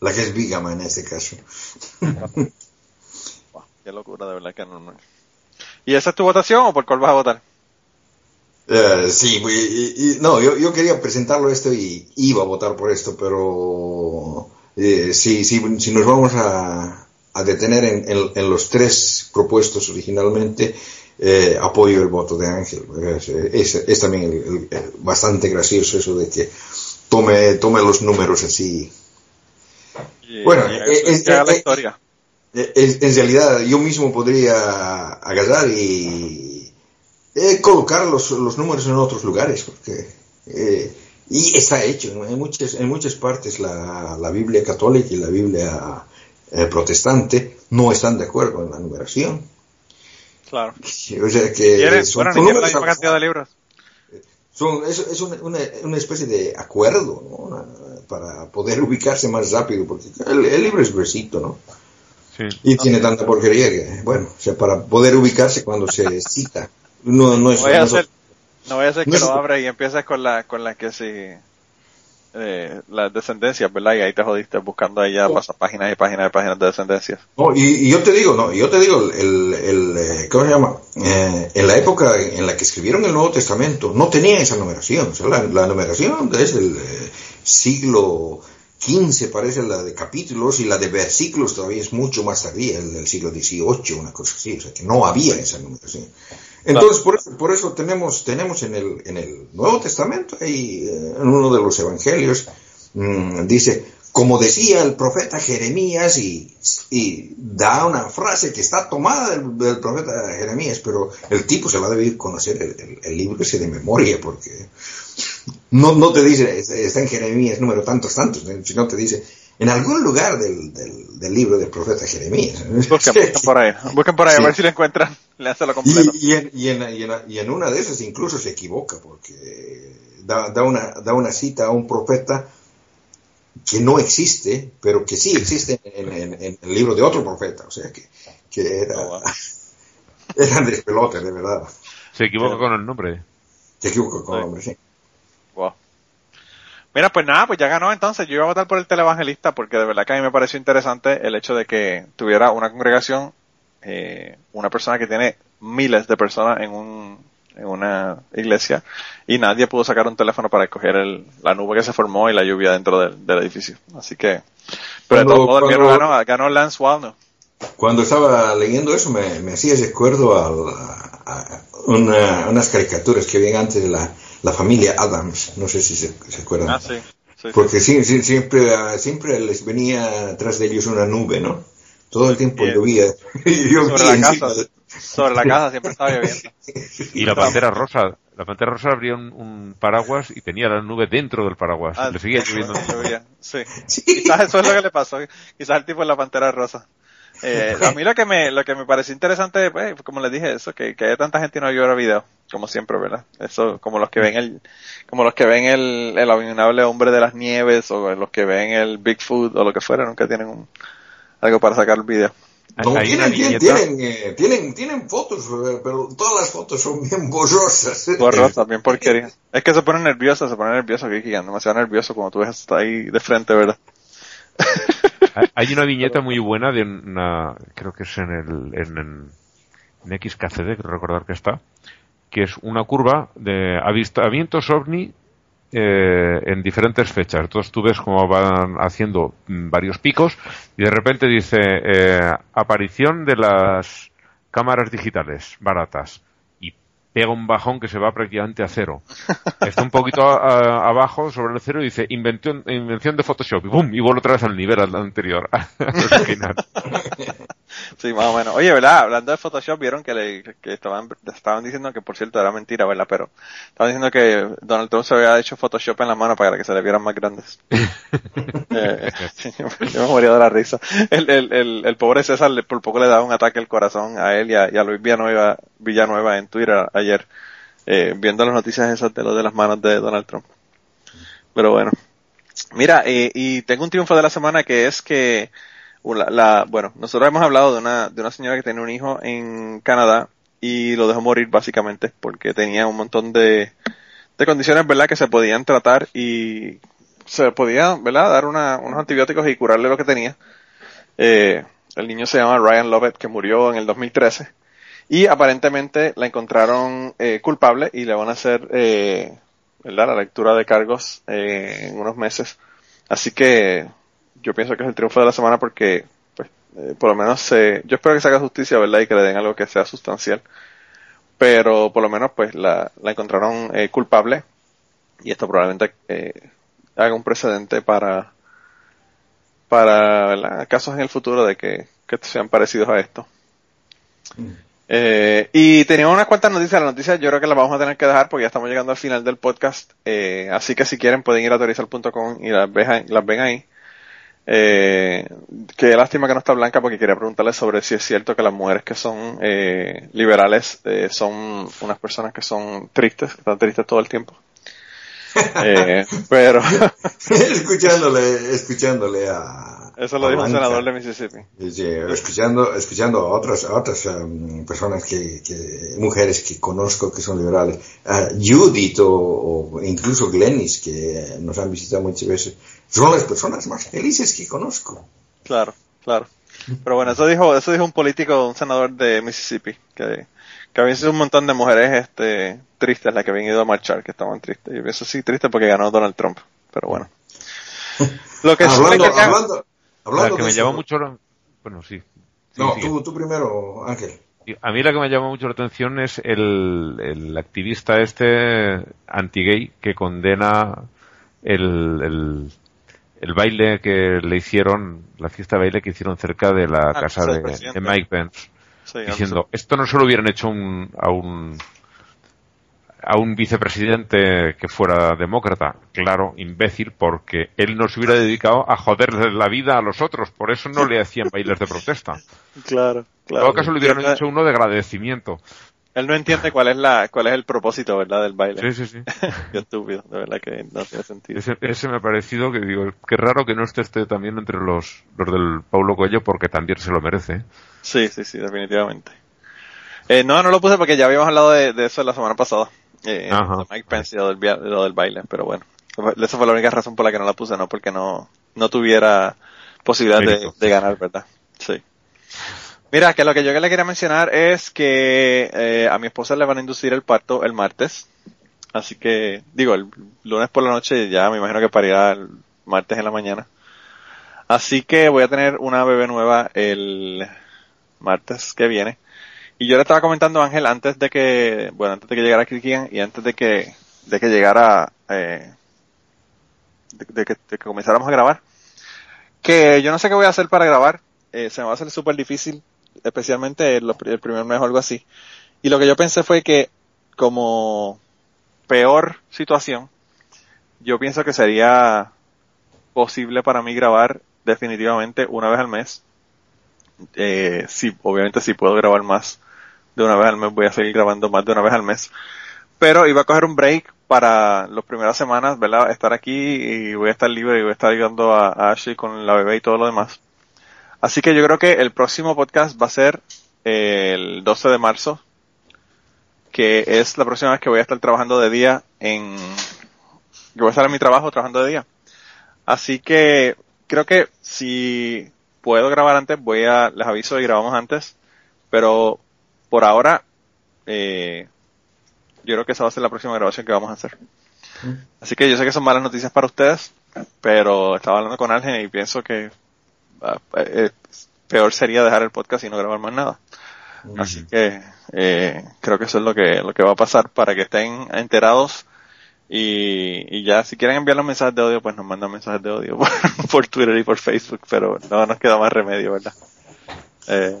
Speaker 5: la que es vígama en este caso. [laughs]
Speaker 3: Qué locura, de verdad que no, no. ¿Y esa es tu votación o por cuál vas a votar?
Speaker 5: Eh, sí, y- y- no, yo, yo quería presentarlo esto y iba a votar por esto, pero eh, si, si, si nos vamos a, a detener en, en- en los tres propuestos originalmente, eh, apoyo el voto de Ángel. Es, es- es también el- bastante gracioso eso de que tome, tome los números así.
Speaker 3: Y-
Speaker 5: Bueno,
Speaker 3: y
Speaker 5: eh, es-
Speaker 3: la
Speaker 5: eh,
Speaker 3: historia.
Speaker 5: En realidad yo mismo podría agarrar y eh, colocar los, los números en otros lugares, porque eh, y está hecho en muchas en muchas partes la, la Biblia católica y la Biblia eh, protestante no están de acuerdo en la numeración.
Speaker 3: Claro.
Speaker 5: O sea que son-
Speaker 3: Bueno, la
Speaker 5: números
Speaker 3: misma cantidad de libros.
Speaker 5: Son- es, es una, una, una especie de acuerdo ¿no? Una- para poder ubicarse más rápido, porque el, el libro es gruesito, ¿no?
Speaker 4: Sí.
Speaker 5: Y tiene tanta porquería que, bueno, o sea, para poder ubicarse cuando se cita. No, no es,
Speaker 3: voy a
Speaker 5: no es-
Speaker 3: hacer, no voy a
Speaker 5: no
Speaker 3: que lo abres y empieces con la, con la que sí, eh, las descendencias, ¿verdad? Y ahí te jodiste buscando ahí ya pasas páginas y páginas y páginas de descendencias.
Speaker 5: no, y, y yo te digo, no, yo te digo, el, el, eh, ¿cómo se llama? Eh, en la época en la que escribieron el Nuevo Testamento, no tenía esa numeración. O sea, la, la numeración es eh, siglo XV, parece la de capítulos, y la de versículos todavía es mucho más tardía, el del siglo XVIII, una cosa así. O sea, que no había esa numeración. Entonces, por eso, por eso tenemos, tenemos en el, en el Nuevo Testamento, ahí, eh, en uno de los evangelios, mm, dice, como decía el profeta Jeremías, y, y da una frase que está tomada del, del profeta Jeremías, pero el tipo se va a deber conocer el, el- el libro ese de memoria, porque no, no te dice, está en Jeremías número tantos, tantos, sino te dice, en algún lugar del, del, del libro del profeta Jeremías.
Speaker 3: Busquen, busquen por ahí. Busquen por ahí
Speaker 5: Sí.
Speaker 3: a ver si lo encuentran. [laughs] Léanselo completo.
Speaker 5: Y, y, en, y, en, y, en, y en una de esas incluso se equivoca porque da, da, una, da una cita a un profeta que no existe, pero que sí existe en, en- en el libro de otro profeta, o sea que, que era,
Speaker 3: Oh, wow. [laughs]
Speaker 5: era Andrés Pelote, de verdad.
Speaker 4: Se equivoca con el nombre.
Speaker 5: Se equivoca con el nombre, sí.
Speaker 3: Mira, pues nada, pues ya ganó entonces. Yo iba a votar por el televangelista porque de verdad que a mí me pareció interesante el hecho de que tuviera una congregación, eh, una persona que tiene miles de personas en un en una iglesia y nadie pudo sacar un teléfono para escoger el, la nube que se formó y la lluvia dentro del, del edificio. Así que, pero de
Speaker 5: Cuando-
Speaker 3: todo modo el viernes
Speaker 5: cuando-
Speaker 3: ganó, ganó Lance Walno.
Speaker 5: Cuando estaba leyendo eso me, me hacía recuerdo a, a una- unas caricaturas que habían antes de la, la familia Adams, no sé si se, se acuerdan.
Speaker 3: Ah, sí.
Speaker 5: Porque sí, sí, siempre, siempre les venía tras de ellos una nube, ¿no? Todo el tiempo
Speaker 3: Bien.
Speaker 5: llovía. [laughs]
Speaker 3: Sobre la casa. Sobre la casa siempre estaba lloviendo. [laughs]
Speaker 4: Y la pantera rosa. La pantera rosa abría un, un paraguas y tenía la nube dentro del paraguas.
Speaker 3: Ah,
Speaker 4: Le seguía lloviendo.
Speaker 3: llovía, Sí. [laughs]
Speaker 5: Sí.
Speaker 3: Quizás eso es lo que le pasó. Quizás el tipo es la pantera rosa. Eh, a mí lo que me, lo que me pareció interesante, pues, como les dije, eso, que, que haya tanta gente y no llora video, como siempre, ¿verdad? Eso, como los que ven el, como los que ven el, el abominable hombre de las nieves, o los que ven el Bigfoot, o lo que fuera, nunca tienen un, algo para sacar el video.
Speaker 5: No, tienen, tienen, tienen, eh, tienen, tienen fotos, eh, pero todas las fotos son bien borrosas. [laughs]
Speaker 3: Borrosa, [laughs] bien porquería. Es que se pone nervioso, se pone nervioso, Kiki, demasiado nervioso cuando tú ves hasta ahí de frente, ¿verdad? [laughs]
Speaker 4: Hay- una viñeta muy buena de una, creo que es en el, en, en, en XKCD, creo recordar que está, que es una curva de avistamientos ovni eh, en diferentes fechas. Entonces tú ves cómo van haciendo mm, varios picos y de repente dice eh, aparición de las cámaras digitales baratas pega un bajón que se va prácticamente a cero. Está un poquito abajo sobre el cero y dice invención, invención de Photoshop y ¡bum! y vuelve otra vez al nivel anterior. [laughs]
Speaker 3: Sí, más o menos. Oye, ¿verdad? Hablando de Photoshop, vieron que, le, que estaban, estaban diciendo que, por cierto, era mentira, ¿verdad? Pero estaban diciendo que Donald Trump se había hecho Photoshop en la mano para que se le vieran más grandes. [laughs] Eh, [laughs] yo me moría de la risa. El, el, el, el pobre César le- por poco le daba un ataque al corazón a él y a, y a Luis Villanueva, Villanueva en Twitter ayer, eh, viendo las noticias esas de lo de las manos de Donald Trump. Pero bueno. Mira, eh, y tengo un triunfo de la semana que es que bueno, nosotros hemos hablado de una, de una señora que tenía un hijo en Canadá y lo dejó morir básicamente porque tenía un montón de, de condiciones, ¿verdad? Que se podían tratar y se podía, ¿verdad? Dar una, unos antibióticos y curarle lo que tenía. Eh, el niño se llama Ryan Lovett, que murió en el 2013. Y aparentemente la encontraron eh, culpable y le van a hacer, eh, ¿verdad? La lectura de cargos eh, en unos meses. Así que yo pienso que es el triunfo de la semana porque, pues, eh, por lo menos se, yo espero que se haga justicia, ¿verdad? Y que le den algo que sea sustancial. Pero por lo menos, pues, la, la encontraron eh, culpable y esto probablemente eh, haga un precedente para, para ¿verdad? casos en el futuro de que, que sean parecidos a esto. Eh, y teníamos unas cuantas noticias. Las noticias yo creo que las vamos a tener que dejar porque ya estamos llegando al final del podcast. Eh, así que si quieren pueden ir a autorizar.com y las, las ven ahí. Eh, qué lástima que no está Blanca porque quería preguntarle sobre si es cierto que las mujeres que son eh, liberales eh, son unas personas que son tristes, que están tristes todo el tiempo. [laughs] Eh, pero [laughs]
Speaker 5: escuchándole, escuchándole a.
Speaker 3: eso lo
Speaker 5: a
Speaker 3: dijo un
Speaker 5: Blanca.
Speaker 3: senador de Mississippi.
Speaker 5: Sí, escuchando, escuchando a otras, a otras em, personas que, que, mujeres que conozco que son liberales, a Judith o, o incluso Glennis que nos han visitado muchas veces, son las personas más felices que conozco.
Speaker 3: Claro, claro. Pero bueno, eso dijo, eso dijo un político, un senador de Mississippi, que, que había sido un montón de mujeres este, tristes las que habían ido a marchar, que estaban tristes. Yo pienso sí triste porque ganó Donald Trump. Pero bueno. [laughs] Lo que
Speaker 5: hablando,
Speaker 3: quería-
Speaker 5: hablando, hablando
Speaker 4: La que
Speaker 5: de
Speaker 4: me
Speaker 5: eso-
Speaker 4: llamó mucho bueno, sí. Sí,
Speaker 5: No,
Speaker 4: sí.
Speaker 5: tú, tú primero, Ángel.
Speaker 4: Y A mí la que me llamó mucho la atención es el, el activista este anti-gay que condena el, el, el baile que le hicieron, la fiesta de baile que hicieron cerca de la
Speaker 3: Ah,
Speaker 4: casa
Speaker 3: sí, el
Speaker 4: de, Mike Pence,
Speaker 3: Sí,
Speaker 4: diciendo, esto no se lo hubieran hecho un- a un a un vicepresidente que fuera demócrata, claro, imbécil, porque él no se hubiera dedicado a joderle la vida a los otros, por eso no le hacían bailes de protesta. [laughs]
Speaker 3: Claro,
Speaker 4: En
Speaker 3: claro.
Speaker 4: todo caso le hubieran hecho uno de agradecimiento.
Speaker 3: Él no entiende cuál es la, cuál es el propósito, ¿verdad, del baile.
Speaker 4: Sí, sí, sí. [laughs]
Speaker 3: Qué estúpido, de verdad que no tiene sentido.
Speaker 4: Ese, ese me ha parecido que digo, qué raro que no esté este también entre los, los del Paulo Coelho porque también se lo merece.
Speaker 3: Sí, sí, sí, definitivamente. Eh, no, no lo puse porque ya habíamos hablado de, de eso la semana pasada. Eh,
Speaker 4: Ajá.
Speaker 3: de Mike Pence y lo del, lo del baile, pero bueno. Esa fue la única razón por la que no la puse, no porque no, no tuviera posibilidad de, de ganar, ¿verdad? Sí. Mira, que lo que yo le quería mencionar es que eh, a mi esposa le van a inducir el parto el martes. Así que, digo, el lunes por la noche ya me imagino que parirá el martes en la mañana. Así que voy a tener una bebé nueva el martes que viene. Y yo le estaba comentando a Ángel antes de que, bueno, antes de que llegara Kirkian y antes de que, de que llegara, eh, de, que, de que comenzáramos a grabar, que yo no sé qué voy a hacer para grabar, eh, se me va a hacer súper difícil, especialmente el, el primer mes o algo así. Y lo que yo pensé fue que como peor situación, yo pienso que sería posible para mí grabar definitivamente una vez al mes. Eh, sí, obviamente si puedo grabar más de una vez al mes, voy a seguir grabando más de una vez al mes. Pero iba a coger un break para las primeras semanas, ¿verdad? Estar aquí y voy a estar libre y voy a estar ayudando a, a Ashley con la bebé y todo lo demás. Así que yo creo que el próximo podcast va a ser el 12 de marzo, que es la próxima vez que voy a estar trabajando de día en, que voy a estar en mi trabajo trabajando de día. Así que creo que si puedo grabar antes, voy a, les aviso y grabamos antes, pero por ahora, eh, yo creo que esa va a ser la próxima grabación que vamos a hacer. Así que yo sé que son malas noticias para ustedes, pero estaba hablando con Ángel y pienso que eh, peor sería dejar el podcast y no grabar más nada. Así que eh, creo que eso es lo que lo que va a pasar para que estén enterados y, y ya si quieren enviar los mensajes de odio pues nos mandan mensajes de odio [laughs] por, por Twitter y por Facebook pero no nos queda más remedio verdad eh,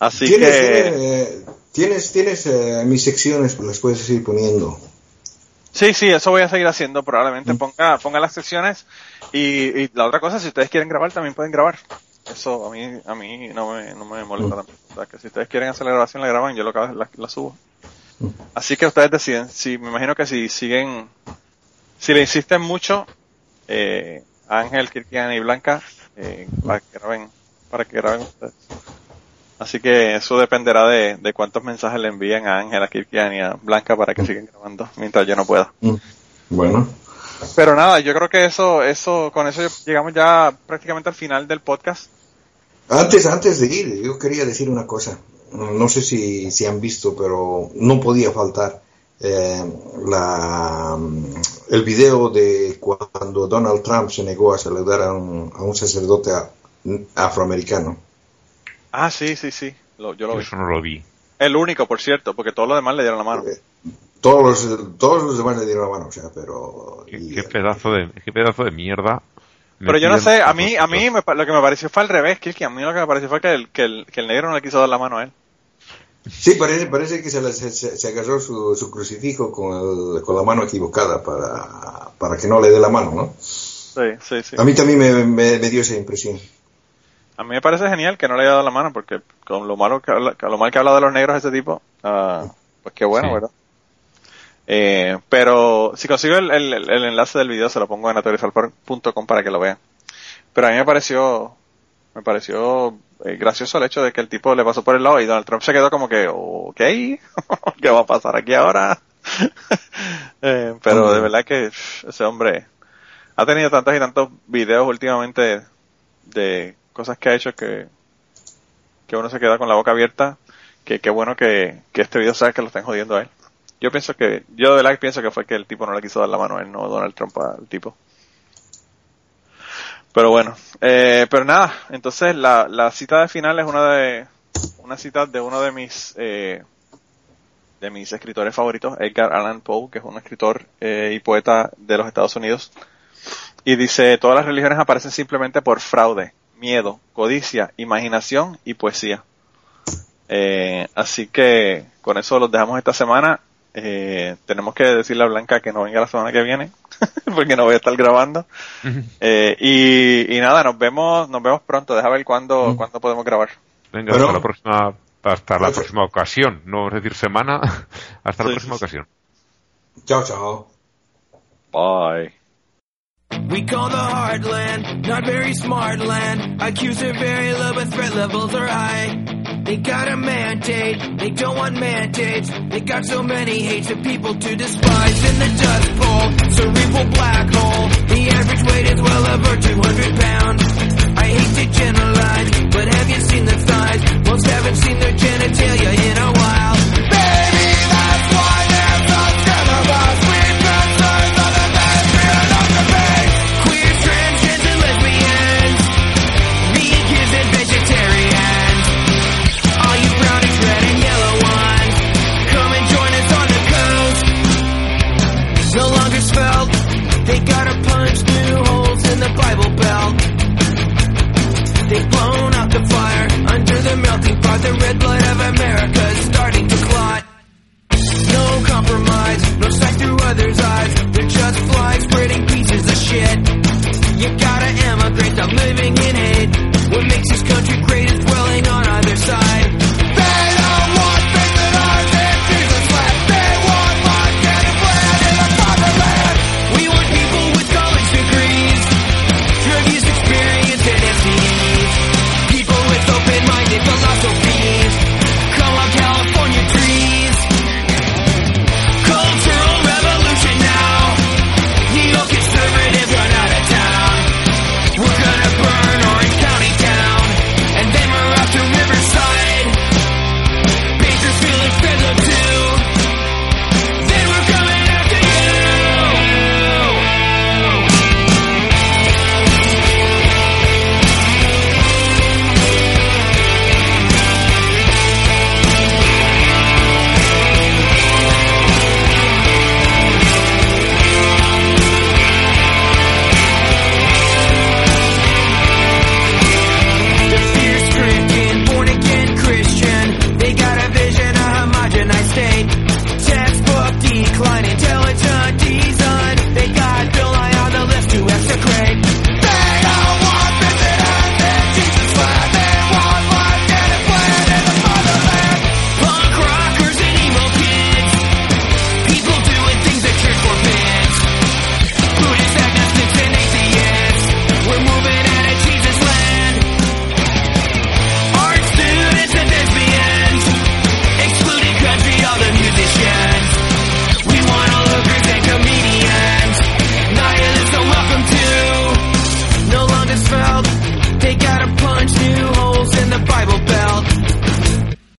Speaker 3: así
Speaker 5: ¿Tienes,
Speaker 3: que
Speaker 5: eh, tienes, tienes eh, mis secciones, pues las puedes ir poniendo.
Speaker 3: Sí sí eso voy a seguir haciendo. Probablemente ponga ponga las secciones y, y la otra cosa si ustedes quieren grabar también pueden grabar. Eso a mí a mí no me, no me molesta tanto. O sea, que si ustedes quieren hacer la grabación la graban yo lo la, la subo. Así que ustedes deciden. Si, me imagino que si siguen, si le insisten mucho, eh, Ángel, Kirkian y Blanca, eh, para que graben, para que graben ustedes. Así que eso dependerá de, de cuántos mensajes le envíen a Ángela, Kirkian y a Blanca para que sigan grabando mientras yo no pueda.
Speaker 5: Mm. Bueno,
Speaker 3: Pero nada, yo creo que eso, eso, con eso llegamos ya prácticamente al final del podcast.
Speaker 5: antes, antes de ir, yo quería decir una cosa. No sé si, si han visto, pero no podía faltar eh, la, el video de cuando Donald Trump se negó a saludar a un, a un sacerdote afroamericano.
Speaker 3: Ah, sí, sí, sí, lo- yo lo vi.
Speaker 4: Eso no lo vi.
Speaker 3: El único, por cierto, porque todos los demás le dieron la mano.
Speaker 5: Todos los, todos los demás le dieron la mano, o sea, pero...
Speaker 4: Qué,
Speaker 5: y-
Speaker 4: qué pedazo de, qué pedazo de mierda.
Speaker 3: Pero yo no sé, a mí, a mí me lo que me pareció fue al revés, que a mí lo que me pareció fue que el, que el, que el negro no le quiso dar la mano a él.
Speaker 5: Sí, parece, parece que se, le- se, se- se agarró su, su crucifijo con, el- con la mano equivocada para, para que no le dé la mano, ¿no?
Speaker 3: Sí, sí, sí.
Speaker 5: A mí también me, me- me dio esa impresión.
Speaker 3: A mí me parece genial que no le haya dado la mano, porque con lo malo que habla, lo mal que habla de los negros ese tipo, ah, pues qué bueno,
Speaker 4: Sí.
Speaker 3: ¿verdad? Eh, pero si consigo el, el, el enlace del video se lo pongo en naturalizalpar.com para que lo vean. Pero a mí me pareció, me pareció eh, gracioso el hecho de que el tipo le pasó por el lado y Donald Trump se quedó como que, ok, [laughs] ¿qué va a pasar aquí ahora? [laughs] Eh, pero de verdad que pff, ese hombre ha tenido tantos y tantos videos últimamente de cosas que ha hecho que, que uno se queda con la boca abierta, que qué bueno que, que este video sabe que lo están jodiendo a él. Yo pienso que, yo de que pienso que fue que el tipo no le quiso dar la mano a él, no Donald Trump al tipo. Pero bueno, eh, pero nada, entonces la, la cita de final es una de, una cita de uno de mis, eh, de mis escritores favoritos, Edgar Allan Poe, que es un escritor eh, y poeta de los Estados Unidos. Y dice, todas las religiones aparecen simplemente por fraude, miedo, codicia, imaginación y poesía. Eh, así que con eso los dejamos esta semana. Eh, tenemos que decirle a Blanca que no venga la semana que viene, [laughs] porque no voy a estar grabando. [laughs] Eh, y, y nada, nos vemos, nos vemos pronto. Deja ver cuándo, cuándo podemos grabar.
Speaker 4: Venga,
Speaker 5: Bueno.
Speaker 4: hasta la próxima, hasta la próxima ocasión. No es decir semana, [laughs] hasta la
Speaker 3: Sí,
Speaker 4: próxima
Speaker 3: sí, sí.
Speaker 4: ocasión.
Speaker 5: Chao, chao.
Speaker 3: Bye.
Speaker 6: We call the heartland, not very smart land. IQs are very low, but threat levels are high. They got a mandate, they don't want mandates. They got so many hates of people to despise in the dust bowl, cerebral black hole. The average weight is well over 200 pounds. I hate to generalize, but have you seen the thighs? Most haven't seen their genitalia in a while. the red blood of America is starting to clot. No compromise, no sight through others' eyes. They're just flies spreading pieces of shit. You gotta emigrate, I'm living in hate. What makes this country great is dwelling on either side.